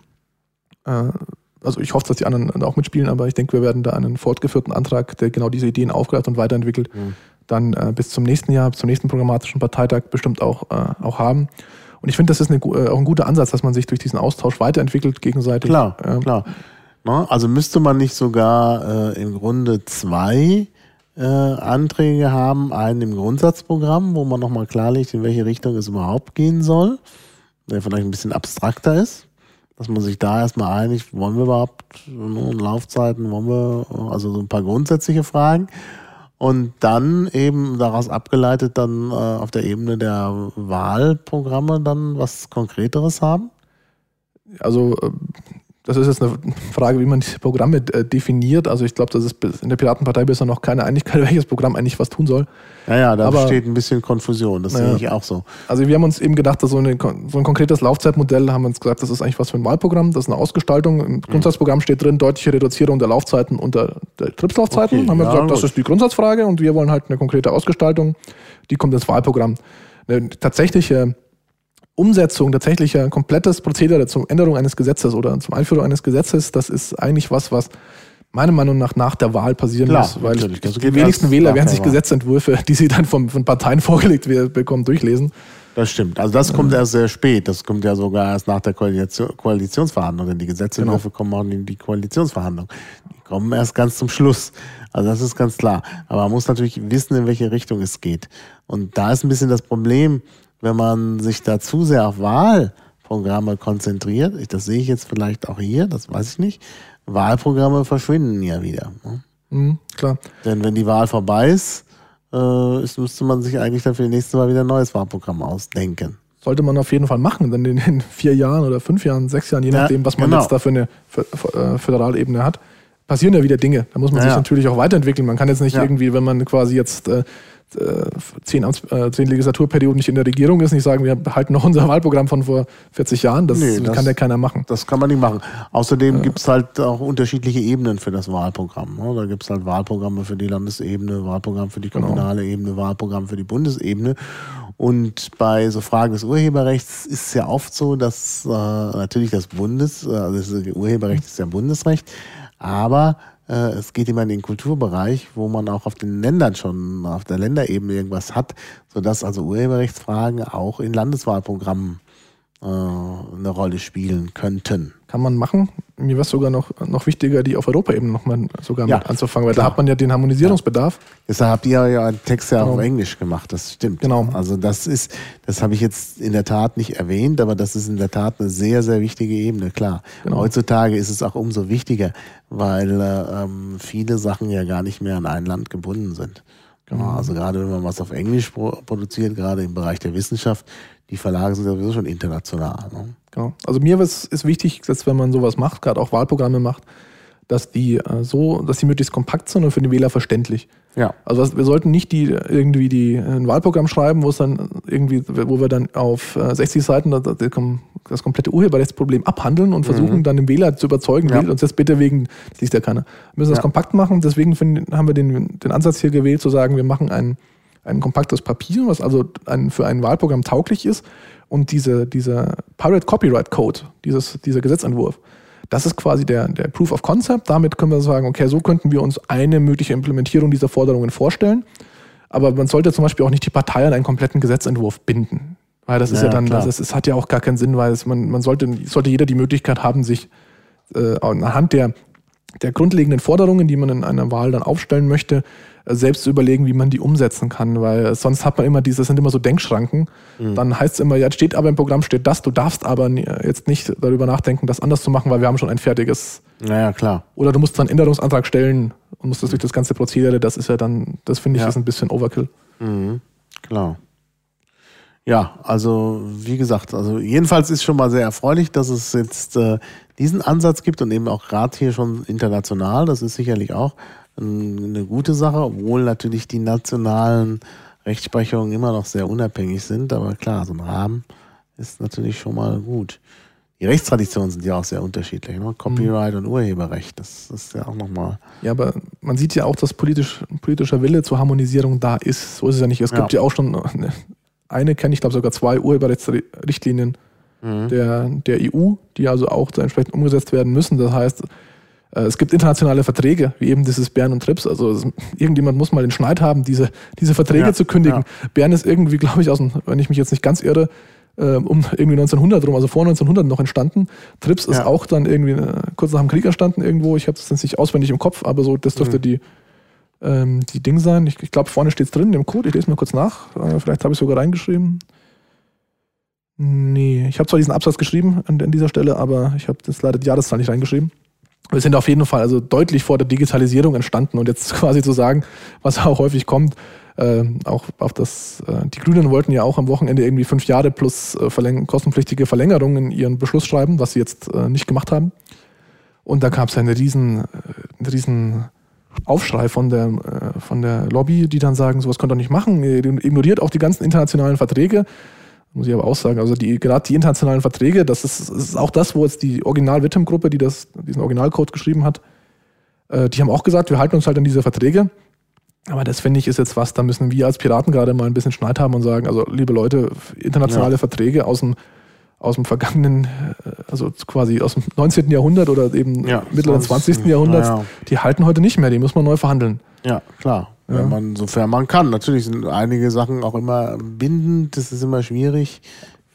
äh, also ich hoffe, dass die anderen auch mitspielen, aber ich denke, wir werden da einen fortgeführten Antrag, der genau diese Ideen aufgreift und weiterentwickelt, mhm. dann äh, bis zum nächsten Jahr, zum nächsten programmatischen Parteitag bestimmt auch, äh, auch haben. Und ich finde, das ist eine, äh, auch ein guter Ansatz, dass man sich durch diesen Austausch weiterentwickelt gegenseitig. Klar, ähm, klar. Na, also müsste man nicht sogar äh, im Grunde zwei äh, Anträge haben, einen im Grundsatzprogramm, wo man nochmal klarlegt, in welche Richtung es überhaupt gehen soll, der vielleicht ein bisschen abstrakter ist, dass man sich da erstmal einigt, wollen wir überhaupt ne, Laufzeiten, wollen wir, also so ein paar grundsätzliche Fragen und dann eben daraus abgeleitet dann äh, auf der Ebene der Wahlprogramme dann was Konkreteres haben? Also äh, das ist jetzt eine Frage, wie man die Programme äh, definiert. Also ich glaube, dass es in der Piratenpartei bisher noch keine Einigkeit, welches Programm eigentlich was tun soll. Naja, da Aber, besteht ein bisschen Konfusion, das naja, sehe ich auch so. Also wir haben uns eben gedacht, dass so, eine, so ein konkretes Laufzeitmodell, haben wir uns gesagt, das ist eigentlich was für ein Wahlprogramm, das ist eine Ausgestaltung. Im mhm. Grundsatzprogramm steht drin, deutliche Reduzierung der Laufzeiten und der, der Tripslaufzeiten. Okay, haben wir ja, gesagt, das ist die Grundsatzfrage und wir wollen halt eine konkrete Ausgestaltung, die kommt ins Wahlprogramm. Eine tatsächliche Umsetzung tatsächlich ein komplettes Prozedere zur Änderung eines Gesetzes oder zum Einführung eines Gesetzes, das ist eigentlich was, was meiner Meinung nach nach der Wahl passieren Klar, muss, weil die wenigsten Wähler werden sich Gesetzentwürfe, die sie dann vom, von Parteien vorgelegt bekommen, durchlesen. Das stimmt. Also das kommt erst sehr spät. Das kommt ja sogar erst nach der Koalition, Koalitionsverhandlung. Denn die Gesetzentwürfe genau. kommen auch in die Koalitionsverhandlung. Die kommen erst ganz zum Schluss. Also das ist ganz klar. Aber man muss natürlich wissen, in welche Richtung es geht. Und da ist ein bisschen das Problem, wenn man sich da zu sehr auf Wahlprogramme konzentriert, das sehe ich jetzt vielleicht auch hier, das weiß ich nicht, Wahlprogramme verschwinden ja wieder. Ne? Mhm, klar. Denn wenn die Wahl vorbei ist, äh, ist, müsste man sich eigentlich dann für die nächste Mal wieder ein neues Wahlprogramm ausdenken. Sollte man auf jeden Fall machen, dann in den vier Jahren oder fünf Jahren, sechs Jahren, je nachdem, was man genau. jetzt da für eine äh, Föderalebene hat, passieren ja wieder Dinge. Da muss man ja, sich natürlich auch weiterentwickeln. Man kann jetzt nicht ja. irgendwie, wenn man quasi jetzt äh, zehn, äh, zehn Legislaturperioden nicht in der Regierung ist, nicht sagen, wir halten noch unser Wahlprogramm von vor 40 Jahren. Das, nee, das kann ja keiner machen. Das kann man nicht machen. Außerdem äh, gibt es halt auch unterschiedliche Ebenen für das Wahlprogramm. Ne? Da gibt es halt Wahlprogramme für die Landesebene, Wahlprogramm für die genau. kommunale genau. Ebene, Wahlprogramm für die Bundesebene. Und bei so Fragen des Urheberrechts ist es ja oft so, dass äh, natürlich das Bundes, äh, also das Urheberrecht ist ja Bundesrecht, aber äh, es geht immer in den Kulturbereich, wo man auch auf den Ländern schon, auf der Länderebene irgendwas hat, sodass also Urheberrechtsfragen auch in Landeswahlprogrammen äh, eine Rolle spielen könnten. Kann man machen. Mir wäre es sogar noch, noch wichtiger, die auf Europaebene nochmal sogar ja, mit anzufangen, weil klar. da hat man ja den Harmonisierungsbedarf. Deshalb habt ihr ja einen Text ja genau. auf Englisch gemacht, das stimmt. Genau. Also das ist, das habe ich jetzt in der Tat nicht erwähnt, aber das ist in der Tat eine sehr, sehr wichtige Ebene, klar. Genau. Heutzutage ist es auch umso wichtiger, weil äh, ähm, viele Sachen ja gar nicht mehr an ein Land gebunden sind. Genau. Also gerade wenn man was auf Englisch produziert, gerade im Bereich der Wissenschaft, die Verlage sind sowieso schon international. Ne? Genau. Also mir ist, ist wichtig, dass wenn man sowas macht, gerade auch Wahlprogramme macht, dass die äh, so, dass die möglichst kompakt sind und für den Wähler verständlich. Ja. Also wir sollten nicht die irgendwie die ein Wahlprogramm schreiben, wo es dann irgendwie, wo wir dann auf 60 äh, Seiten das, das komplette Urheberrechtsproblem abhandeln und versuchen mhm. dann den Wähler zu überzeugen, ja. wählt uns jetzt bitte wegen, das liest ja keiner. Wir müssen das ja. kompakt machen, deswegen find, haben wir den, den Ansatz hier gewählt, zu sagen, wir machen ein, ein kompaktes Papier, was also ein, für ein Wahlprogramm tauglich ist und diese, dieser Pirate Copyright Code, dieses, dieser Gesetzentwurf, das ist quasi der, der Proof of Concept. Damit können wir sagen, okay, so könnten wir uns eine mögliche Implementierung dieser Forderungen vorstellen. Aber man sollte zum Beispiel auch nicht die Partei an einen kompletten Gesetzentwurf binden. Weil das ist ja, ja dann, das, ist, hat ja auch gar keinen Sinn, weil es, man, man sollte, sollte jeder die Möglichkeit haben, sich äh, anhand der, der grundlegenden Forderungen, die man in einer Wahl dann aufstellen möchte, selbst zu überlegen, wie man die umsetzen kann, weil sonst hat man immer diese, das sind immer so Denkschranken. Mhm. Dann heißt es immer, ja, steht aber im Programm steht das, du darfst aber jetzt nicht darüber nachdenken, das anders zu machen, weil wir haben schon ein fertiges. Naja, klar. Oder du musst dann einen Änderungsantrag stellen und musst das durch das ganze Prozedere, das ist ja dann, das finde ich, ja. ist ein bisschen Overkill. Mhm. Klar. Ja, also wie gesagt, also jedenfalls ist schon mal sehr erfreulich, dass es jetzt äh, diesen Ansatz gibt und eben auch gerade hier schon international, das ist sicherlich auch eine gute Sache, obwohl natürlich die nationalen Rechtsprechungen immer noch sehr unabhängig sind. Aber klar, so ein Rahmen ist natürlich schon mal gut. Die Rechtstraditionen sind ja auch sehr unterschiedlich. Ne? Copyright mhm. und Urheberrecht, das ist ja auch nochmal. Ja, aber man sieht ja auch, dass politisch, politischer Wille zur Harmonisierung da ist. So ist es ja nicht. Es gibt ja, ja auch schon eine, eine kenne ich glaube sogar zwei Urheberrechtsrichtlinien mhm. der, der EU, die also auch entsprechend umgesetzt werden müssen. Das heißt, äh, es gibt internationale Verträge, wie eben dieses Bern und Trips. Also irgendjemand muss mal den Schneid haben, diese, diese Verträge ja, zu kündigen. Ja. Bern ist irgendwie, glaube ich, aus dem, wenn ich mich jetzt nicht ganz irre, äh, um irgendwie 1900 rum, also vor 1900 noch entstanden. Trips ist auch dann irgendwie äh, kurz nach dem Krieg entstanden irgendwo. Ich habe das jetzt nicht auswendig im Kopf, aber so, das dürfte mhm. die, ähm, die Ding sein. Ich, ich glaube, vorne steht es drin im Code. Ich lese mal kurz nach. Äh, vielleicht habe ich sogar reingeschrieben. Nee, ich habe zwar diesen Absatz geschrieben an, an dieser Stelle, aber ich habe das leider die Jahreszahl nicht reingeschrieben. Wir sind auf jeden Fall also deutlich vor der Digitalisierung entstanden und jetzt quasi zu sagen, was auch häufig kommt, äh, auch auf das, äh, die Grünen wollten ja auch am Wochenende irgendwie fünf Jahre plus äh, verläng kostenpflichtige Verlängerung in ihren Beschluss schreiben, was sie jetzt äh, nicht gemacht haben. Und da gab es einen riesen, äh, einen riesen Aufschrei von der, äh, von der Lobby, die dann sagen, sowas könnt ihr nicht machen, ihr ignoriert auch die ganzen internationalen Verträge. Muss ich aber auch sagen, also die, gerade die internationalen Verträge, das ist, ist auch das, wo jetzt die Original-Wittem-Gruppe, die das, diesen Originalcode geschrieben hat, äh, die haben auch gesagt, wir halten uns halt an diese Verträge. Aber das finde ich ist jetzt was, da müssen wir als Piraten gerade mal ein bisschen Schneid haben und sagen, also liebe Leute, internationale ja. Verträge aus dem, aus dem vergangenen, äh, also quasi aus dem 19. Jahrhundert oder eben ja, mittleren 20. Jahrhundert, ja. die halten heute nicht mehr, die muss man neu verhandeln. Ja, klar. Ja. Wenn man, sofern man kann. Natürlich sind einige Sachen auch immer bindend, das ist immer schwierig.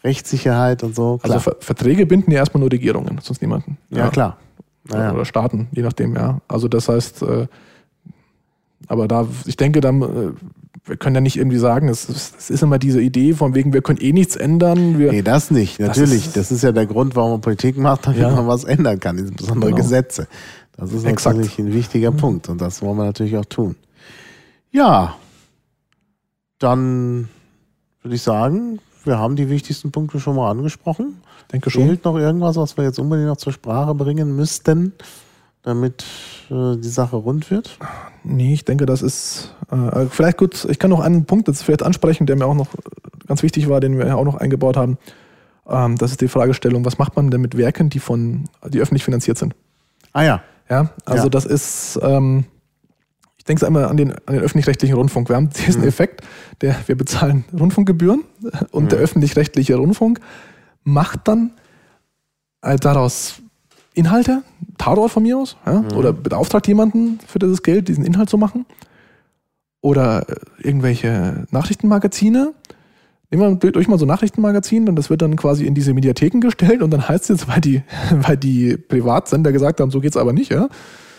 Rechtssicherheit und so. Klar. Also Ver Verträge binden ja erstmal nur Regierungen, sonst niemanden. Ja, ja klar. Naja. Oder Staaten, je nachdem, ja. Also das heißt, äh, aber da, ich denke, dann, äh, wir können ja nicht irgendwie sagen, es, es, ist immer diese Idee von wegen, wir können eh nichts ändern. Wir, nee, das nicht, natürlich. Das ist, das ist, ja der Grund, warum man Politik macht, damit ja. man was ändern kann, insbesondere genau. Gesetze. Das ist Exakt. natürlich ein wichtiger mhm. Punkt und das wollen wir natürlich auch tun. Ja, dann würde ich sagen, wir haben die wichtigsten Punkte schon mal angesprochen. Denke schon. Fehlt noch irgendwas, was wir jetzt unbedingt noch zur Sprache bringen müssten, damit äh, die Sache rund wird? Nee, ich denke, das ist äh, vielleicht gut. Ich kann noch einen Punkt jetzt vielleicht ansprechen, der mir auch noch ganz wichtig war, den wir ja auch noch eingebaut haben. Ähm, das ist die Fragestellung, was macht man denn mit Werken, die von, die öffentlich finanziert sind? Ah ja. Ja, also ja. das ist, ähm, ich denke einmal an den, an den öffentlich-rechtlichen Rundfunk. Wir haben diesen mhm. Effekt, der, wir bezahlen Rundfunkgebühren und mhm. der öffentlich-rechtliche Rundfunk macht dann äh, daraus Inhalte, Tatort von mir aus, ja, mhm. oder beauftragt jemanden für dieses Geld, diesen Inhalt zu machen. Oder äh, irgendwelche Nachrichtenmagazine. Nehmen wir durch mal so ein Nachrichtenmagazin und das wird dann quasi in diese Mediatheken gestellt und dann heißt es jetzt, weil die, weil die Privatsender gesagt haben, so geht's aber nicht, ja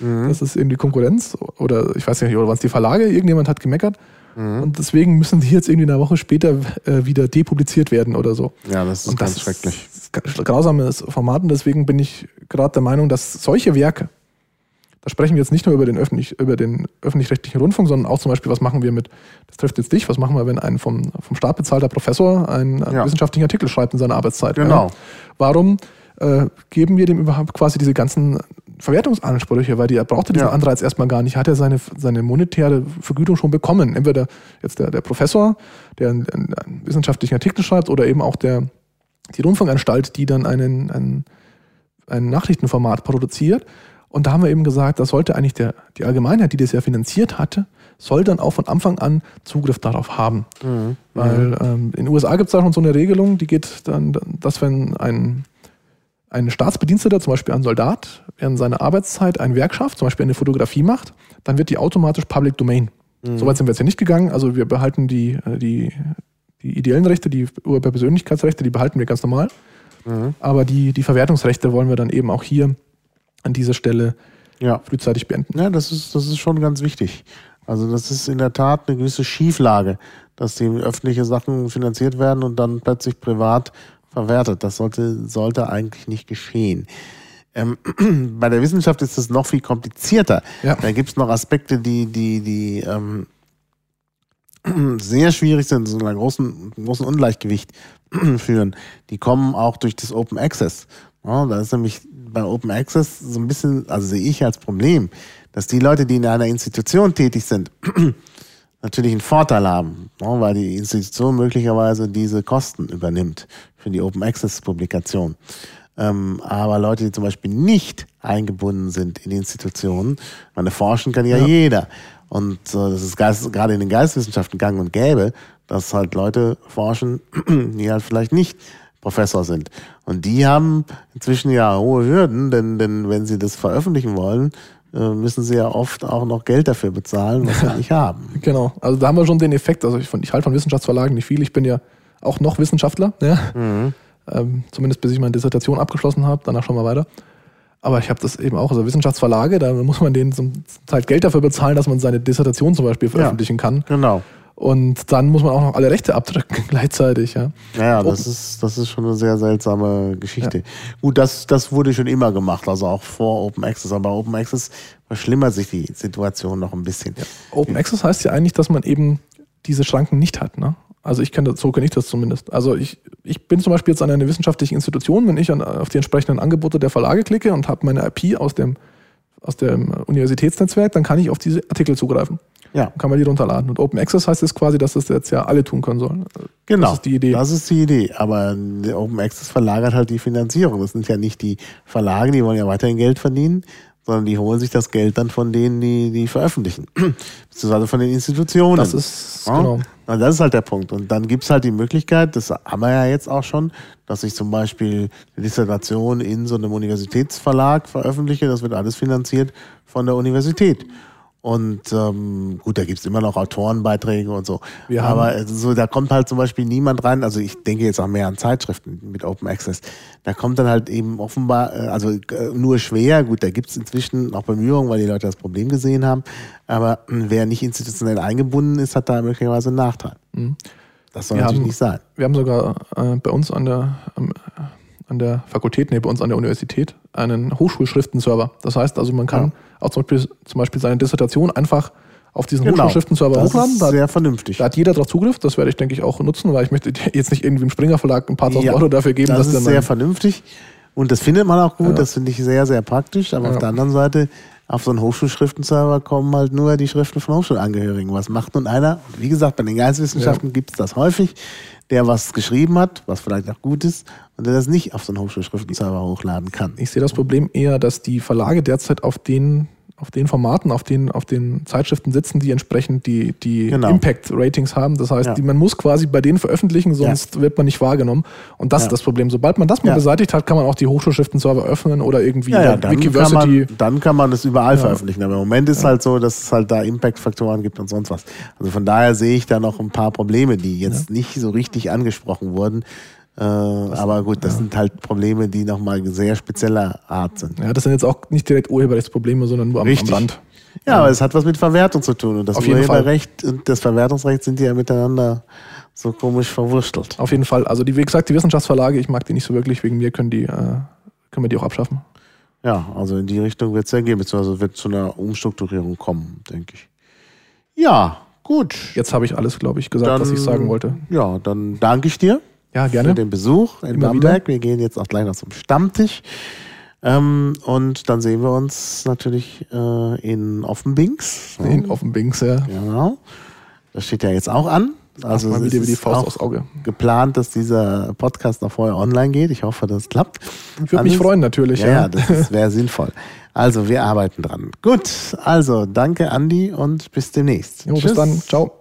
Mhm. Das ist eben die Konkurrenz oder ich weiß nicht, oder waren es die Verlage? Irgendjemand hat gemeckert. Mhm. Und deswegen müssen die jetzt irgendwie eine Woche später äh, wieder depubliziert werden oder so. Ja, das ist und ganz das schrecklich. Ist grausames Format und deswegen bin ich gerade der Meinung, dass solche Werke, da sprechen wir jetzt nicht nur über den, öffentlich, über den öffentlich-rechtlichen Rundfunk, sondern auch zum Beispiel, was machen wir mit, das trifft jetzt dich, was machen wir, wenn ein vom, vom Staat bezahlter Professor einen, einen ja. wissenschaftlichen Artikel schreibt in seiner Arbeitszeit? Genau. Ja? Warum äh, geben wir dem überhaupt quasi diese ganzen Verwertungsansprüche, weil die, er brauchte diesen ja. Anreiz erstmal gar nicht, hat er seine, seine monetäre Vergütung schon bekommen. Entweder jetzt der, der Professor, der einen, einen, wissenschaftlichen Artikel schreibt, oder eben auch der, die Rundfunkanstalt, die dann einen, einen, ein Nachrichtenformat produziert. Und da haben wir eben gesagt, da sollte eigentlich der, die Allgemeinheit, die das ja finanziert hatte, soll dann auch von Anfang an Zugriff darauf haben. Mhm. Weil ähm, in den USA gibt es da schon so eine Regelung, die geht dann, dass wenn ein ein Staatsbediensteter, zum Beispiel ein Soldat, während seiner Arbeitszeit ein Werk schafft, zum Beispiel eine Fotografie macht, dann wird die automatisch Public Domain. Mhm. Soweit sind wir jetzt ja nicht gegangen. Also wir behalten die, äh, die, die ideellen Rechte, die Urheberpersönlichkeitsrechte, die behalten wir ganz normal. Mhm. Aber die, die Verwertungsrechte wollen wir dann eben auch hier an dieser Stelle ja. frühzeitig beenden. Ja, das ist, das ist schon ganz wichtig. Also das ist in der Tat eine gewisse Schieflage, dass die öffentliche Sachen finanziert werden und dann plötzlich privat verwertet. Das sollte, sollte eigentlich nicht geschehen. Ähm, bei der Wissenschaft ist es noch viel komplizierter. Ja. Da gibt es noch Aspekte, die, die, die ähm, sehr schwierig sind, so einem großen, großen Ungleichgewicht führen. Die kommen auch durch das Open Access. Ja, da ist nämlich bei Open Access so ein bisschen, also sehe ich als Problem, dass die Leute, die in einer Institution tätig sind, natürlich einen Vorteil haben, weil die Institution möglicherweise diese Kosten übernimmt für die Open Access Publikation. Ähm, aber Leute, die zum Beispiel nicht eingebunden sind in Institutionen, meine, forschen kann ja, ja. jeder. Und äh, das ist gerade in den Geisteswissenschaften gang und gäbe, dass halt Leute forschen, die halt vielleicht nicht Professor sind. Und die haben inzwischen ja hohe Hürden, denn, denn wenn sie das veröffentlichen wollen, äh, müssen sie ja oft auch noch Geld dafür bezahlen, was sie nicht haben. Genau. Also da haben wir schon den Effekt. Also ich, ich halte von Wissenschaftsverlagen nicht viel. Ich bin ja auch noch Wissenschaftler, ja. Mhm. Ähm, zumindest bis ich meine Dissertation abgeschlossen habe, danach schon mal weiter. Aber ich habe das eben auch, also Wissenschaftsverlage, da muss man denen zum Teil Geld dafür bezahlen, dass man seine Dissertation zum Beispiel veröffentlichen ja, kann. Genau. Und dann muss man auch noch alle Rechte abdrücken gleichzeitig, ja. Ja, das ist, das ist schon eine sehr seltsame Geschichte. Ja. Gut, das, das wurde schon immer gemacht, also auch vor Open Access. Aber Open Access verschlimmert sich die Situation noch ein bisschen. Ja. Open Access heißt ja eigentlich, dass man eben diese Schranken nicht hat, ne? Also ich kenne das, so kenne ich das zumindest. Also ich, ich bin zum Beispiel jetzt an einer wissenschaftlichen Institution, wenn ich an, auf die entsprechenden Angebote der Verlage klicke und habe meine IP aus dem, aus dem Universitätsnetzwerk, dann kann ich auf diese Artikel zugreifen. Ja. Kann man die runterladen. Und Open Access heißt jetzt quasi, dass das jetzt ja alle tun können sollen. Genau. Das ist die Idee. Das ist die Idee. Aber Open Access verlagert halt die Finanzierung. Das sind ja nicht die Verlage, die wollen ja weiterhin Geld verdienen, sondern die holen sich das Geld dann von denen, die, die veröffentlichen. Beziehungsweise von den Institutionen. Das ist, ja? genau. Und das ist halt der Punkt. Und dann gibt's halt die Möglichkeit, das haben wir ja jetzt auch schon, dass ich zum Beispiel eine Dissertation in so einem Universitätsverlag veröffentliche. Das wird alles finanziert von der Universität. Und ähm, gut, da gibt's immer noch Autorenbeiträge und so. Wir Aber so, da kommt halt zum Beispiel niemand rein. Also ich denke jetzt auch mehr an Zeitschriften mit Open Access. Da kommt dann halt eben offenbar, äh, also äh, nur schwer, gut, da gibt's inzwischen auch Bemühungen, weil die Leute das Problem gesehen haben. Aber hm, wer nicht institutionell eingebunden ist, hat da möglicherweise einen Nachteil. Mhm. Das soll wir natürlich haben, nicht sein. Wir haben sogar äh, bei uns an der, ähm, an der Fakultät, nee, bei uns an der Universität, einen Hochschulschriftenserver. Das heißt also, man kann ja. auch zum Beispiel, zum Beispiel seine Dissertation einfach auf diesen genau. Hochschulschriftenserver hochladen. Das ist sehr vernünftig. Da hat jeder darauf Zugriff. Das werde ich, denke ich, auch nutzen, weil ich möchte jetzt nicht irgendwie im Springer Verlag ein paar tausend ja, Euro dafür geben. Das ist sehr vernünftig. Und das findet man auch gut. Ja. Das finde ich sehr, sehr praktisch. Aber auf der anderen Seite, auf so einen Hochschulschriftenserver kommen halt nur die Schriften von Hochschulangehörigen. Was macht nun einer? Wie gesagt, bei den Geisteswissenschaften ja. gibt es das häufig der was geschrieben hat, was vielleicht auch gut ist, und der das nicht auf so einen Hochschulschriftenserver hochladen kann. Ich sehe das Problem eher, dass die Verlage derzeit auf den auf den Formaten, auf den, auf den Zeitschriften sitzen, die entsprechend die, die genau. Impact-Ratings haben. Das heißt, ja. die, man muss quasi bei denen veröffentlichen, sonst ja. wird man nicht wahrgenommen. Und das ist das Problem. Sobald man das mal beseitigt hat, kann man auch die Hochschulschriften-Server öffnen oder irgendwie ja, dann Wikiversity. Kann man, dann kann man es überall veröffentlichen. Aber im Moment ist halt so, dass es halt da Impact-Faktoren gibt und sonst was. Also von daher sehe ich da noch ein paar Probleme, die jetzt nicht so richtig angesprochen wurden. Äh, aber gut, das ja. sind halt Probleme, die nochmal sehr spezieller Art sind. Ja, das sind jetzt auch nicht direkt Urheberrechtsprobleme, sondern nur am, am Rand. Ja, aber es hat was mit Verwertung zu tun. Und das Auf Urheberrecht und das Verwertungsrecht sind ja miteinander so komisch verwurstelt. Auf jeden Fall. Also die, wie gesagt, die Wissenschaftsverlage, ich mag die nicht so wirklich, wegen mir können die, äh, können wir die auch abschaffen. Ja, also in die Richtung wird es ja gehen, beziehungsweise wird zu einer Umstrukturierung kommen, denke ich. Ja, gut. Jetzt habe ich alles, glaube ich, gesagt, dann, was ich sagen wollte. Ja, dann danke ich dir. Ja, gerne. Für den Besuch in Immer Bamberg. Wieder. Wir gehen jetzt auch gleich noch zum Stammtisch. Ähm, und dann sehen wir uns natürlich äh, in Offenbings. In Offenbings, ja. Genau. Das steht ja jetzt auch an. Also Ach, es ist die Faust aufs Auge. geplant, dass dieser Podcast noch vorher online geht. Ich hoffe, das klappt. Ich würde mich freuen, natürlich. Ja, ja. das wäre sinnvoll. Also, wir arbeiten dran. Gut, also danke, Andi, und bis demnächst. Jo, bis dann. Ciao.